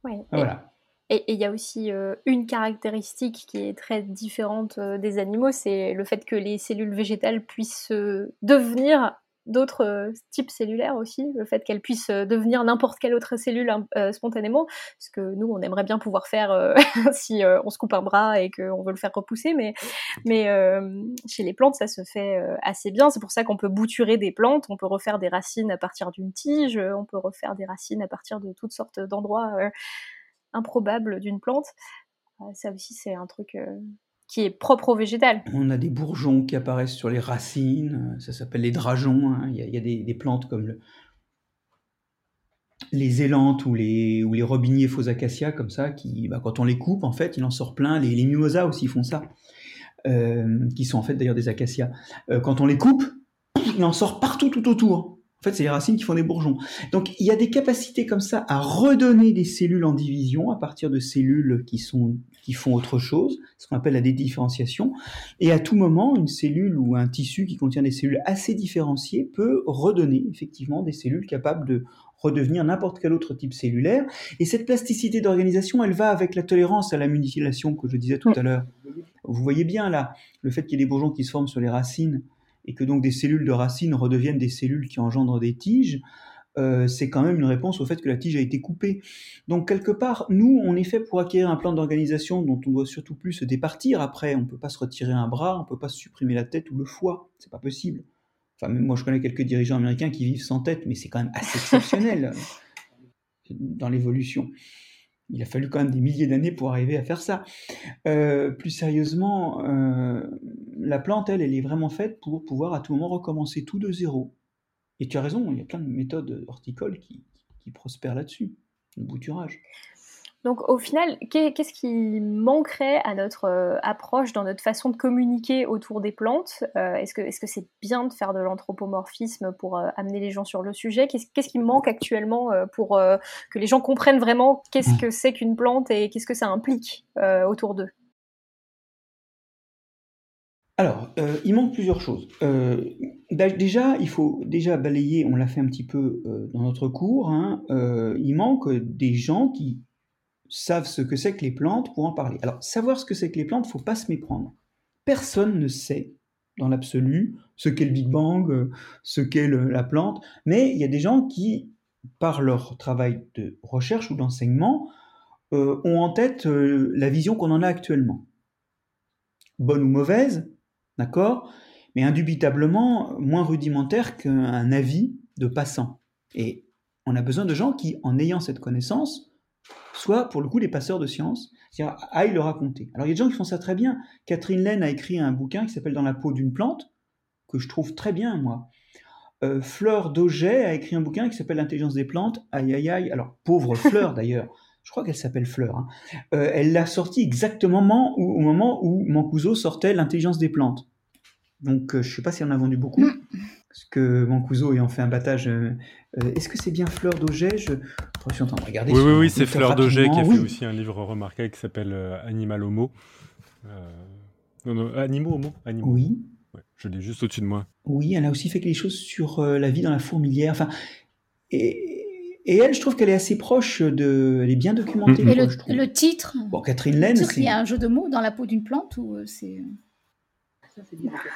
Ouais. Voilà. Et il y a aussi euh, une caractéristique qui est très différente euh, des animaux, c'est le fait que les cellules végétales puissent euh, devenir d'autres types cellulaires aussi, le fait qu'elles puissent devenir n'importe quelle autre cellule spontanément, ce que nous on aimerait bien pouvoir faire <laughs> si on se coupe un bras et qu'on veut le faire repousser, mais, mais chez les plantes ça se fait assez bien, c'est pour ça qu'on peut bouturer des plantes, on peut refaire des racines à partir d'une tige, on peut refaire des racines à partir de toutes sortes d'endroits improbable d'une plante. Euh, ça aussi, c'est un truc euh, qui est propre au végétal. On a des bourgeons qui apparaissent sur les racines, ça s'appelle les drageons. Hein. Il, y a, des, plantes comme le, les élantes ou les, ou les robiniers faux acacias, comme ça, qui, bah, quand on les coupe, en fait, il en sort plein. Les, les mimosas aussi font ça, euh, qui sont en fait d'ailleurs des acacias. quand on les coupe, il en sort partout tout autour. En fait, c'est les racines qui font des bourgeons. Donc, il y a des capacités comme ça à redonner des cellules en division à partir de cellules qui sont qui font autre chose, ce qu'on appelle la dédifférenciation. Et à tout moment, une cellule ou un tissu qui contient des cellules assez différenciées peut redonner effectivement des cellules capables de redevenir n'importe quel autre type cellulaire. Et cette plasticité d'organisation, elle va avec la tolérance à la mutilation que je disais tout à l'heure. Vous voyez bien là, le fait qu'il y ait des bourgeons qui se forment sur les racines et que donc des cellules de racines redeviennent des cellules qui engendrent des tiges, euh, c'est quand même une réponse au fait que la tige a été coupée. Donc quelque part, nous, on est fait pour acquérir un plan d'organisation dont on doit surtout plus se départir après. On ne peut pas se retirer un bras, on ne peut pas se supprimer la tête ou le foie, c'est pas possible. Enfin, même moi, je connais quelques dirigeants américains qui vivent sans tête, mais c'est quand même assez exceptionnel <laughs> dans l'évolution. Il a fallu quand même des milliers d'années pour arriver à faire ça. Euh, plus sérieusement, euh, la plante, elle, elle est vraiment faite pour pouvoir à tout moment recommencer tout de zéro. Et tu as raison, il y a plein de méthodes horticoles qui, qui prospèrent là-dessus, le bouturage. Donc au final, qu'est-ce qui manquerait à notre euh, approche dans notre façon de communiquer autour des plantes? Euh, Est-ce que c'est bien de faire de l'anthropomorphisme pour euh, amener les gens sur le sujet? Qu'est-ce qui manque actuellement pour que les gens comprennent vraiment qu'est-ce mmh. que c'est qu'une plante et qu'est-ce que ça implique autour d'eux? Alors, il manque plusieurs choses. déjà, il faut déjà balayer, on l'a fait un petit peu dans notre cours, hein, il manque des gens qui savent ce que c'est que les plantes pour en parler. Alors, savoir ce que c'est que les plantes, faut pas se méprendre. Personne ne sait, dans l'absolu, ce qu'est le Big Bang, euh, ce qu'est la plante, mais il y a des gens qui, par leur travail de recherche ou d'enseignement, euh, ont en tête euh, la vision qu'on en a actuellement. Bonne ou mauvaise, d'accord, mais indubitablement moins rudimentaire qu'un avis de passant. Et on a besoin de gens qui, en ayant cette connaissance, soit pour le coup les passeurs de science, c'est-à-dire aillent le raconter. Alors il y a des gens qui font ça très bien. Catherine Laine a écrit un bouquin qui s'appelle Dans la peau d'une plante, que je trouve très bien moi. Euh, Fleur Dauget a écrit un bouquin qui s'appelle L'intelligence des plantes. Aïe aïe aïe. Alors pauvre <laughs> Fleur d'ailleurs. Je crois qu'elle s'appelle Fleur. Hein. Euh, elle l'a sorti exactement au, moment où Mancuso sortait L'intelligence des plantes. Donc euh, je ne sais pas si on a vendu beaucoup. Mm. Parce que Mancuso ayant fait un battage. Est-ce que c'est bien Fleur d'Auger je... suis en train de regarder. Oui, oui, oui, c'est Fleur d'Auger qui a fait aussi un livre remarquable qui s'appelle Animal Homo. Non, non, Animaux Homo Animaux. Oui. je l'ai juste au-dessus de moi. Oui, elle a aussi fait quelque chose sur la vie dans la fourmilière. Enfin, et, et elle, je trouve qu'elle est assez proche de. Elle est bien documentée. Et le, le, titre Bon, Catherine Laine. Il y a un jeu de mots dans la peau d'une plante ou c'est.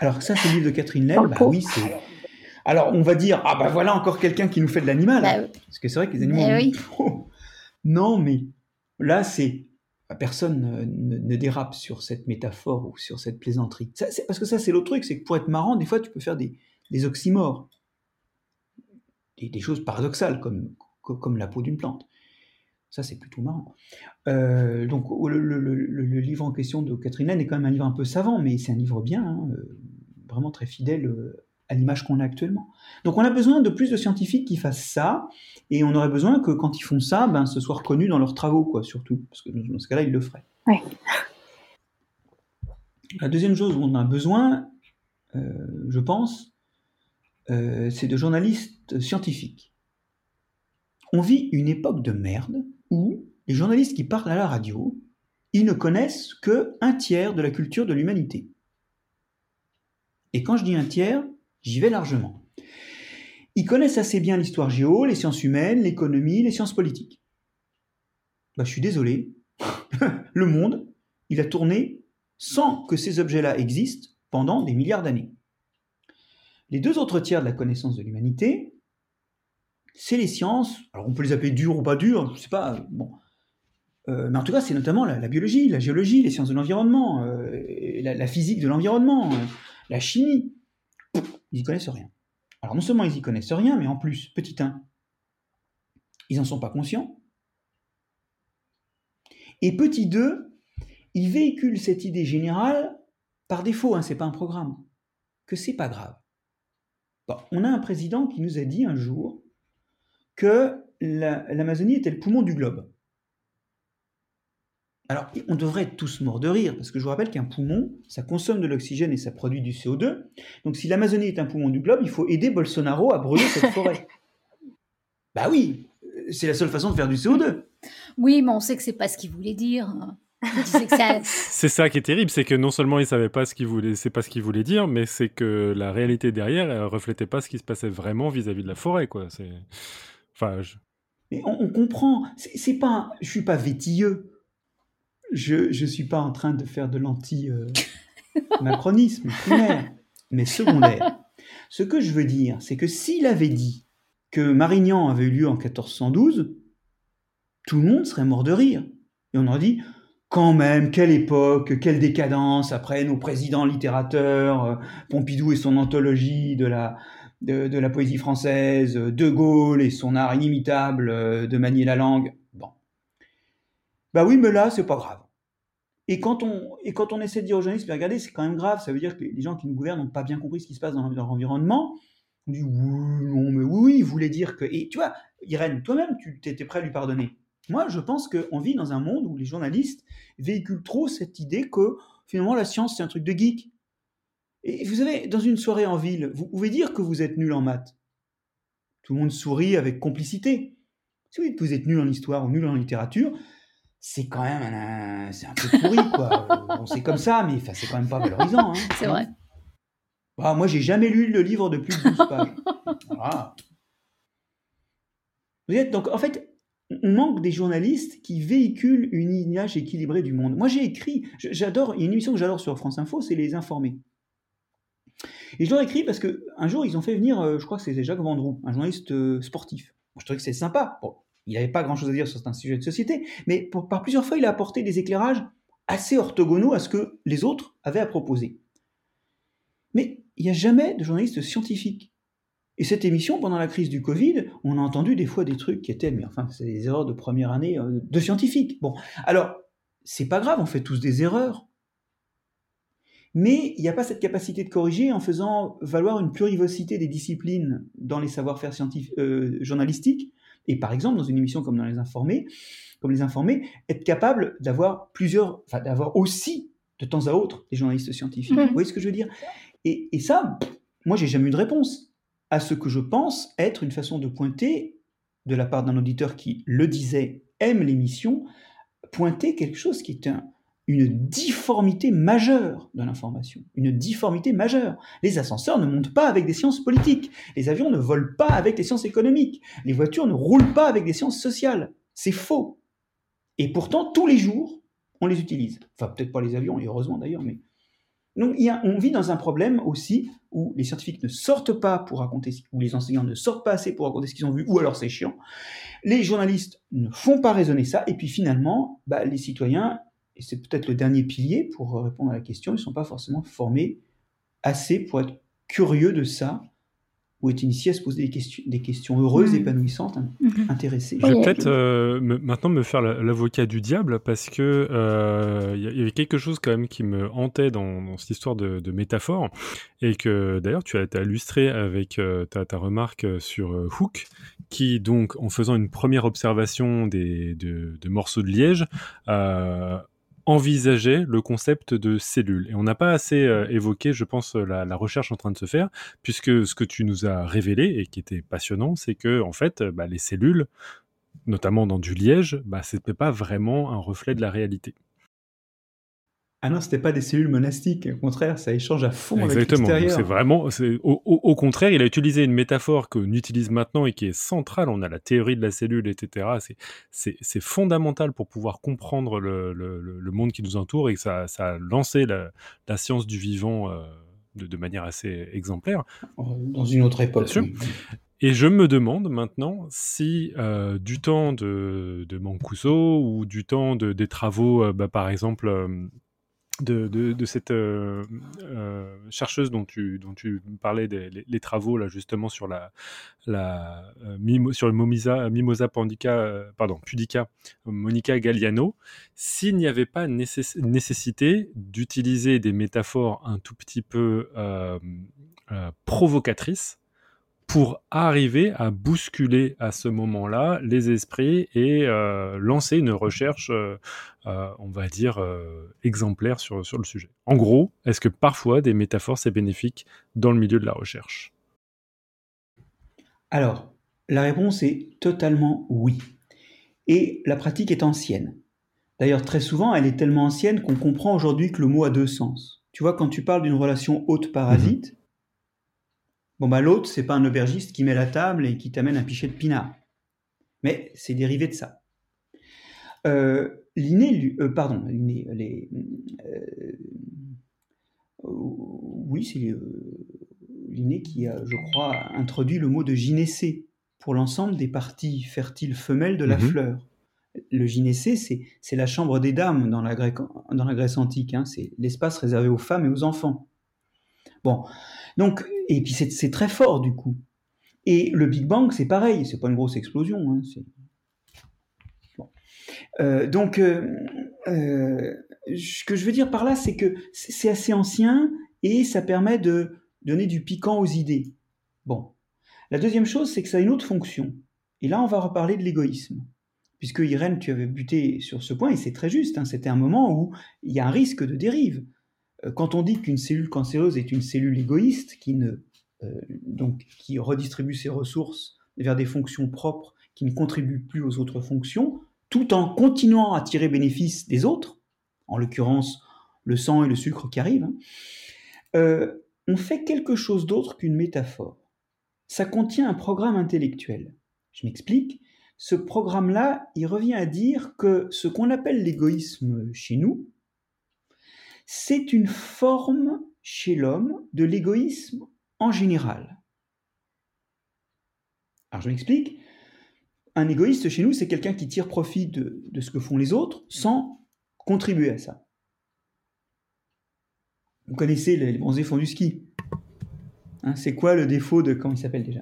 Alors, ça, c'est le livre de Catherine Laine. Bah oui, c'est. Alors, on va dire, ah bah voilà encore quelqu'un qui nous fait de l'animal. Bah Parce que c'est vrai que les animaux. Eh non, mais là, c'est. Bah, personne ne, dérape sur cette métaphore ou sur cette plaisanterie. parce que ça, c'est l'autre truc, c'est que pour être marrant, des fois, tu peux faire des, des oxymores. Des, des choses paradoxales, comme, comme la peau d'une plante. Ça, c'est plutôt marrant. Euh, donc, le, livre en question de Catherine Laine est quand même un livre un peu savant, mais c'est un livre bien, hein, euh, vraiment très fidèle euh, à l'image qu'on a actuellement. Donc on a besoin de plus de scientifiques qui fassent ça, et on aurait besoin que quand ils font ça, ben, ce soit reconnu dans leurs travaux, quoi, surtout, parce que dans ce cas-là, ils le feraient. La deuxième chose où on a besoin, euh, je pense, euh, c'est de journalistes scientifiques. On vit une époque de merde où les journalistes qui parlent à la radio, ils ne connaissent que un tiers de la culture de l'humanité. Et quand je dis un tiers, j'y vais largement. Ils connaissent assez bien l'histoire géo, les sciences humaines, l'économie, les sciences politiques. Bah, je suis désolé, <laughs> le monde, il a tourné sans que ces objets-là existent pendant des milliards d'années. Les deux autres tiers de la connaissance de l'humanité, c'est les sciences. Alors on peut les appeler dures ou pas dures, je sais pas. Bon, euh, mais en tout cas, c'est notamment la, biologie, la géologie, les sciences de l'environnement, euh, la, physique de l'environnement, euh, la chimie. Ils y connaissent rien. Alors non seulement ils y connaissent rien, mais en plus, petit 1, ils n'en sont pas conscients. Et petit 2, ils véhiculent cette idée générale par défaut, hein, c'est pas un programme, que c'est pas grave. on a un président qui nous a dit un jour que l'Amazonie était le poumon du globe. Alors, on devrait être tous morts de rire, parce que je vous rappelle qu'un poumon, ça consomme de l'oxygène et ça produit du CO2. Donc, si l'Amazonie est un poumon du globe, il faut aider Bolsonaro à brûler cette <laughs> forêt. bah oui, c'est la seule façon de faire du CO2. Oui, mais on sait que c'est pas ce qu'il voulait dire. <laughs> c'est ça qui est terrible, c'est que non seulement il savait pas ce qu'il voulait, c'est pas ce qu'il voulait dire, mais c'est que la réalité derrière elle reflétait pas ce qui se passait vraiment vis-à-vis de la forêt, quoi. C'est, enfin, mais on, comprend. C'est pas, je suis pas vétilleux je ne suis pas en train de faire de l'anti-macronisme primaire, mais secondaire. Ce que je veux dire, c'est que s'il avait dit que Marignan avait eu lieu en 1412, tout le monde serait mort de rire. Et on aurait dit, quand même, quelle époque, quelle décadence, après nos présidents littérateurs, euh, Pompidou et son anthologie de la, de, de la poésie française, De Gaulle et son art inimitable euh, de manier la langue. Bah oui, mais là, c'est pas grave. Et quand, on, et quand on essaie de dire aux journalistes, mais regardez, c'est quand même grave, ça veut dire que les gens qui nous gouvernent n'ont pas bien compris ce qui se passe dans leur environnement. On dit, oui, non, mais oui, il voulait dire que. Et tu vois, Irène, toi-même, tu étais prêt à lui pardonner. Moi, je pense qu'on vit dans un monde où les journalistes véhiculent trop cette idée que finalement la science, c'est un truc de geek. Et vous savez, dans une soirée en ville, vous pouvez dire que vous êtes nul en maths. Tout le monde sourit avec complicité. Si vous êtes nul en histoire ou nul en littérature, c'est quand même un, c'est un peu pourri, quoi. <laughs> bon, c'est comme ça, mais c'est quand même pas valorisant. Hein. C'est vrai. Bah, moi, j'ai jamais lu le livre de plus de 12 pages. Voilà. Vous êtes, donc, en fait, on manque des journalistes qui véhiculent une image équilibrée du monde. Moi, j'ai écrit, j'adore, il y a une émission que j'adore sur France Info, c'est Les Informés. Et je l'ai écrit parce que un jour, ils ont fait venir, euh, je crois que c'est Jacques Vendroux, un journaliste euh, sportif. je trouvais que c'est sympa. Bon, il n'avait pas grand-chose à dire sur un sujet de société, mais par plusieurs fois, il a apporté des éclairages assez orthogonaux à ce que les autres avaient à proposer. Mais il n'y a jamais de journaliste scientifique. Et cette émission, pendant la crise du Covid, on a entendu des fois des trucs qui étaient, mais enfin, c'est des erreurs de première année euh, de scientifiques. Bon, alors, c'est pas grave, on fait tous des erreurs. Mais il n'y a pas cette capacité de corriger en faisant valoir une plurivocité des disciplines dans les savoir-faire euh, journalistiques, et par exemple, dans une émission comme dans Les Informés, comme Les Informés, être capable d'avoir plusieurs, enfin, d'avoir aussi de temps à autre des journalistes scientifiques. Mmh. Vous voyez ce que je veux dire? Et, et, ça, moi, j'ai jamais eu de réponse à ce que je pense être une façon de pointer, de la part d'un auditeur qui le disait, aime l'émission, pointer quelque chose qui est un, une difformité majeure de l'information, une difformité majeure. Les ascenseurs ne montent pas avec des sciences politiques, les avions ne volent pas avec des sciences économiques, les voitures ne roulent pas avec des sciences sociales. C'est faux. Et pourtant, tous les jours, on les utilise. Enfin, peut-être pas les avions, et heureusement d'ailleurs, mais... Donc, y a, on vit dans un problème aussi où les scientifiques ne sortent pas pour raconter, ou les enseignants ne sortent pas assez pour raconter ce qu'ils ont vu, ou alors c'est chiant. Les journalistes ne font pas raisonner ça, et puis finalement, bah, les citoyens, et c'est peut-être le dernier pilier pour répondre à la question, ils ne sont pas forcément formés assez pour être curieux de ça ou être initiés à se poser des questions, des questions heureuses, mmh. épanouissantes, mmh. intéressées. Je vais peut-être euh, maintenant me faire l'avocat du diable parce que euh, il y avait quelque chose quand même qui me hantait dans, cette histoire de, métaphore et que d'ailleurs tu as, été illustré avec euh, ta, ta, remarque sur Hook qui donc en faisant une première observation des, de, de morceaux de liège envisager le concept de cellule. Et on n'a pas assez euh, évoqué, je pense, la, recherche en train de se faire, puisque ce que tu nous as révélé et qui était passionnant, c'est que en fait, bah, les cellules, notamment dans du liège, bah, c'était pas vraiment un reflet de la réalité. Ah non, c'était pas des cellules monastiques. Au contraire, ça échange à fond Exactement. avec l'extérieur. C'est vraiment, au, au, au, contraire, il a utilisé une métaphore qu'on utilise maintenant et qui est centrale. On a la théorie de la cellule, etc. C'est fondamental pour pouvoir comprendre le, le, le, monde qui nous entoure et que ça, ça a lancé la, la science du vivant euh, de, de, manière assez exemplaire. Dans une autre époque. Oui. Et je me demande maintenant si euh, du temps de, de Mancuso ou du temps de, des travaux, euh, bah, par exemple, euh, de, cette euh, euh, chercheuse dont tu, dont parlais, les, travaux là justement sur la, euh, le Mimosa, Mimosa Pandica, pardon, Pudica, Monica Galliano, s'il n'y avait pas nécess nécessité d'utiliser des métaphores un tout petit peu provocatrices pour arriver à bousculer à ce moment-là les esprits et euh, lancer une recherche, euh, euh, on va dire, exemplaire sur, sur le sujet. En gros, est-ce que parfois des métaphores, c'est bénéfique dans le milieu de la recherche? Alors, la réponse est totalement oui. Et la pratique est ancienne. D'ailleurs, très souvent, elle est tellement ancienne qu'on comprend aujourd'hui que le mot a deux sens. Tu vois, quand tu parles d'une relation hôte-parasite, mmh. Bon, bah, l'autre, c'est pas un aubergiste qui met la table et qui t'amène un pichet de pinard. Mais c'est dérivé de ça. Euh, L'inné, euh, pardon, les, euh, oui, c'est l'inné qui a, je crois, introduit le mot de gynécée pour l'ensemble des parties fertiles femelles de la mmh. fleur. Le gynécée, c'est la chambre des dames dans la, Grèce, dans la Grèce antique. Hein, c'est l'espace réservé aux femmes et aux enfants. Bon, donc, et puis c'est très fort du coup. Et le Big Bang, c'est pareil, c'est pas une grosse explosion. Hein, euh, donc, euh, euh, ce que je veux dire par là, c'est que c'est assez ancien et ça permet de donner du piquant aux idées. Bon. La deuxième chose, c'est que ça a une autre fonction. Et là, on va reparler de l'égoïsme. Puisque Irène, tu avais buté sur ce point, et c'est très juste, hein, c'était un moment où il y a un risque de dérive. Euh, quand on dit qu'une cellule cancéreuse est une cellule égoïste qui, ne, euh, redistribue ses ressources vers des fonctions propres qui ne contribuent plus aux autres fonctions, tout en continuant à tirer bénéfice des autres, en l'occurrence le sang et le sucre qui arrivent, hein, euh, on fait quelque chose d'autre qu'une métaphore. Ça contient un programme intellectuel. Je m'explique. Ce programme-là, il revient à dire que ce qu'on appelle l'égoïsme chez nous, c'est une forme chez l'homme de l'égoïsme en général. Alors je m'explique. Un égoïste chez nous, c'est quelqu'un qui tire profit de, ce que font les autres sans contribuer à ça. Vous connaissez les, les bronzés font du ski. Hein, c'est quoi le défaut de... Comment il s'appelle déjà?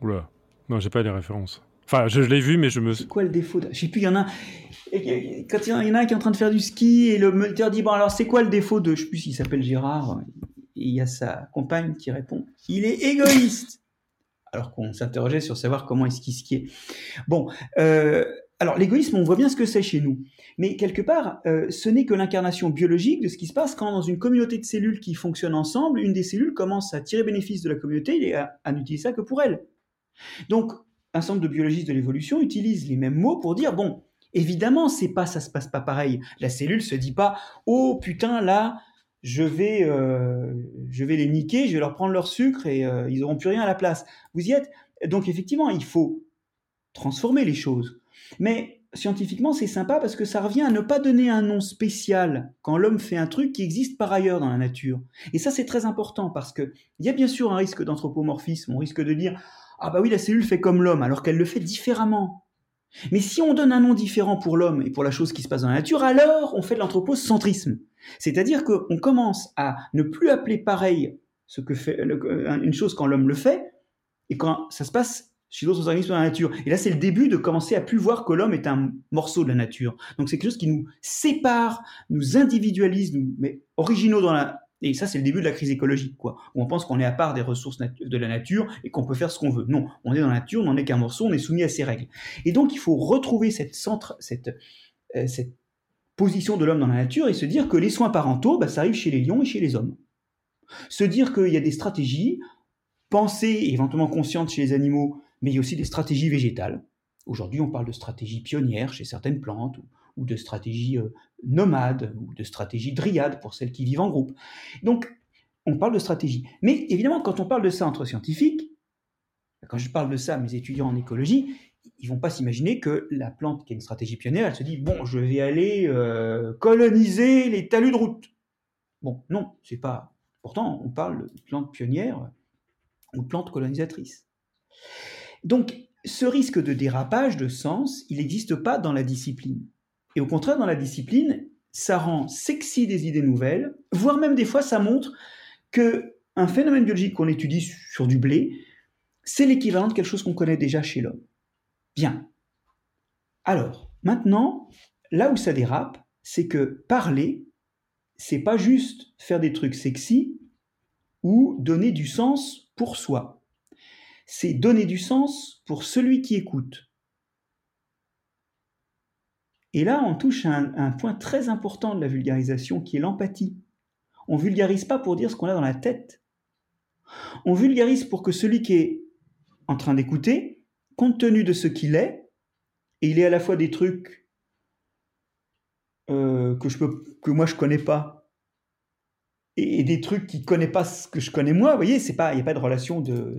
Oula, non, j'ai pas les références. Enfin, je, l'ai vu, mais je me. C'est quoi le défaut de... Je sais plus, il y en a. Quand il y en a un qui est en train de faire du ski et le moniteur dit Bon, alors c'est quoi le défaut de. Je sais plus s'il s'appelle Gérard. Et il y a sa compagne qui répond Il est égoïste Alors qu'on s'interrogeait sur savoir comment est-ce qu'il skiait. Bon, euh, alors l'égoïsme, on voit bien ce que c'est chez nous. Mais quelque part, euh, ce n'est que l'incarnation biologique de ce qui se passe quand, dans une communauté de cellules qui fonctionnent ensemble, une des cellules commence à tirer bénéfice de la communauté et à n'utiliser ça que pour elle. Donc, un certain nombre de biologistes de l'évolution utilisent les mêmes mots pour dire bon, évidemment, c'est pas ça se passe pas pareil. La cellule se dit pas oh putain là, je vais euh, je vais les niquer, je vais leur prendre leur sucre et euh, ils auront plus rien à la place. Vous y êtes? Donc effectivement, il faut transformer les choses. Mais scientifiquement, c'est sympa parce que ça revient à ne pas donner un nom spécial quand l'homme fait un truc qui existe par ailleurs dans la nature. Et ça, c'est très important parce que il y a bien sûr un risque d'anthropomorphisme. On risque de dire ah bah oui, la cellule fait comme l'homme, alors qu'elle le fait différemment. Mais si on donne un nom différent pour l'homme et pour la chose qui se passe dans la nature, alors on fait de l'anthropocentrisme. C'est-à-dire qu'on commence à ne plus appeler pareil ce que fait une chose quand l'homme le fait, et quand ça se passe chez d'autres organismes dans la nature. Et là, c'est le début de commencer à plus voir que l'homme est un morceau de la nature. Donc c'est quelque chose qui nous sépare, nous individualise, nous met originaux dans la, et ça, c'est le début de la crise écologique, quoi. Où on pense qu'on est à part des ressources de la nature et qu'on peut faire ce qu'on veut. Non, on est dans la nature, on n'en est qu'un morceau, on est soumis à ses règles. Et donc, il faut retrouver euh, cette position de l'homme dans la nature et se dire que les soins parentaux, bah, ça arrive chez les lions et chez les hommes. Se dire qu'il y a des stratégies, pensées et éventuellement conscientes chez les animaux, mais il y a aussi des stratégies végétales. Aujourd'hui, on parle de stratégies pionnières chez certaines plantes, de stratégie euh, nomade, ou de stratégie dryade pour celles qui vivent en groupe. Donc, on parle de stratégie. Mais évidemment, quand on parle de ça entre scientifiques, quand je parle de ça à mes étudiants en écologie, ils vont pas s'imaginer que la plante qui a une stratégie pionnière, elle se dit bon, je vais aller euh, coloniser les talus de route. Bon, non, c'est pas. Pourtant, on parle de plante pionnière ou plante colonisatrice. Donc, ce risque de dérapage de sens, il n'existe pas dans la discipline. Et au contraire, dans la discipline, ça rend sexy des idées nouvelles, voire même des fois, ça montre que un phénomène biologique qu'on étudie sur du blé, c'est l'équivalent de quelque chose qu'on connaît déjà chez l'homme. Bien. Alors, maintenant, là où ça dérape, c'est que parler, c'est pas juste faire des trucs sexy ou donner du sens pour soi. C'est donner du sens pour celui qui écoute. Et là, on touche à un, point très important de la vulgarisation qui est l'empathie. On vulgarise pas pour dire ce qu'on a dans la tête. On vulgarise pour que celui qui est en train d'écouter, compte tenu de ce qu'il est, et il est à la fois des trucs euh, que, je peux, que moi je connais pas, et, des trucs qui connaît pas ce que je connais moi, vous voyez, c'est pas, il n'y a pas de relation de,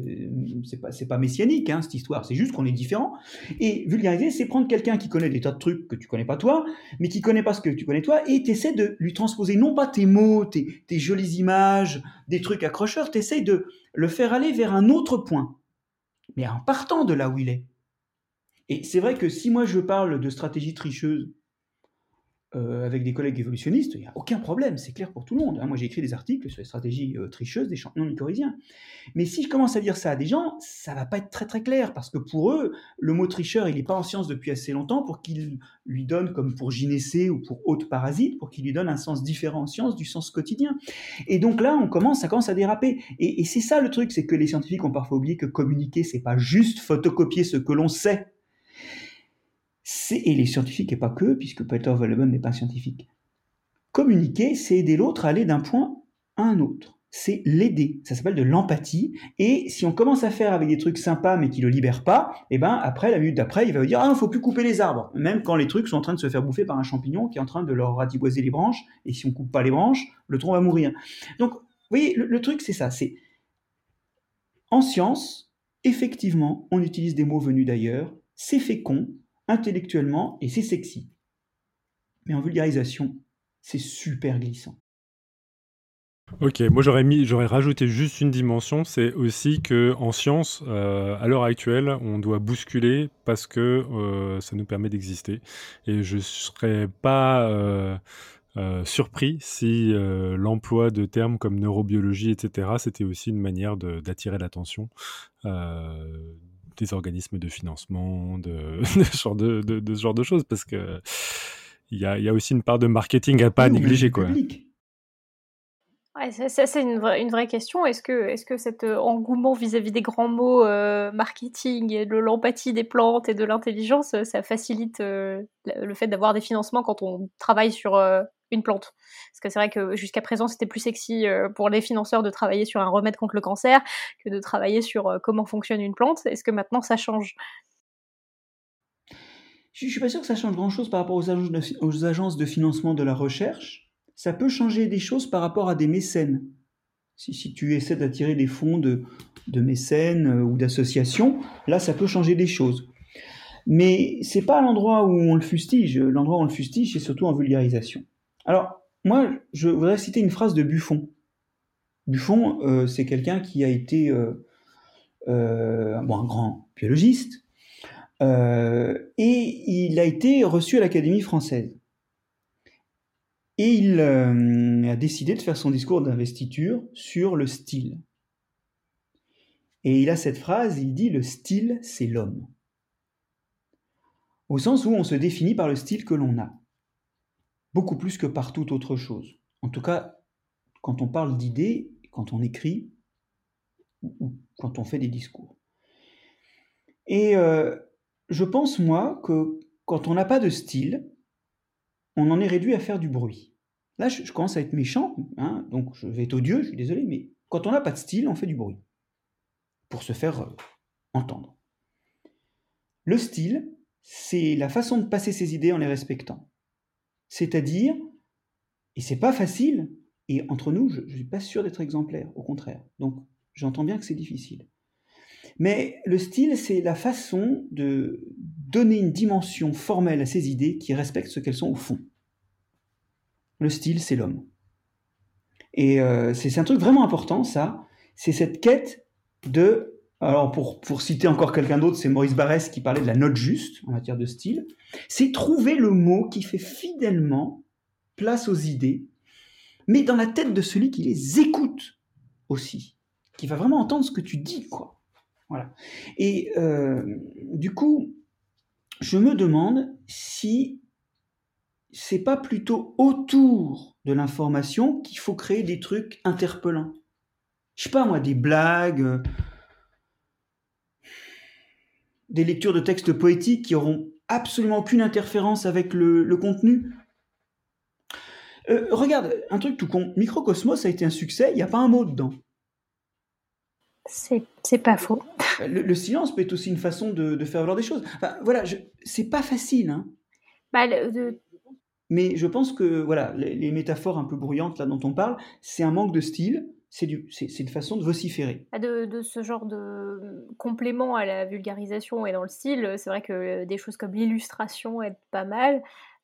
c'est pas, c'est pas messianique hein, cette histoire, c'est juste qu'on est différent. Et vulgariser, c'est prendre quelqu'un qui connaît des tas de trucs que tu connais pas toi, mais qui connaît pas ce que tu connais toi, et t'essaies de lui transposer non pas tes mots, tes, jolies images, des trucs accrocheurs, t'essaies de le faire aller vers un autre point, mais en partant de là où il est. Et c'est vrai que si moi je parle de stratégie tricheuse euh, avec des collègues évolutionnistes, il n'y a aucun problème, c'est clair pour tout le monde. Hein. Moi, j'ai écrit des articles sur les stratégies euh, tricheuses des champignons mycorhiziens. Mais si je commence à dire ça à des gens, ça va pas être très très clair, parce que pour eux, le mot tricheur, il n'est pas en science depuis assez longtemps pour qu'il lui donne, comme pour gynécée ou pour haute parasite, pour qu'il lui donne un sens différent en science du sens quotidien. Et donc là, on commence, ça commence à déraper. Et, et c'est ça le truc, c'est que les scientifiques ont parfois oublié que communiquer, c'est pas juste photocopier ce que l'on sait et les scientifiques, et pas que, puisque Peter Welleben n'est pas scientifique. Communiquer, c'est aider l'autre à aller d'un point à un autre. C'est l'aider. Ça s'appelle de l'empathie. Et si on commence à faire avec des trucs sympas mais qui le libèrent pas, et eh ben après, la minute d'après, il va dire, ah, il faut plus couper les arbres. Même quand les trucs sont en train de se faire bouffer par un champignon qui est en train de leur ratiboiser les branches. Et si on coupe pas les branches, le tronc va mourir. Donc, vous voyez, le, le truc, c'est ça. C'est, en science, effectivement, on utilise des mots venus d'ailleurs. C'est fécond, intellectuellement et c'est sexy. Mais en vulgarisation, c'est super glissant. Ok, moi j'aurais mis, j'aurais rajouté juste une dimension, c'est aussi que en science, euh, à l'heure actuelle, on doit bousculer parce que euh, ça nous permet d'exister. Et je serais pas euh, surpris si l'emploi de termes comme neurobiologie, etc., c'était aussi une manière d'attirer l'attention des organismes de financement, de, <laughs> de, ce, genre de, de, ce genre de choses, parce que il y a, y a, aussi une part de marketing à pas négliger. Quoi. Ouais, ça, ça c'est une, vraie, une vraie question. Est-ce que, est -ce que cet euh, engouement vis-à-vis des grands mots euh, marketing et de l'empathie des plantes et de l'intelligence, ça facilite euh, le fait d'avoir des financements quand on travaille sur une plante. Parce que c'est vrai que jusqu'à présent, c'était plus sexy euh, pour les financeurs de travailler sur un remède contre le cancer que de travailler sur euh, comment fonctionne une plante. Est-ce que maintenant ça change? Je ne suis pas sûr que ça change grand-chose par rapport aux agences, de, financement de la recherche. Ça peut changer des choses par rapport à des mécènes. Si, si tu essaies d'attirer des fonds de, de mécènes euh, ou d'associations, là, ça peut changer des choses. Mais c'est pas l'endroit où on le fustige. L'endroit où on le fustige, c'est surtout en vulgarisation. Alors, moi, je voudrais citer une phrase de Buffon. Buffon, euh, c'est quelqu'un qui a été euh, euh, un grand biologiste, et il a été reçu à l'Académie française. Et il a décidé de faire son discours d'investiture sur le style. Et il a cette phrase, il dit, le style, c'est l'homme. Au sens où on se définit par le style que l'on a beaucoup plus que par toute autre chose. En tout cas, quand on parle d'idées, quand on écrit, ou quand on fait des discours. Et euh, je pense, moi, que quand on n'a pas de style, on en est réduit à faire du bruit. Là, je, commence à être méchant, hein, donc je vais être odieux, je suis désolé, mais quand on n'a pas de style, on fait du bruit. Pour se faire euh, entendre. Le style, c'est la façon de passer ses idées en les respectant. C'est-à-dire, et c'est pas facile, et entre nous, je ne suis pas sûr d'être exemplaire, au contraire. Donc, j'entends bien que c'est difficile. Mais le style, c'est la façon de donner une dimension formelle à ces idées qui respectent ce qu'elles sont au fond. Le style, c'est l'homme. Et euh, c'est un truc vraiment important, ça. C'est cette quête de... Alors, pour, citer encore quelqu'un d'autre, c'est Maurice Barrès qui parlait de la note juste en matière de style. C'est trouver le mot qui fait fidèlement place aux idées, mais dans la tête de celui qui les écoute aussi, qui va vraiment entendre ce que tu dis, quoi. Voilà. Et euh, du coup, je me demande si c'est pas plutôt autour de l'information qu'il faut créer des trucs interpellants. Je sais pas moi, des blagues, euh, des lectures de textes poétiques qui auront absolument aucune interférence avec le, contenu. Euh, regarde, un truc tout con, Microcosmos a été un succès, il n'y a pas un mot dedans. C'est pas faux. Le, silence peut être aussi une façon de, faire valoir des choses. Enfin, voilà, c'est pas facile. Hein. Bah, de, mais je pense que voilà, les, métaphores un peu bruyantes là dont on parle, c'est un manque de style, c'est une façon de vociférer. Ah, de, ce genre de complément à la vulgarisation et dans le style, c'est vrai que des choses comme l'illustration aident pas mal.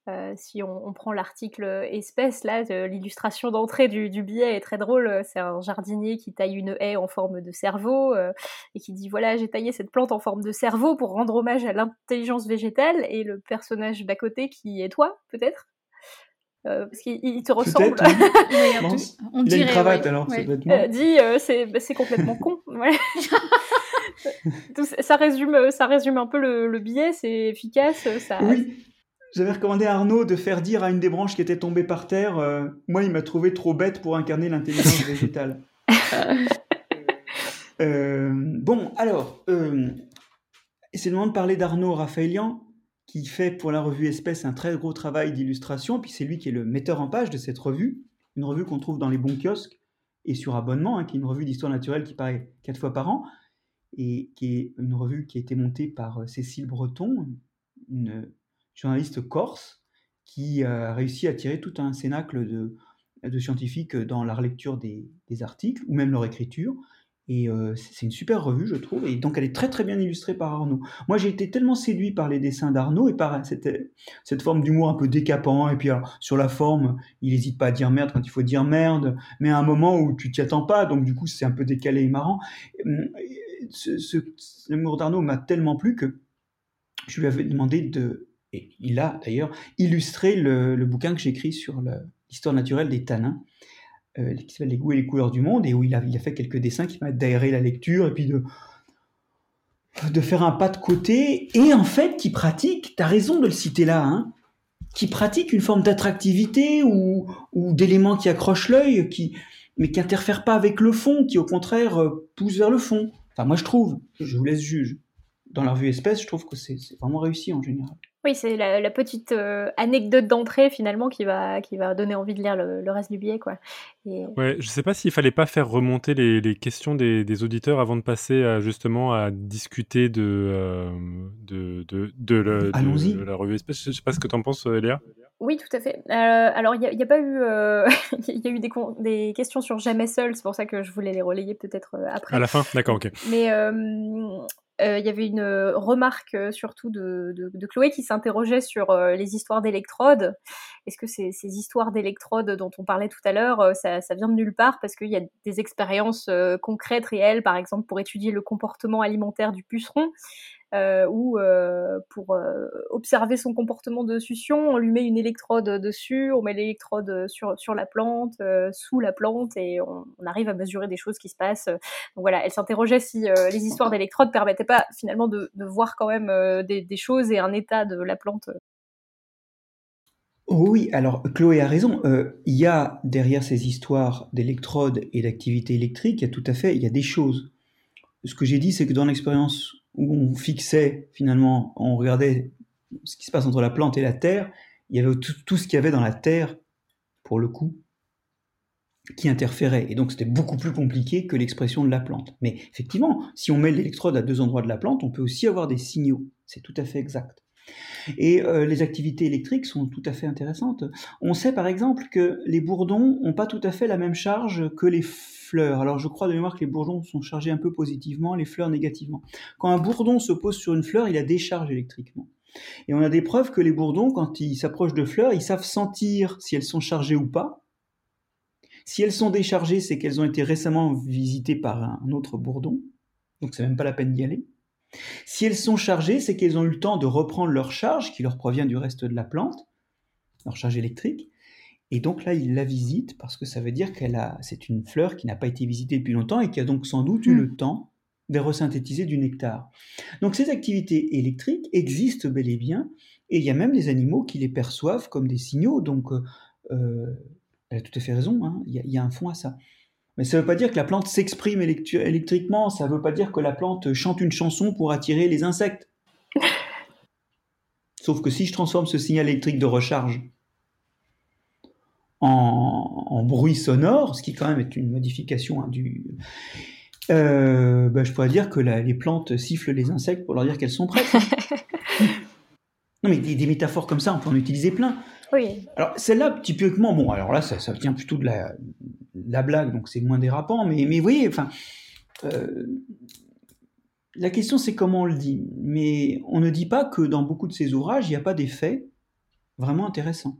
Euh, si on, prend l'article espèce, là, l'illustration d'entrée du, billet est très drôle. C'est un jardinier qui taille une haie en forme de cerveau euh, et qui dit voilà, j'ai taillé cette plante en forme de cerveau pour rendre hommage à l'intelligence végétale. Et le personnage d'à côté qui est toi, peut-être? Euh, parce qu'il te ressemble. <laughs> on il a une cravate alors, euh, dit euh, bah, c'est complètement con. <laughs> <laughs> ça résume ça résume un peu le, billet, c'est efficace. Ça... Oui. J'avais recommandé à Arnaud de faire dire à une des branches qui était tombée par terre, moi il m'a trouvé trop bête pour incarner l'intelligence végétale. bon, alors, c'est le moment de parler d'Arnaud Raphaëlian qui fait pour la revue Espèce un très gros travail d'illustration, puis c'est lui qui est le metteur en page de cette revue, une revue qu'on trouve dans les bons kiosques et sur abonnement, hein, qui est une revue d'histoire naturelle qui paraît quatre fois par an, et qui est une revue qui a été montée par euh, Cécile Breton, une journaliste corse, qui a réussi à tirer tout un cénacle de, scientifiques dans la relecture des, des articles, ou même leur écriture, et euh, c'est une super revue, je trouve. Et donc, elle est très, très bien illustrée par Arnaud. Moi, j'ai été tellement séduit par les dessins d'Arnaud et par cette, cette forme d'humour un peu décapant. Et puis, alors, sur la forme, il n'hésite pas à dire merde quand il faut dire merde, mais à un moment où tu t'y attends pas. Donc, du coup, c'est un peu décalé et marrant. Ce, ce, l'humour d'Arnaud m'a tellement plu que je lui avais demandé de. Et il a d'ailleurs illustré le, le bouquin que j'écris sur l'histoire naturelle des tanins. Euh, qui s'appelle Les goûts et les couleurs du monde, et où il a, fait quelques dessins qui m'ont d'aérer la lecture, et puis de, faire un pas de côté, et en fait qui pratique, tu as raison de le citer là, hein, qui pratique une forme d'attractivité ou, ou d'éléments qui accrochent l'œil, qui, mais qui n'interfèrent pas avec le fond, qui au contraire euh, poussent vers le fond. Enfin, moi je trouve, je vous laisse juge. Dans la revue Espèce, je trouve que c'est vraiment réussi en général. Oui, c'est la, petite euh, anecdote d'entrée finalement qui va, qui va donner envie de lire le, reste du billet. Quoi. Et... Ouais, je sais pas s'il fallait pas faire remonter les, les questions des, des, auditeurs avant de passer à, justement à discuter de, euh, de, de, de, la revue Espèce. Je sais pas ce que tu en penses, euh, Léa. Oui, tout à fait. alors, il n'y a, a, pas eu. <laughs> Il y a eu des, des, questions sur Jamais Seul, c'est pour ça que je voulais les relayer peut-être après. À la fin, d'accord, ok. Mais euh, il y avait une euh, remarque euh, surtout de, Chloé qui s'interrogeait sur les histoires d'électrodes. Est-ce que ces, histoires d'électrodes dont on parlait tout à l'heure, ça, vient de nulle part parce qu'il y a des expériences concrètes, réelles, par exemple pour étudier le comportement alimentaire du puceron? Où euh, pour euh, observer son comportement de succion, on lui met une électrode dessus, on met l'électrode sur, sur la plante, euh, sous la plante, et on, arrive à mesurer des choses qui se passent. Donc voilà, elle s'interrogeait si les histoires d'électrodes permettaient pas finalement de, voir quand même des, choses et un état de la plante. Oui, alors Chloé a raison. il y a derrière ces histoires d'électrodes et d'activité électrique, il y a tout à fait, il y a des choses. Ce que j'ai dit, c'est que dans l'expérience où on fixait finalement, on regardait ce qui se passe entre la plante et la terre, il y avait tout, ce qu'il y avait dans la terre, pour le coup, qui interférait. Et donc c'était beaucoup plus compliqué que l'expression de la plante. Mais effectivement, si on met l'électrode à deux endroits de la plante, on peut aussi avoir des signaux. C'est tout à fait exact. Et euh, les activités électriques sont tout à fait intéressantes. On sait par exemple que les bourdons n'ont pas tout à fait la même charge que les fleurs. Alors je crois de mémoire que les bourdons sont chargés un peu positivement, les fleurs négativement. Quand un bourdon se pose sur une fleur, il a des charges électriquement. Et on a des preuves que les bourdons, quand ils s'approchent de fleurs, ils savent sentir si elles sont chargées ou pas. Si elles sont déchargées, c'est qu'elles ont été récemment visitées par un autre bourdon. Donc c'est même pas la peine d'y aller. Si elles sont chargées, c'est qu'elles ont eu le temps de reprendre leur charge qui leur provient du reste de la plante, leur charge électrique. Et donc là, ils la visitent parce que ça veut dire qu'elle a, c'est une fleur qui n'a pas été visitée depuis longtemps et qui a donc sans doute eu hmm. le temps de resynthétiser du nectar. Donc ces activités électriques existent bel et bien, et il y a même des animaux qui les perçoivent comme des signaux. Donc, euh, euh, elle a tout à fait raison, hein, il, y a, un fond à ça. Mais ça ne veut pas dire que la plante s'exprime électriquement, ça ne veut pas dire que la plante chante une chanson pour attirer les insectes. <laughs> Sauf que si je transforme ce signal électrique de recharge en, bruit sonore, ce qui quand même est une modification hein, du... Euh, bah, je pourrais dire que les plantes sifflent les insectes pour leur dire qu'elles sont prêtes. <laughs> non mais des, métaphores comme ça, on peut en utiliser plein. Oui. Alors celle-là, typiquement, bon, alors là, ça, ça vient plutôt de la, la blague, donc c'est moins dérapant, mais, mais vous voyez, enfin, euh, la question c'est comment on le dit. Mais on ne dit pas que dans beaucoup de ces ouvrages, il n'y a pas des faits vraiment intéressants.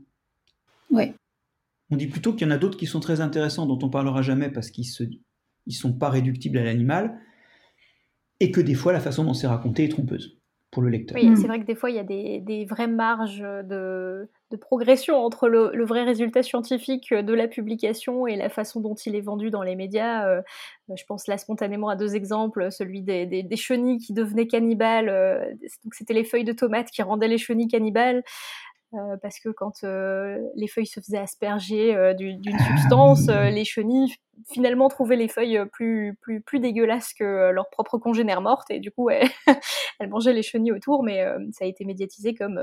Oui. On dit plutôt qu'il y en a d'autres qui sont très intéressants, dont on parlera jamais parce qu'ils ne ils sont pas réductibles à l'animal, et que des fois la façon dont c'est raconté est trompeuse pour le lecteur. Oui, c'est vrai que des fois il y a des, des vraies marges de, de progression entre le, vrai résultat scientifique de la publication et la façon dont il est vendu dans les médias. Euh, je pense là spontanément à deux exemples, celui des, des, chenilles qui devenaient cannibales, euh, donc c'était les feuilles de tomates qui rendaient les chenilles cannibales. Euh, parce que quand les feuilles se faisaient asperger d'une ah substance, les chenilles finalement trouvaient les feuilles plus, plus, plus dégueulasses que leurs propres congénères mortes, et du coup elles, <laughs> mangeaient les chenilles autour, mais ça a été médiatisé comme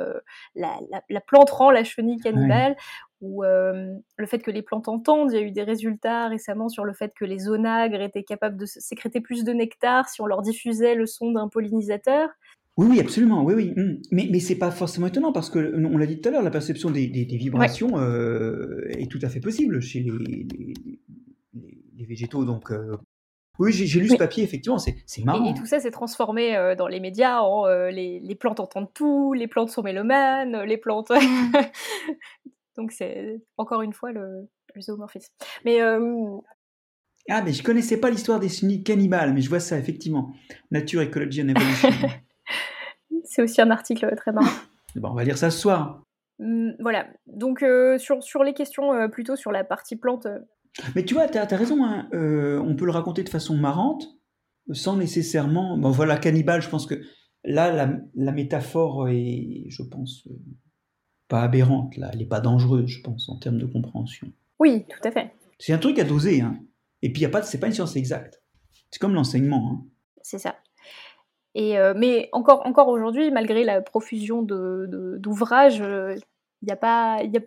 la, la, plante rend la chenille cannibale, ou le fait que les plantes entendent. Il y a eu des résultats récemment sur le fait que les onagres étaient capables de sécréter plus de nectar si on leur diffusait le son d'un pollinisateur. Oui, oui, absolument, oui, oui. Mmh. Mais, mais c'est pas forcément étonnant parce que, on l'a dit tout à l'heure, la perception des, des, vibrations euh, est tout à fait possible chez les, les, les végétaux. Donc, euh, oui, j'ai lu ce papier, effectivement, c'est marrant. Et, tout ça s'est transformé euh, dans les médias en les, les, plantes entendent tout, les plantes sont mélomanes, les plantes. <laughs> donc, c'est encore une fois le, le zoomorphisme. Mais. Ah, mais je connaissais pas l'histoire des chenilles cannibales, mais je vois ça, effectivement. Nature, Ecology and Evolution. <laughs> C'est aussi un article très marrant. <laughs> bon, on va lire ça ce soir. Mmh, voilà. Donc, euh, sur, sur les questions, euh, plutôt sur la partie plante. Euh. Mais tu vois, tu as, raison. Hein. on peut le raconter de façon marrante, sans nécessairement. Bon, voilà, cannibale, je pense que là, la, la métaphore est, je pense, pas aberrante. Là. Elle n'est pas dangereuse, je pense, en termes de compréhension. Oui, tout à fait. C'est un truc à doser. Hein. Et puis, ce n'est pas une science exacte. C'est comme l'enseignement. Hein. C'est ça. Euh, mais encore, encore aujourd'hui, malgré la profusion d'ouvrages, euh, il n'y a pas, a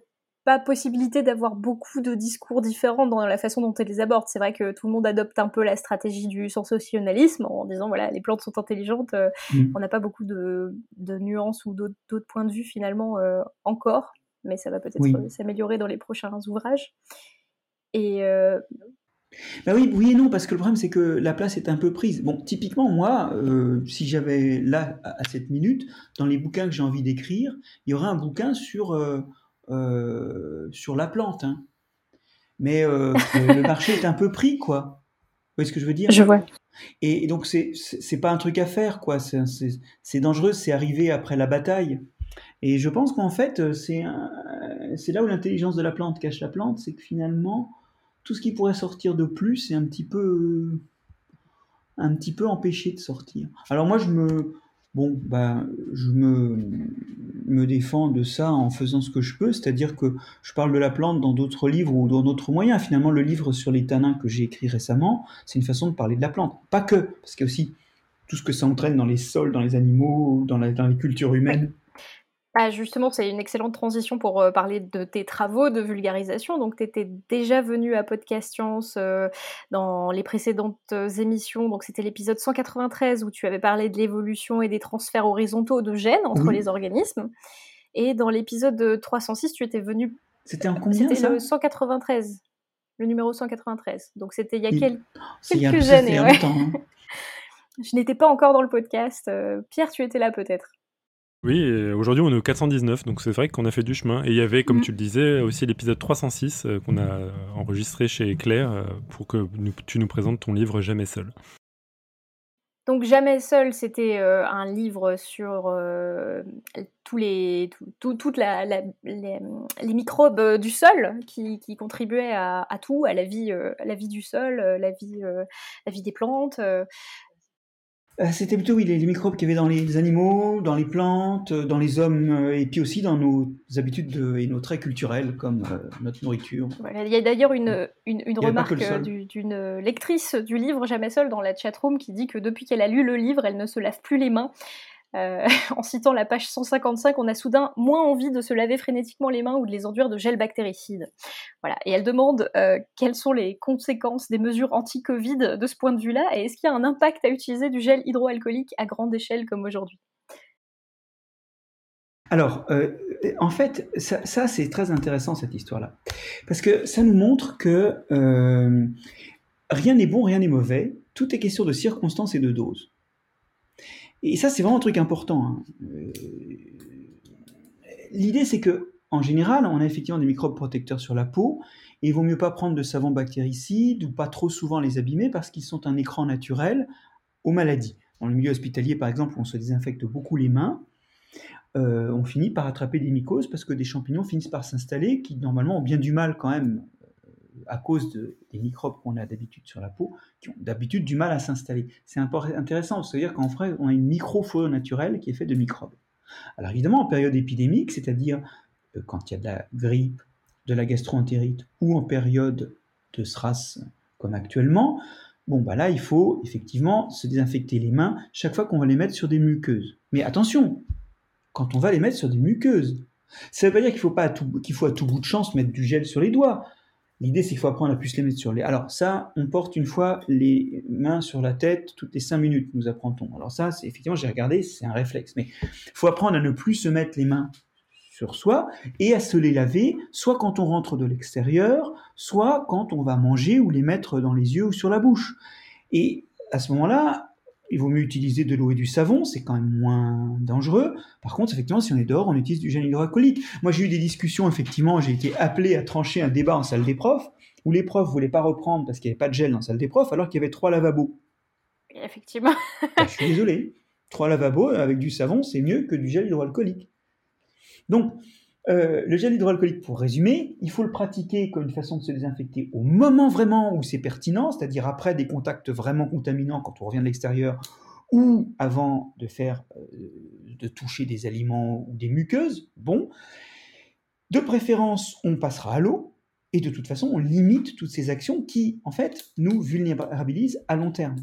pas possibilité d'avoir beaucoup de discours différents dans la façon dont elles les abordent. C'est vrai que tout le monde adopte un peu la stratégie du sensationnalisme en disant voilà les plantes sont intelligentes. Euh, mm. On n'a pas beaucoup de, nuances ou d'autres points de vue finalement encore, mais ça va peut-être s'améliorer dans les prochains ouvrages. Et bah oui, oui et non, parce que le problème c'est que la place est un peu prise. Bon, typiquement, moi, euh, si j'avais là, à, cette minute, dans les bouquins que j'ai envie d'écrire, il y aurait un bouquin sur, euh, euh, sur la plante. Hein. Mais le marché est un peu pris, quoi. Vous voyez ce que je veux dire? Je vois. Et, donc, c'est pas un truc à faire, quoi. C'est dangereux, c'est arrivé après la bataille. Et je pense qu'en fait, c'est là où l'intelligence de la plante cache la plante, c'est que finalement, tout ce qui pourrait sortir de plus est un petit peu un petit peu empêché de sortir. Alors moi je bah me défends de ça en faisant ce que je peux, c'est-à-dire que je parle de la plante dans d'autres livres ou dans d'autres moyens. Finalement le livre sur les tanins que j'ai écrit récemment, c'est une façon de parler de la plante, pas que parce qu'il y a aussi tout ce que ça entraîne dans les sols, dans les animaux, dans les cultures humaines. Ah, justement, c'est une excellente transition pour euh, parler de tes travaux de vulgarisation. Donc, tu étais déjà venu à Podcast Science euh, dans les précédentes euh, émissions. Donc, c'était l'épisode 193 où tu avais parlé de l'évolution et des transferts horizontaux de gènes entre les organismes. Et dans l'épisode 306, tu étais venu. C'était en combien C'était le 193, le numéro 193. Donc, c'était il y a quelques années. Ouais. Hein. <laughs> Je n'étais pas encore dans le podcast. Pierre, tu étais là peut-être? Oui, aujourd'hui on est au 419, donc c'est vrai qu'on a fait du chemin. Et il y avait, comme mm. tu le disais, aussi l'épisode 306 euh, qu'on a enregistré chez Claire euh, pour que tu nous présentes ton livre Jamais seul. Donc Jamais seul, c'était euh, un livre sur tous les, toutes les, microbes du sol qui, contribuaient à, tout, à la vie, la vie du sol, la vie, la vie des plantes, c'était plutôt oui, les, microbes qu'il y avait dans les animaux, dans les plantes, euh, dans les hommes, euh, et puis aussi dans nos habitudes et nos traits culturels, comme notre nourriture. il y a d'ailleurs une, une, remarque d'une lectrice du livre Jamais seule dans la chatroom qui dit que depuis qu'elle a lu le livre, elle ne se lave plus les mains. Euh, <laughs> en citant la page 155, on a soudain moins envie de se laver frénétiquement les mains ou de les enduire de gel bactéricide. Voilà. Et elle demande euh, quelles sont les conséquences des mesures anti-Covid de ce point de vue-là, et est-ce qu'il y a un impact à utiliser du gel hydroalcoolique à grande échelle comme aujourd'hui? Alors, euh, en fait, ça, c'est très intéressant cette histoire-là, parce que ça nous montre que rien n'est bon, rien n'est mauvais, tout est question de circonstances et de doses. Et ça, c'est vraiment un truc important. Hein. Euh, l'idée, c'est que, en général, on a effectivement des microbes protecteurs sur la peau, et il vaut mieux pas prendre de savon bactéricide ou pas trop souvent les abîmer parce qu'ils sont un écran naturel aux maladies. Dans le milieu hospitalier, par exemple, où on se désinfecte beaucoup les mains, euh, on finit par attraper des mycoses parce que des champignons finissent par s'installer qui normalement ont bien du mal quand même à cause des microbes qu'on a d'habitude sur la peau, qui ont d'habitude du mal à s'installer. C'est intéressant, c'est-à-dire qu'en vrai, on a une microflore naturelle qui est faite de microbes. Alors évidemment, en période épidémique, c'est-à-dire euh, quand il y a de la grippe, de la gastroentérite ou en période de SRAS comme actuellement, bon bah là il faut effectivement se désinfecter les mains chaque fois qu'on va les mettre sur des muqueuses. Mais attention, quand on va les mettre sur des muqueuses, ça ne veut pas dire qu'il faut, pas qu'il faut à tout bout de chance mettre du gel sur les doigts. L'idée, c'est qu'il faut apprendre à plus les mettre sur les. Alors, ça, on porte une fois les mains sur la tête toutes les cinq minutes, nous apprend-on. Alors, ça, c'est effectivement, j'ai regardé, c'est un réflexe. Mais il faut apprendre à ne plus se mettre les mains sur soi et à se les laver, soit quand on rentre de l'extérieur, soit quand on va manger ou les mettre dans les yeux ou sur la bouche. Et à ce moment-là, il vaut mieux utiliser de l'eau et du savon, c'est quand même moins dangereux. Par contre, effectivement, si on est dehors, on utilise du gel hydroalcoolique. Moi, j'ai eu des discussions, effectivement, j'ai été appelé à trancher un débat en salle des profs, où les profs voulaient pas reprendre parce qu'il n'y avait pas de gel dans la salle des profs, alors qu'il y avait trois lavabos. Effectivement. <laughs> Bah, je suis désolé. Trois lavabos avec du savon, c'est mieux que du gel hydroalcoolique. Donc, euh, le gel hydroalcoolique, pour résumer, il faut le pratiquer comme une façon de se désinfecter au moment vraiment où c'est pertinent, c'est-à-dire après des contacts vraiment contaminants quand on revient de l'extérieur ou avant de faire, euh, de toucher des aliments ou des muqueuses. Bon, de préférence, on passera à l'eau et de toute façon, on limite toutes ces actions qui, en fait, nous vulnérabilisent à long terme.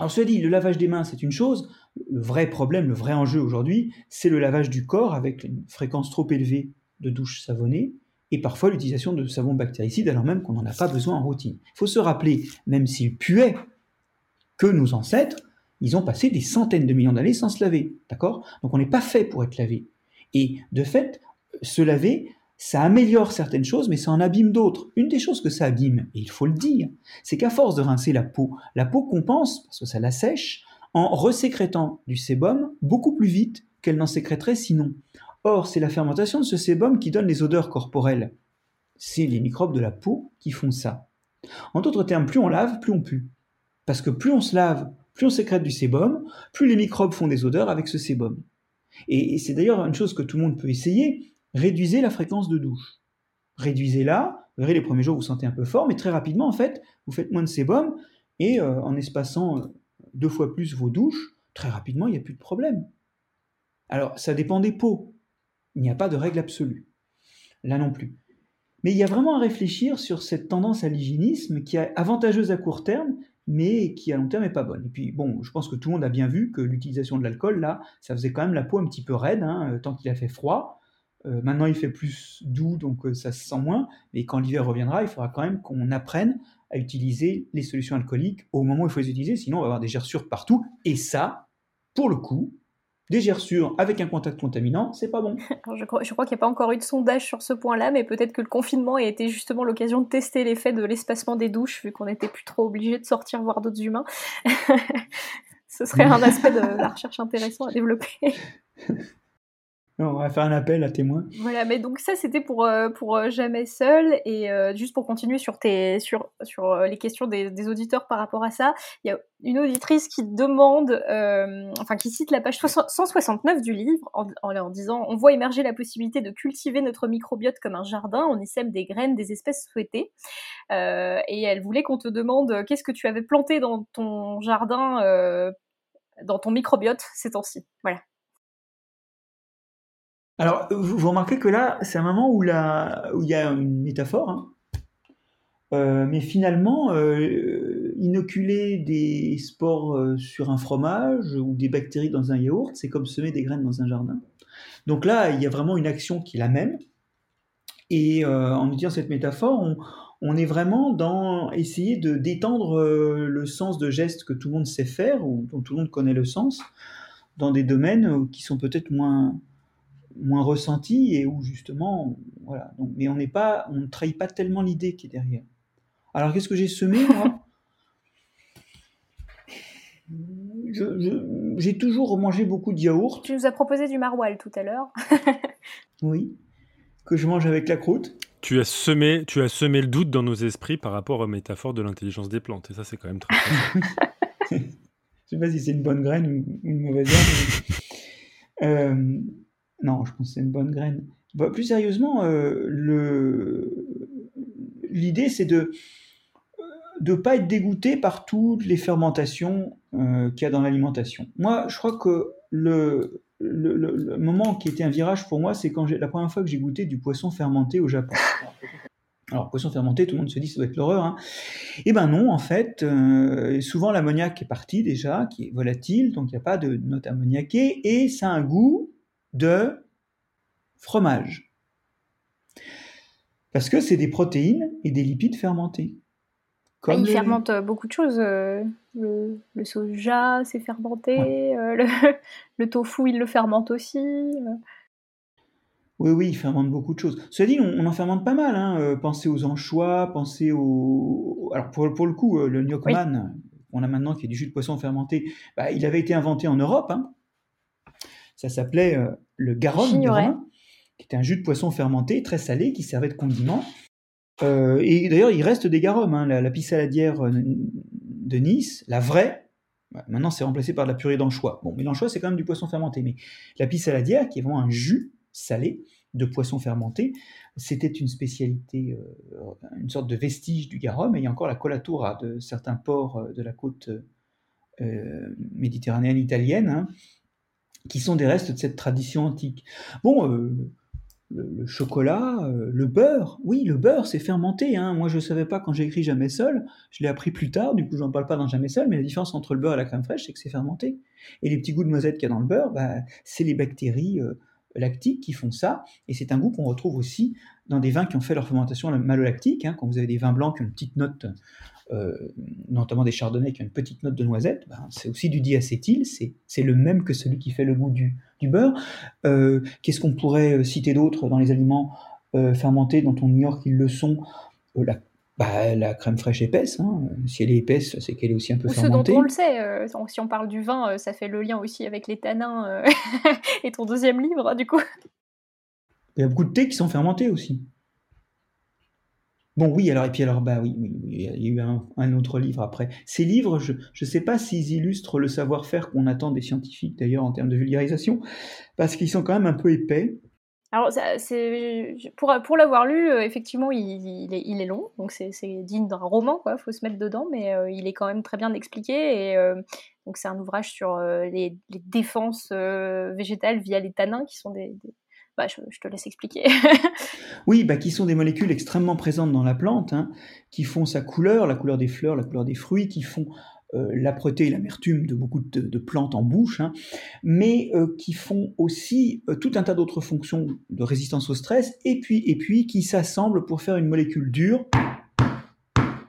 Alors, cela dit, le lavage des mains, c'est une chose. Le vrai problème, le vrai enjeu aujourd'hui, c'est le lavage du corps avec une fréquence trop élevée de douches savonnées et parfois l'utilisation de savon bactéricide alors même qu'on n'en a pas besoin en routine. Il faut se rappeler, même s'ils puaient, que nos ancêtres, ils ont passé des centaines de millions d'années sans se laver. D'accord? Donc on n'est pas fait pour être lavé. Et de fait, se laver, ça améliore certaines choses, mais ça en abîme d'autres. Une des choses que ça abîme, et il faut le dire, c'est qu'à force de rincer la peau, la peau compense, parce que ça la sèche, en resécrétant du sébum beaucoup plus vite qu'elle n'en sécréterait sinon. Or, c'est la fermentation de ce sébum qui donne les odeurs corporelles. C'est les microbes de la peau qui font ça. En d'autres termes, plus on lave, plus on pue. Parce que plus on se lave, plus on sécrète du sébum, plus les microbes font des odeurs avec ce sébum. Et c'est d'ailleurs une chose que tout le monde peut essayer, réduisez la fréquence de douche. Réduisez-la, vous verrez les premiers jours vous sentez un peu fort, mais très rapidement en fait, vous faites moins de sébum et euh, en espacant euh, deux fois plus vos douches, très rapidement il n'y a plus de problème. Alors ça dépend des peaux, il n'y a pas de règle absolue, là non plus. Mais il y a vraiment à réfléchir sur cette tendance à l'hygiénisme qui est avantageuse à court terme, mais qui à long terme n'est pas bonne. Et puis bon, je pense que tout le monde a bien vu que l'utilisation de l'alcool, là, ça faisait quand même la peau un petit peu raide, hein, tant qu'il a fait froid. Euh, maintenant, il fait plus doux, donc euh, ça se sent moins. Mais quand l'hiver reviendra, il faudra quand même qu'on apprenne à utiliser les solutions alcooliques au moment où il faut les utiliser, sinon on va avoir des gerçures partout. Et ça, pour le coup, des gerçures avec un contact contaminant, c'est pas bon. <laughs> je crois, je crois qu'il n'y a pas encore eu de sondage sur ce point-là, mais peut-être que le confinement a été justement l'occasion de tester l'effet de l'espacement des douches, vu qu'on n'était plus trop obligé de sortir voir d'autres humains. <laughs> ce serait un aspect de la recherche intéressant à développer. <laughs> on va faire un appel à témoins. Voilà, mais donc ça c'était pour, euh, pour euh, jamais seul et euh, juste pour continuer sur tes sur sur les questions des, auditeurs par rapport à ça, il y a une auditrice qui demande, enfin qui cite la page 169 du livre en, leur disant on voit émerger la possibilité de cultiver notre microbiote comme un jardin, on y sème des graines des espèces souhaitées et elle voulait qu'on te demande qu'est-ce que tu avais planté dans ton jardin dans ton microbiote ces temps-ci? Voilà. Alors, vous, remarquez que là, c'est un moment où, il y a une métaphore, hein. euh, mais finalement, euh, inoculer des spores euh, sur un fromage ou des bactéries dans un yaourt, c'est comme semer des graines dans un jardin. Donc là, il y a vraiment une action qui est la même. Et en utilisant cette métaphore, on, on, est vraiment dans essayer de d'étendre le sens de gestes que tout le monde sait faire ou dont tout le monde connaît le sens dans des domaines qui sont peut-être moins moins ressenti et où justement, voilà. Donc, mais on n'est pas, on ne trahit pas tellement l'idée qui est derrière. Alors qu'est-ce que j'ai semé moi? <laughs> J'ai toujours mangé beaucoup de yaourt. Tu nous as proposé du maroilles tout à l'heure. <laughs> oui, que je mange avec la croûte. Tu as semé, tu as semé le doute dans nos esprits par rapport aux métaphores de l'intelligence des plantes. Et ça, c'est quand même très. <laughs> je sais pas si c'est une bonne graine ou une mauvaise graine. Euh, non, je pense que c'est une bonne graine. Bah, plus sérieusement, euh, l'idée c'est de ne pas être dégoûté par toutes les fermentations euh, qu'il y a dans l'alimentation. Moi, je crois que le, le, moment qui était un virage pour moi, c'est quand j'ai, la première fois que j'ai goûté du poisson fermenté au Japon. Alors, poisson fermenté, tout le monde se dit ça doit être l'horreur. Hein. Eh ben non, en fait, euh, souvent l'ammoniac est parti déjà, qui est volatile, donc il n'y a pas de note ammoniaquée, et ça a un goût de fromage. Parce que c'est des protéines et des lipides fermentés. Ah, il fermente euh, beaucoup de choses. Euh, le, soja, c'est fermenté. Euh, le, <laughs> tofu, il le fermente aussi. Oui, oui, il fermente beaucoup de choses. Cela dit, on, en fermente pas mal. Hein. pensez aux anchois, pensez au... Alors, pour, pour le coup, le gnocchman, on a maintenant qui est du jus de poisson fermenté, bah, il avait été inventé en Europe. Hein. Ça s'appelait le garum qui était un jus de poisson fermenté, très salé, qui servait de condiment. Euh, et d'ailleurs, il reste des garums. Hein. la, la saladière euh, de Nice, la vraie, maintenant c'est remplacé par de la purée d'anchois. Bon, mais l'anchois, c'est quand même du poisson fermenté. Mais la saladière, qui est vraiment un jus salé de poisson fermenté, c'était une spécialité, euh, une sorte de vestige du garum. Et il y a encore la colatura de certains ports de la côte méditerranéenne italienne, hein, qui sont des restes de cette tradition antique. Bon, le, chocolat, euh, le beurre. Oui, le beurre, c'est fermenté. Hein. Moi, je ne savais pas quand j'ai écrit Jamais seul. Je l'ai appris plus tard, du coup, je n'en parle pas dans Jamais seul. Mais la différence entre le beurre et la crème fraîche, c'est que c'est fermenté. Et les petits goûts de noisette qu'il y a dans le beurre, bah, c'est les bactéries euh, lactiques qui font ça. Et c'est un goût qu'on retrouve aussi dans des vins qui ont fait leur fermentation malolactique. Hein. Quand vous avez des vins blancs qui ont une petite note euh, notamment des chardonnays qui ont une petite note de noisette, ben, c'est aussi du diacétyl, c'est le même que celui qui fait le goût du, beurre. Euh, qu'est-ce qu'on pourrait euh, citer d'autre dans les aliments fermentés dont on ignore qu'ils le sont? La, bah, la, crème fraîche épaisse, hein. si elle est épaisse, c'est qu'elle est aussi un peu fermentée. Ce dont on le sait, si on parle du vin, ça fait le lien aussi avec les tanins <laughs> et ton deuxième livre, du coup. Il y a beaucoup de thés qui sont fermentés aussi. Bon, oui, alors, et puis alors, bah oui, il y a eu un, autre livre après. Ces livres, je ne sais pas s'ils illustrent le savoir-faire qu'on attend des scientifiques, d'ailleurs, en termes de vulgarisation, parce qu'ils sont quand même un peu épais. Alors, c'est pour, pour l'avoir lu, euh, effectivement, il, est, il, est, long, donc c'est digne d'un roman, quoi. Faut se mettre dedans, mais euh, il est quand même très bien expliqué. Et euh, donc, c'est un ouvrage sur les, défenses végétales via les tanins, qui sont des bah, je, te laisse expliquer. <laughs> oui, bah, qui sont des molécules extrêmement présentes dans la plante, hein, qui font sa couleur, la couleur des fleurs, la couleur des fruits, qui font euh, l'âpreté et l'amertume de beaucoup de, plantes en bouche, hein, mais euh, qui font aussi euh, tout un tas d'autres fonctions de résistance au stress, et puis, et puis qui s'assemblent pour faire une molécule dure,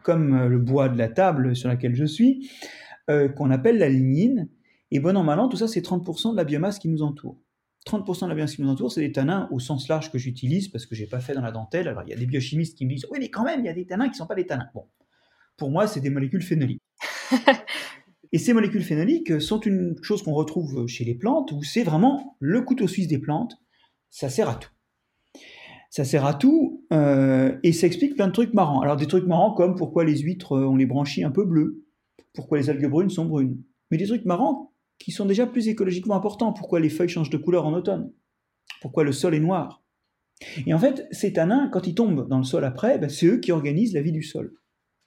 comme le bois de la table sur laquelle je suis, qu'on appelle la lignine. Et bon an, mal an, tout ça, c'est 30% de la biomasse qui nous entoure. 30% de la biomasse qui nous entoure, c'est des tanins au sens large que j'utilise parce que je n'ai pas fait dans la dentelle. Alors, il y a des biochimistes qui me disent Oui, mais quand même, il y a des tanins qui ne sont pas des tanins. Bon, pour moi, c'est des molécules phénoliques. <laughs> Et ces molécules phénoliques sont une chose qu'on retrouve chez les plantes, où c'est vraiment le couteau suisse des plantes. Ça sert à tout. Ça sert à tout, euh, et ça explique plein de trucs marrants. Alors des trucs marrants comme pourquoi les huîtres ont les branchies un peu bleues, pourquoi les algues brunes sont brunes. Mais des trucs marrants qui sont déjà plus écologiquement importants. Pourquoi les feuilles changent de couleur en automne? Pourquoi le sol est noir? Et en fait, ces tanins, quand ils tombent dans le sol après, ben, c'est eux qui organisent la vie du sol.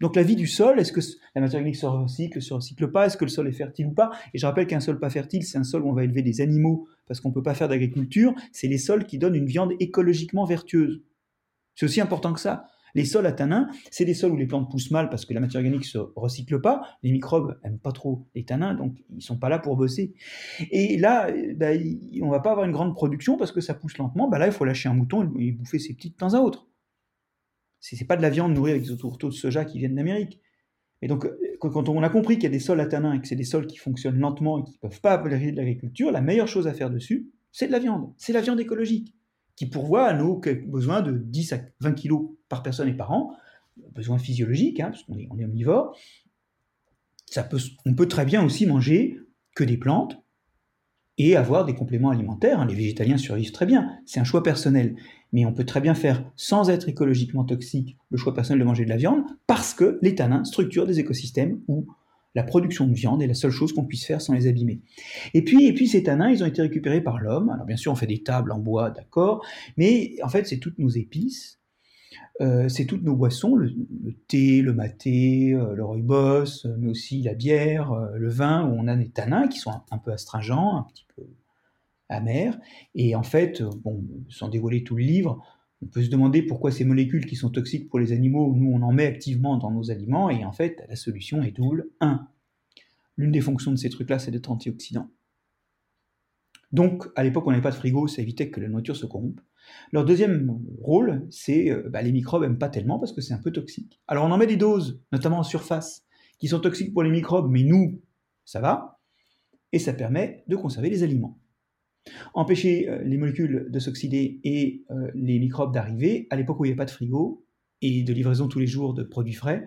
Donc la vie du sol, est-ce que la matière organique se recycle, se recycle pas? Est-ce que le sol est fertile ou pas? Et je rappelle qu'un sol pas fertile, c'est un sol où on va élever des animaux parce qu'on ne peut pas faire d'agriculture. C'est les sols qui donnent une viande écologiquement vertueuse. C'est aussi important que ça. Les sols à tanins, c'est des sols où les plantes poussent mal parce que la matière organique se recycle pas. Les microbes aiment pas trop les tanins, donc ils sont pas là pour bosser. Et là, bah, on va pas avoir une grande production parce que ça pousse lentement. Bah là, il faut lâcher un mouton et bouffer ses petits de temps à autre. C'est pas de la viande nourrie avec des tourteaux de soja qui viennent d'Amérique. Et donc, euh, quand on a compris qu'il y a des sols à tanins et que c'est des sols qui fonctionnent lentement et qui ne peuvent pas appeler l'agriculture, la meilleure chose à faire dessus, c'est de la viande. C'est la viande écologique, qui pourvoit à nos besoins de 10 à 20 kilos par personne et par an, besoins physiologiques, hein, parce qu'on est, on omnivore. Peut, on peut très bien aussi manger que des plantes et avoir des compléments alimentaires. Hein. Les végétaliens survivent très bien, c'est un choix personnel mais on peut très bien faire, sans être écologiquement toxique, le choix personnel de manger de la viande, parce que les tanins structurent des écosystèmes où la production de viande est la seule chose qu'on puisse faire sans les abîmer. Et puis, et puis ces tanins, ils ont été récupérés par l'homme. Alors bien sûr, on fait des tables en bois, d'accord, mais en fait, c'est toutes nos épices, euh, c'est toutes nos boissons, le, thé, le maté, euh, le rooibos, mais aussi la bière, euh, le vin, où on a des tanins qui sont un peu astringents, un petit peu amère. Et en fait, euh, bon, sans dévoiler tout le livre, on peut se demander pourquoi ces molécules qui sont toxiques pour les animaux, nous on en met activement dans nos aliments, et en fait la solution est double. 1. L'une des fonctions de ces trucs-là, c'est d'être antioxydant. Donc à l'époque on n'avait pas de frigo, ça évitait que la nourriture se corrompe. Leur deuxième rôle, c'est euh, bah, les microbes n'aiment pas tellement parce que c'est un peu toxique. Alors on en met des doses, notamment en surface, qui sont toxiques pour les microbes, mais nous, ça va, et ça permet de conserver les aliments. Empêcher euh, les molécules de s'oxyder et euh, les microbes d'arriver, à l'époque où il n'y avait pas de frigo et de livraison tous les jours de produits frais,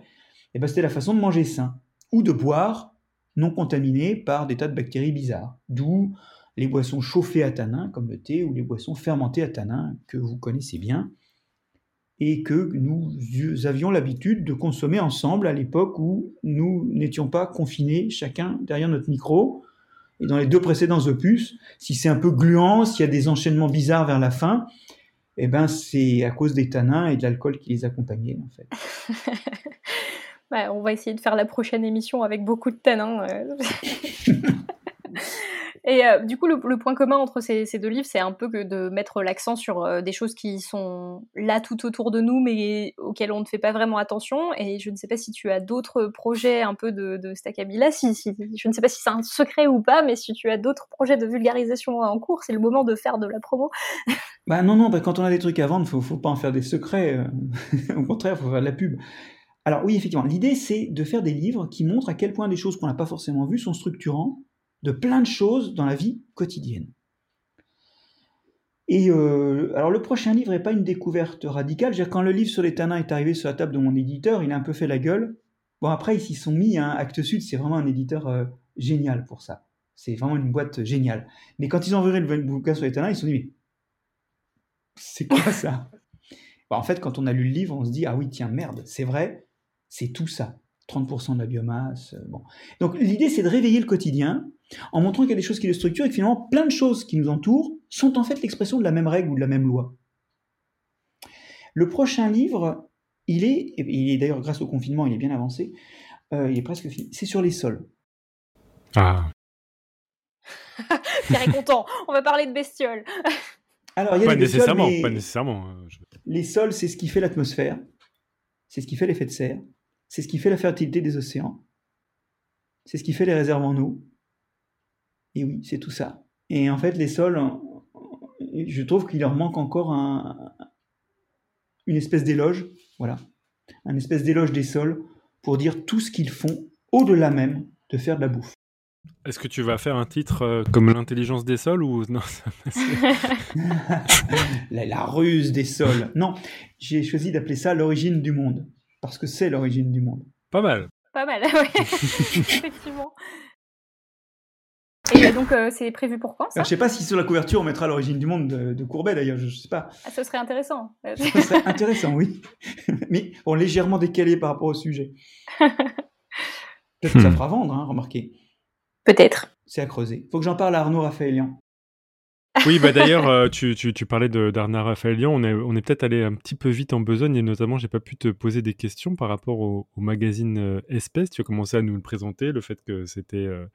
eh ben, c'était la façon de manger sain ou de boire non contaminé par des tas de bactéries bizarres. D'où les boissons chauffées à tanin, comme le thé, ou les boissons fermentées à tanin, que vous connaissez bien, et que nous avions l'habitude de consommer ensemble à l'époque où nous n'étions pas confinés chacun derrière notre micro, et dans les deux précédents opus, si c'est un peu gluant, s'il y a des enchaînements bizarres vers la fin, eh ben c'est à cause des tanins et de l'alcool qui les accompagnaient en fait. <laughs> on va essayer de faire la prochaine émission avec beaucoup de tanins. <laughs> <laughs> Et euh, du coup, le, point commun entre ces, deux livres, c'est un peu que de mettre l'accent sur euh, des choses qui sont là tout autour de nous, mais auxquelles on ne fait pas vraiment attention. Et je ne sais pas si tu as d'autres projets un peu de, de si, je ne sais pas si c'est un secret ou pas, mais si tu as d'autres projets de vulgarisation en cours, c'est le moment de faire de la promo. <laughs> Bah non, non, bah quand on a des trucs à vendre, il faut, faut pas en faire des secrets. Euh. <laughs> Au contraire, il faut faire de la pub. Alors oui, effectivement, l'idée c'est de faire des livres qui montrent à quel point des choses qu'on n'a pas forcément vues sont structurantes de plein de choses dans la vie quotidienne. Et euh, alors le prochain livre n'est pas une découverte radicale. quand le livre sur les tanins est arrivé sur la table de mon éditeur, il a un peu fait la gueule. Bon après ils s'y sont mis. Hein. Actes Sud c'est vraiment un éditeur euh, génial pour ça. C'est vraiment une boîte géniale. Mais quand ils ont vu le bouquin sur les tanins, ils se sont dit mais c'est quoi <laughs> ça? En fait quand on a lu le livre, on se dit ah oui tiens merde, c'est vrai, c'est tout ça. 30% de la biomasse. Euh, bon. Donc l'idée c'est de réveiller le quotidien en montrant qu'il y a des choses qui le structurent et que finalement plein de choses qui nous entourent sont en fait l'expression de la même règle ou de la même loi. Le prochain livre, il est, il est d'ailleurs grâce au confinement, il est bien avancé, euh, il est presque fini, c'est sur les sols. Ah. <laughs> Pierre est content, on va parler de bestioles. <laughs> Alors, il y a Pas nécessairement, mais pas nécessairement. euh, je- les sols, c'est ce qui fait l'atmosphère, c'est ce qui fait l'effet de serre, c'est ce qui fait la fertilité des océans, c'est ce qui fait les réserves en eau. Et oui, c'est tout ça. Et en fait, les sols, je trouve qu'il leur manque encore un, une espèce d'éloge, voilà, un espèce d'éloge des sols pour dire tout ce qu'ils font au-delà même de faire de la bouffe. Est-ce que tu vas faire un titre euh, comme l'intelligence des sols ou non <laughs> <laughs> la, la ruse des sols. Non, j'ai choisi d'appeler ça l'origine du monde, parce que c'est l'origine du monde. Pas mal. Pas mal, <laughs> ouais. Effectivement. Donc, euh, c'est prévu pour quand ça Alors, je sais pas si sur la couverture on mettra l'origine du monde de, de Courbet d'ailleurs, je, je sais pas. Ah, Ce serait intéressant. <laughs> Ça serait intéressant, oui. <laughs> Mais bon, légèrement décalé par rapport au sujet. <laughs> Peut-être que ça Hmm. fera vendre, hein, remarquez. Peut-être. C'est à creuser. Faut que j'en parle à Arnaud Raphaëlian. Oui, bah d'ailleurs, euh, tu, tu, parlais d'Arnaud Raphaëlian. On est, on est peut-être allé un petit peu vite en besogne et notamment, j'ai pas pu te poser des questions par rapport au, magazine euh, Espèce. Tu as commencé à nous le présenter, le fait que c'était euh,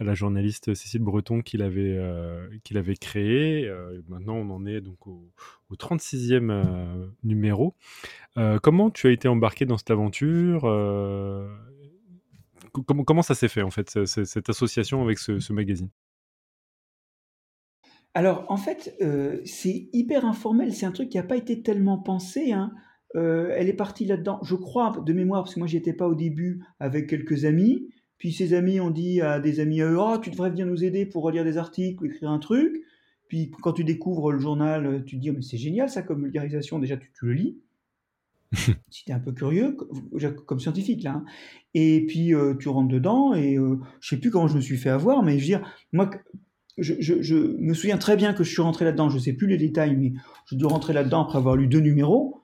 la journaliste Cécile Breton qui l'avait créé. Maintenant, on en est donc au, au 36e euh, numéro. Comment tu as été embarqué dans cette aventure co- comment, ça s'est fait en fait, ce- ce- cette association avec ce magazine? Alors, en fait, euh, c'est hyper informel. C'est un truc qui n'a pas été tellement pensé. hein. Euh, elle est partie là-dedans, je crois, de mémoire, parce que moi, j'y étais pas au début avec quelques amis. Puis ces amis ont dit à des amis à eux, oh, tu devrais venir nous aider pour relire des articles ou écrire un truc. Puis quand tu découvres le journal, tu te dis, Oh, mais c'est génial ça comme vulgarisation. Déjà, tu, tu le lis. <laughs> si tu es un peu curieux, co- comme scientifique là. hein. Et puis euh, tu rentres dedans et euh, je sais plus comment je me suis fait avoir, mais je veux dire, moi, je, je- je me souviens très bien que je suis rentré là-dedans, je sais plus les détails, mais je dois rentrer là-dedans après avoir lu deux numéros.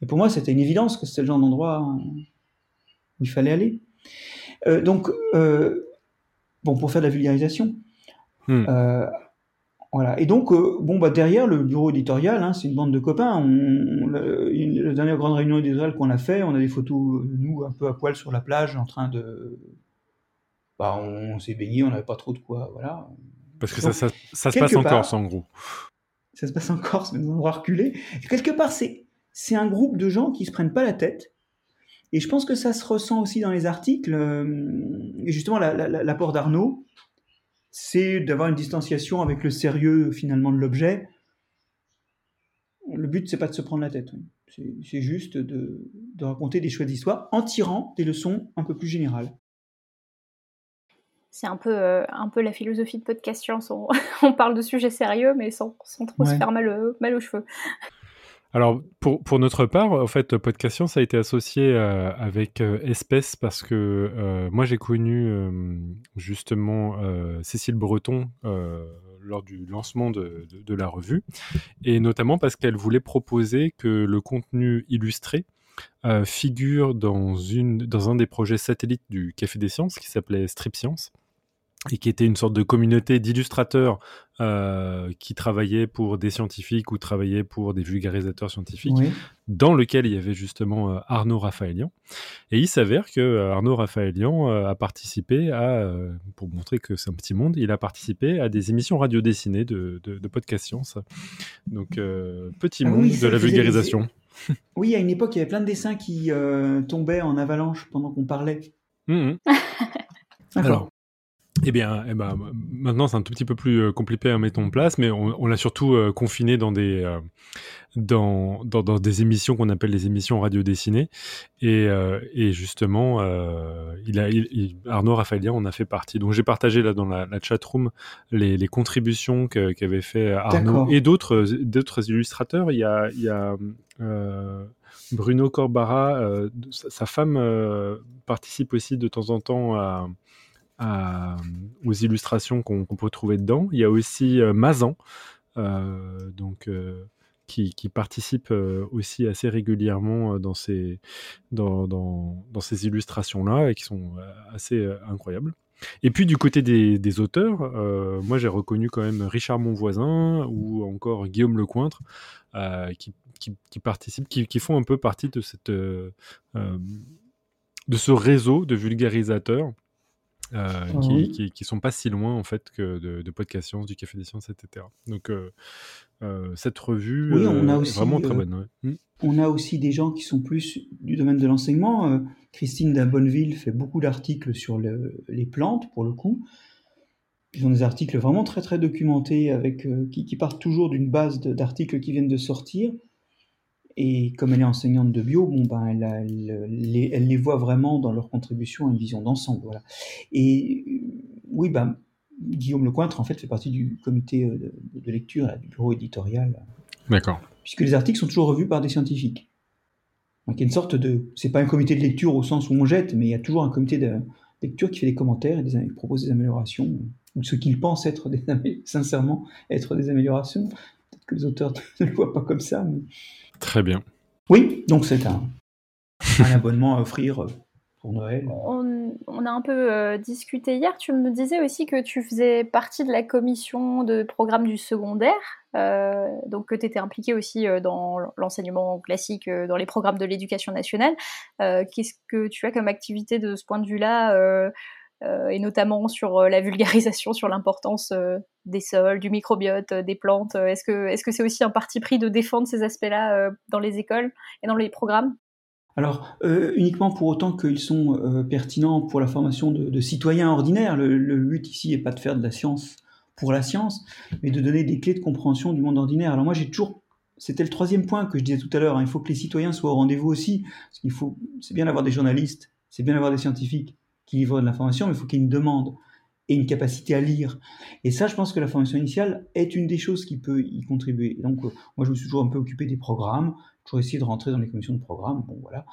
Et pour moi, c'était une évidence que c'était le genre d'endroit où il fallait aller. Euh, donc, euh, bon, pour faire de la vulgarisation. Hmm. Euh, voilà. Et donc, bon, bah, derrière le bureau éditorial, hein, c'est une bande de copains. On, on- une- la dernière grande réunion éditoriale qu'on a fait, on a des photos de nous un peu à poil sur la plage en train de. Bah, on, s'est baigné, on n'avait pas trop de quoi. Voilà. Parce que Donc, ça, ça, ça se passe en part- Corse en gros. ça se passe en Corse, mais dans un endroit reculé. Et quelque part, c'est, c'est un groupe de gens qui se prennent pas la tête. Et je pense que ça se ressent aussi dans les articles. euh, Et justement, la- la- la- l'apport d'Arnaud, c'est d'avoir une distanciation avec le sérieux finalement de l'objet. Le but, c'est pas de se prendre la tête. C'est, c'est juste de, de raconter des chouettes histoires en tirant des leçons un peu plus générales. C'est un peu, euh, un peu la philosophie de Podcast Science. On, <laughs> on parle de sujets sérieux, mais sans, sans trop se faire mal, euh, mal aux cheveux. Alors, pour, pour notre part, en fait, Podcast Science a été associé euh, avec euh, Espèce parce que moi, j'ai connu justement Cécile Breton lors du lancement de, de- de la revue, et notamment parce qu'elle voulait proposer que le contenu illustré euh, figure dans, une, dans un des projets satellites du Café des Sciences qui s'appelait Strip Science et qui était une sorte de communauté d'illustrateurs euh, qui travaillaient pour des scientifiques ou travaillaient pour des vulgarisateurs scientifiques, Oui. dans lequel il y avait justement euh, Arnaud Raphaëlian. Et il s'avère que euh, Arnaud Raphaëlian euh, a participé à, pour montrer que c'est un petit monde, il a participé à des émissions radio dessinées de, de, de Podcast Science. Donc, petit Ah monde oui, de la des- vulgarisation. Oui, à une époque, il y avait plein de dessins qui tombaient en avalanche pendant qu'on parlait. Mhm. Alors, eh bien, eh ben, maintenant c'est un tout petit peu plus euh, compliqué à mettre en place, mais on, on l'a surtout euh, confiné dans des, euh, dans, dans, dans des émissions qu'on appelle les émissions radio dessinées. Et, euh, et justement, il a, il- il- Arnaud Raphaëlien en a fait partie. Donc j'ai partagé là dans la, la chat room les, les contributions qu'avait fait Arnaud et d'autres d'autres illustrateurs. Il y a, il y a Bruno Corbara, sa, sa femme participe aussi de temps en temps à, à- aux illustrations qu'on peut trouver dedans. Il y a aussi euh, Mazan, euh, donc, euh, qui, participe euh, aussi assez régulièrement euh, dans ces, illustrations-là et qui sont euh, assez euh, incroyables. Et puis du côté des, auteurs, euh, moi j'ai reconnu quand même Richard Monvoisin ou encore Guillaume Lecointre euh, qui, participent, qui, font un peu partie euh, euh, de ce réseau de vulgarisateurs ah qui, qui, sont pas si loin en fait que de, de Podcast Science, du Café des Sciences, etc. Donc cette revue on a aussi, est vraiment très bonne. Hmm. On a aussi des gens qui sont plus du domaine de l'enseignement. Christine d'Abonneville fait beaucoup d'articles sur les plantes, pour le coup. Ils ont des articles vraiment très très documentés avec, qui, qui, partent toujours d'une base d'articles qui viennent de sortir et comme elle est enseignante de bio, bon, ben, elle, les, elle, les, voit vraiment dans leur contribution à une vision d'ensemble. Voilà. Et euh, oui, ben, Guillaume Lecointre, en fait, fait partie du comité euh, de, lecture, du bureau éditorial. D'accord. Puisque les articles sont toujours revus par des scientifiques. Donc il y a une sorte de. C'est pas un comité de lecture au sens où on jette, mais il y a toujours un comité de lecture qui fait des commentaires et des, propose des améliorations, ou ce qu'il pense être des, <laughs> sincèrement être des améliorations. Peut-être que les auteurs <laughs> ne le voient pas comme ça, mais. Très bien. Oui, donc c'est un, abonnement à offrir euh, pour Noël. On, a un peu euh, discuté hier. Tu me disais aussi que tu faisais partie de la commission de programme du secondaire, euh, donc que tu étais impliqué aussi dans l'enseignement classique, dans les programmes de l'éducation nationale. Qu'est-ce que tu as comme activité de ce point de vue-là euh, et notamment sur euh, la vulgarisation sur l'importance euh, des sols, du microbiote, des plantes. Est-ce que est-ce que c'est aussi un parti pris de défendre ces aspects-là dans les écoles et dans les programmes? Alors, uniquement pour autant qu'ils sont pertinents pour la formation de, citoyens ordinaires. Le, but ici n'est pas de faire de la science pour la science, mais de donner des clés de compréhension du monde ordinaire. Alors moi, j'ai toujours... C'était le troisième point que je disais tout à l'heure. Hein, il faut que les citoyens soient au rendez-vous aussi. Parce faut... C'est bien d'avoir des journalistes, c'est bien d'avoir des scientifiques, qui livrent de l'information, mais il faut qu'il y ait une demande et une capacité à lire. Et ça, je pense que la formation initiale est une des choses qui peut y contribuer. donc, euh, moi, je me suis toujours un peu occupé des programmes, toujours essayé de rentrer dans les commissions de programme. Bon, voilà.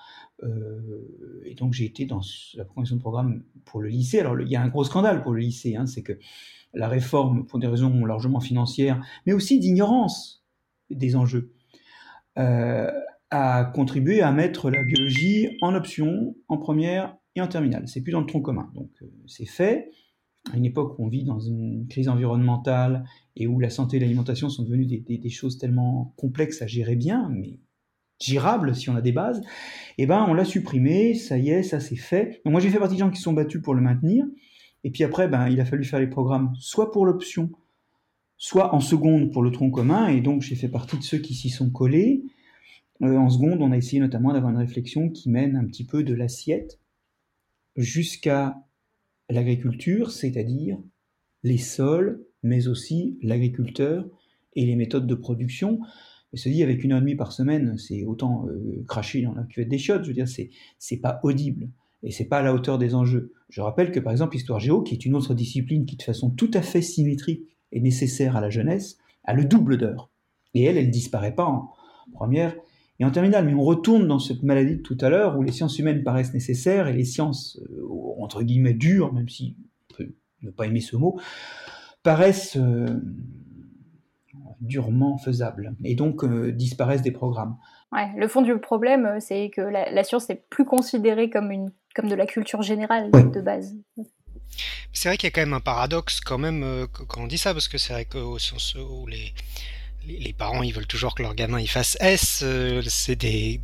Euh, et donc, j'ai été dans la commission de programme pour le lycée. Alors, il y a un gros scandale pour le lycée, hein, c'est que la réforme, pour des raisons largement financières, mais aussi d'ignorance des enjeux, euh, a contribué à mettre la biologie en option, en première et terminale. C'est plus dans le tronc commun. Donc euh, c'est fait. À une époque où on vit dans une crise environnementale et où la santé et l'alimentation sont devenues des, choses tellement complexes à gérer bien, mais gérables si on a des bases, eh ben on l'a supprimé, ça y est, ça c'est fait. Moi j'ai fait partie de gens qui se sont battus pour le maintenir. Et puis après, ben, il a fallu faire les programmes soit pour l'option, soit en seconde pour le tronc commun. Et donc j'ai fait partie de ceux qui s'y sont collés. Euh, en seconde, on a essayé notamment d'avoir une réflexion qui mène un petit peu de l'assiette jusqu'à l'agriculture, c'est-à-dire les sols, mais aussi l'agriculteur et les méthodes de production. Et se dit avec une heure et demie par semaine, c'est autant euh, cracher dans la cuvette des chiottes, je veux dire, c'est, c'est pas audible et c'est pas à la hauteur des enjeux. Je rappelle que par exemple, Histoire Géo, qui est une autre discipline qui de façon tout à fait symétrique est nécessaire à la jeunesse, a le double d'heures. Et elle, elle disparaît pas en première et en terminale. Mais on retourne dans cette maladie de tout à l'heure où les sciences humaines paraissent nécessaires et les sciences, euh, entre guillemets, dures, même si on peut ne pas aimer ce mot, paraissent euh, durement faisables et donc euh, disparaissent des programmes. Ouais, le fond du problème, c'est que la, science n'est plus considérée comme, une, comme de la culture générale de base. C'est vrai qu'il y a quand même un paradoxe quand même quand on dit ça, parce que c'est vrai qu'au sens où les, les parents ils veulent toujours que leur gamin il fasse S. Euh, c'est des,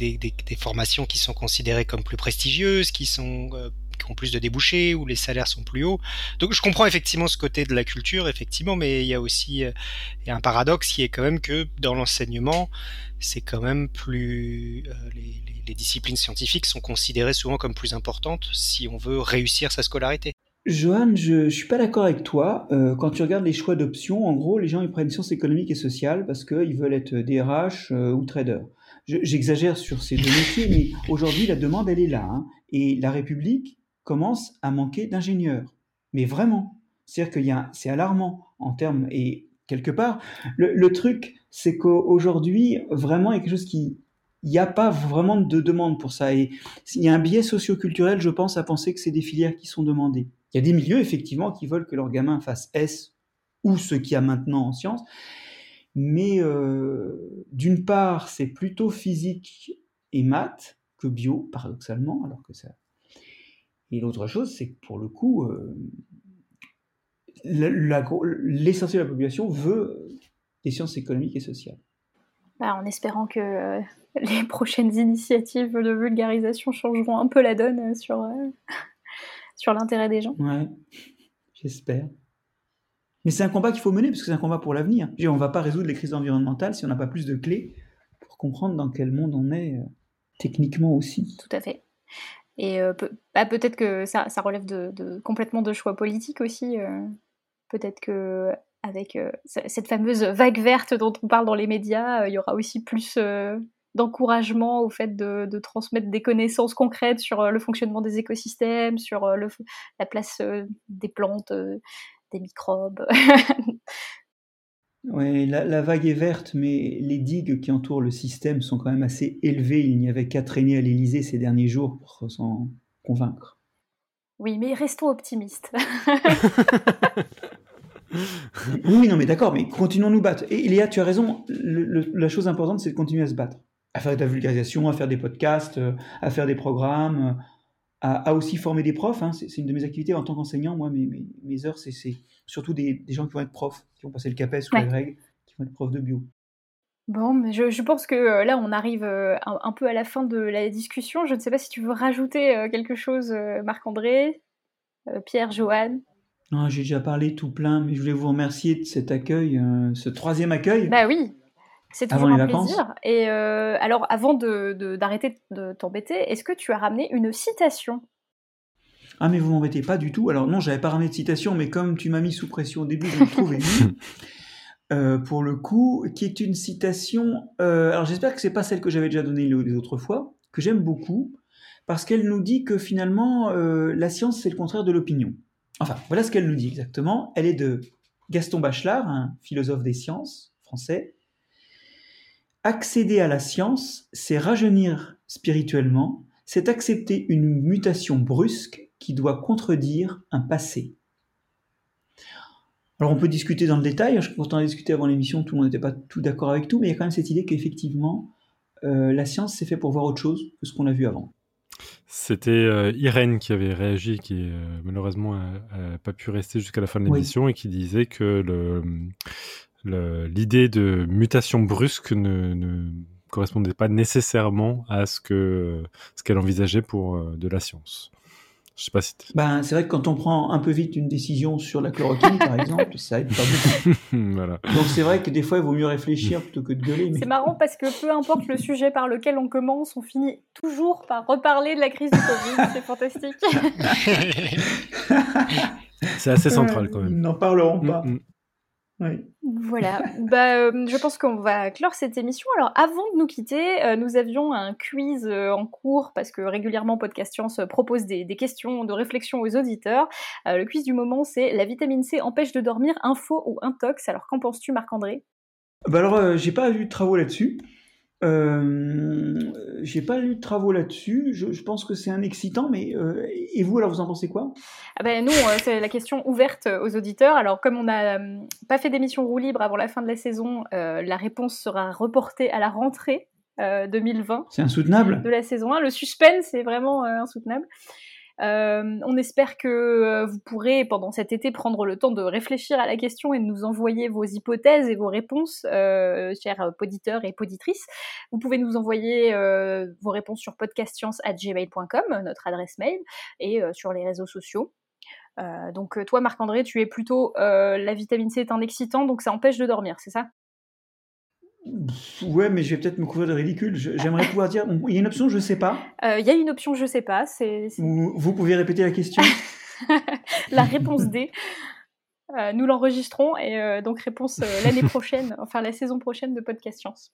formations qui sont considérées comme plus prestigieuses, qui sont euh, qui ont plus de débouchés, où les salaires sont plus hauts. Donc je comprends effectivement ce côté de la culture, effectivement, mais il y a aussi euh, il y a un paradoxe qui est quand même que dans l'enseignement, c'est quand même plus les disciplines scientifiques sont considérées souvent comme plus importantes si on veut réussir sa scolarité. Johan, je ne suis pas d'accord avec toi. Euh, quand tu regardes les choix d'options, en gros, les gens ils prennent sciences économiques et sociales parce qu'ils veulent être DRH euh, ou trader. J'exagère sur ces deux métiers, mais aujourd'hui, la demande, elle est là. Hein. et la République commence à manquer d'ingénieurs. Mais vraiment. C'est-à-dire a, c'est alarmant en termes, et quelque part, le, le truc, c'est qu'aujourd'hui, vraiment, il y a quelque chose qui, il n'y a pas vraiment de demande pour ça. Et il y a un biais socioculturel, je pense, à penser que c'est des filières qui sont demandées. Il y a des milieux, effectivement, qui veulent que leur gamin fasse S ou ce qu'il y a maintenant en sciences. Mais euh, d'une part, c'est plutôt physique et maths que bio, paradoxalement, alors que ça. Et l'autre chose, c'est que pour le coup, euh, l'essentiel de la population veut des sciences économiques et sociales. Bah, en espérant que euh, <laughs> les prochaines initiatives de vulgarisation changeront un peu la donne sur, sur l'intérêt des gens. Ouais, j'espère. Mais c'est un combat qu'il faut mener parce que c'est un combat pour l'avenir. On ne va pas résoudre les crises environnementales si on n'a pas plus de clés pour comprendre dans quel monde on est, euh, techniquement aussi. Tout à fait. Et euh, bah, peut-être que ça, relève de, complètement de choix politiques aussi. Euh. peut-être que avec cette fameuse vague verte dont on parle dans les médias, il y aura aussi plus d'encouragement au fait de, transmettre des connaissances concrètes sur le fonctionnement des écosystèmes, sur la place des plantes, des microbes. <laughs> Oui, la, vague est verte, mais les digues qui entourent le système sont quand même assez élevées. Il n'y avait qu'à traîner à l'Elysée ces derniers jours pour s'en convaincre. Oui, mais restons optimistes. <laughs> oui, non, mais d'accord, mais continuons à nous battre. Et Léa, tu as raison, la chose importante, c'est de continuer à se battre. À faire de la vulgarisation, à faire des podcasts, euh, à faire des programmes, à, aussi former des profs. Hein. C'est une de mes activités en tant qu'enseignant. Moi, mes, mes, heures, c'est surtout des, gens qui vont être profs, qui vont passer le CAPES ou les règles, qui vont être profs de bio. Bon, mais je, pense que euh, là, on arrive euh, un, peu à la fin de la discussion. Je ne sais pas si tu veux rajouter euh, quelque chose, Marc-André, Pierre, Joanne. J'ai déjà parlé tout plein, mais je voulais vous remercier de cet accueil, ce troisième accueil. Bah oui, c'est toujours un plaisir. Et euh, alors, avant d'arrêter de, t'embêter, est-ce que tu as ramené une citation? Ah, mais vous m'embêtez pas du tout. Alors non, j'avais pas ramené de citation, mais comme tu m'as mis sous pression au début, je l'ai trouvé <laughs> euh, pour le coup, qui est une citation. Euh, alors j'espère que c'est pas celle que j'avais déjà donnée les autres fois, que j'aime beaucoup, parce qu'elle nous dit que finalement, la science c'est le contraire de l'opinion. Enfin, voilà ce qu'elle nous dit exactement. Elle est de Gaston Bachelard, un philosophe des sciences français, Accéder à la science, c'est rajeunir spirituellement, c'est accepter une mutation brusque qui doit contredire un passé. Alors on peut discuter dans le détail, quand on a discuté avant l'émission, tout le monde n'était pas tout d'accord avec tout, mais il y a quand même cette idée qu'effectivement, euh, la science c'est fait pour voir autre chose que ce qu'on a vu avant. C'était euh, Irène qui avait réagi, qui euh, malheureusement n'a pas pu rester jusqu'à la fin de l'émission et qui disait que le, l'idée de mutation brusque ne, correspondait pas nécessairement à ce que ce qu'elle envisageait pour euh, de la science. Je sais pas si ben, c'est vrai que quand on prend un peu vite une décision sur la chloroquine, par exemple, <laughs> ça aide pas beaucoup. voilà. Donc c'est vrai que des fois, il vaut mieux réfléchir plutôt que de gueuler. C'est marrant parce que peu importe le sujet par lequel on commence, on finit toujours par reparler de la crise du Covid. c'est fantastique. <laughs> <laughs> c'est assez central quand même. N'en parlerons pas. Mm, Voilà, <laughs> bah, euh, je pense qu'on va clore cette émission. Alors avant de nous quitter, euh, nous avions un quiz euh, en cours parce que régulièrement Podcast Science propose des, questions de réflexion aux auditeurs. le quiz du moment c'est la vitamine C empêche de dormir, info ou intox. Alors qu'en penses-tu Marc-André? Bah alors j'ai pas eu de travaux là-dessus. Euh, j'ai pas lu de travaux là-dessus. Je, pense que c'est un excitant, mais euh, et vous alors vous en pensez quoi? Ah ben nous euh, c'est la question ouverte aux auditeurs. Alors comme on n'a pas fait d'émission roue libre avant la fin de la saison, la réponse sera reportée à la rentrée 2020. C'est insoutenable? De la saison 1. Le suspense est vraiment insoutenable. Euh, on espère que euh, vous pourrez, pendant cet été, prendre le temps de réfléchir à la question et de nous envoyer vos hypothèses et vos réponses, euh, chers poditeurs et poditrices. Vous pouvez nous envoyer vos réponses sur podcastscience.gmail.com, notre adresse mail, et sur les réseaux sociaux. donc toi, Marc-André, tu es plutôt la vitamine C est un excitant, donc ça empêche de dormir, c'est ça? Ouais, mais je vais peut-être me couvrir de ridicule. J'aimerais pouvoir dire. Il y a une option, je sais pas. Euh, il y a une option, je sais pas. C'est. Vous, pouvez répéter la question. <laughs> la réponse D. Euh, nous l'enregistrons et euh, donc réponse l'année <laughs> prochaine, enfin la saison prochaine de Podcast Science.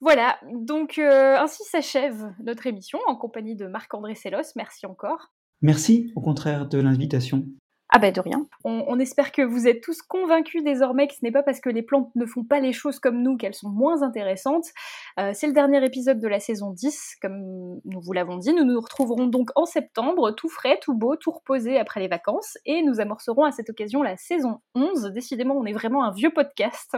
Voilà, donc ainsi s'achève notre émission en compagnie de Marc-André Sellos. Merci encore. Merci, au contraire, de l'invitation. Ah bah de rien. On, espère que vous êtes tous convaincus désormais que ce n'est pas parce que les plantes ne font pas les choses comme nous qu'elles sont moins intéressantes. Euh, c'est le dernier épisode de la saison 10, comme nous vous l'avons dit. Nous nous retrouverons donc en septembre, tout frais, tout beau, tout reposé après les vacances, et nous amorcerons à cette occasion la saison 11. Décidément, on est vraiment un vieux podcast.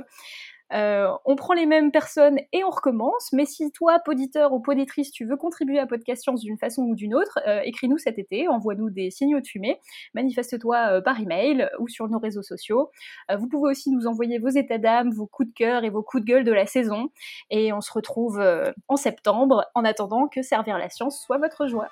Euh, on prend les mêmes personnes et on recommence. Mais si toi, poditeur ou poditrice, tu veux contribuer à Podcast Science d'une façon ou d'une autre, euh, écris-nous cet été, envoie-nous des signaux de fumée, manifeste-toi euh, par email ou sur nos réseaux sociaux. vous pouvez aussi nous envoyer vos états d'âme, vos coups de cœur et vos coups de gueule de la saison. Et on se retrouve en septembre en attendant que servir la science soit votre joie.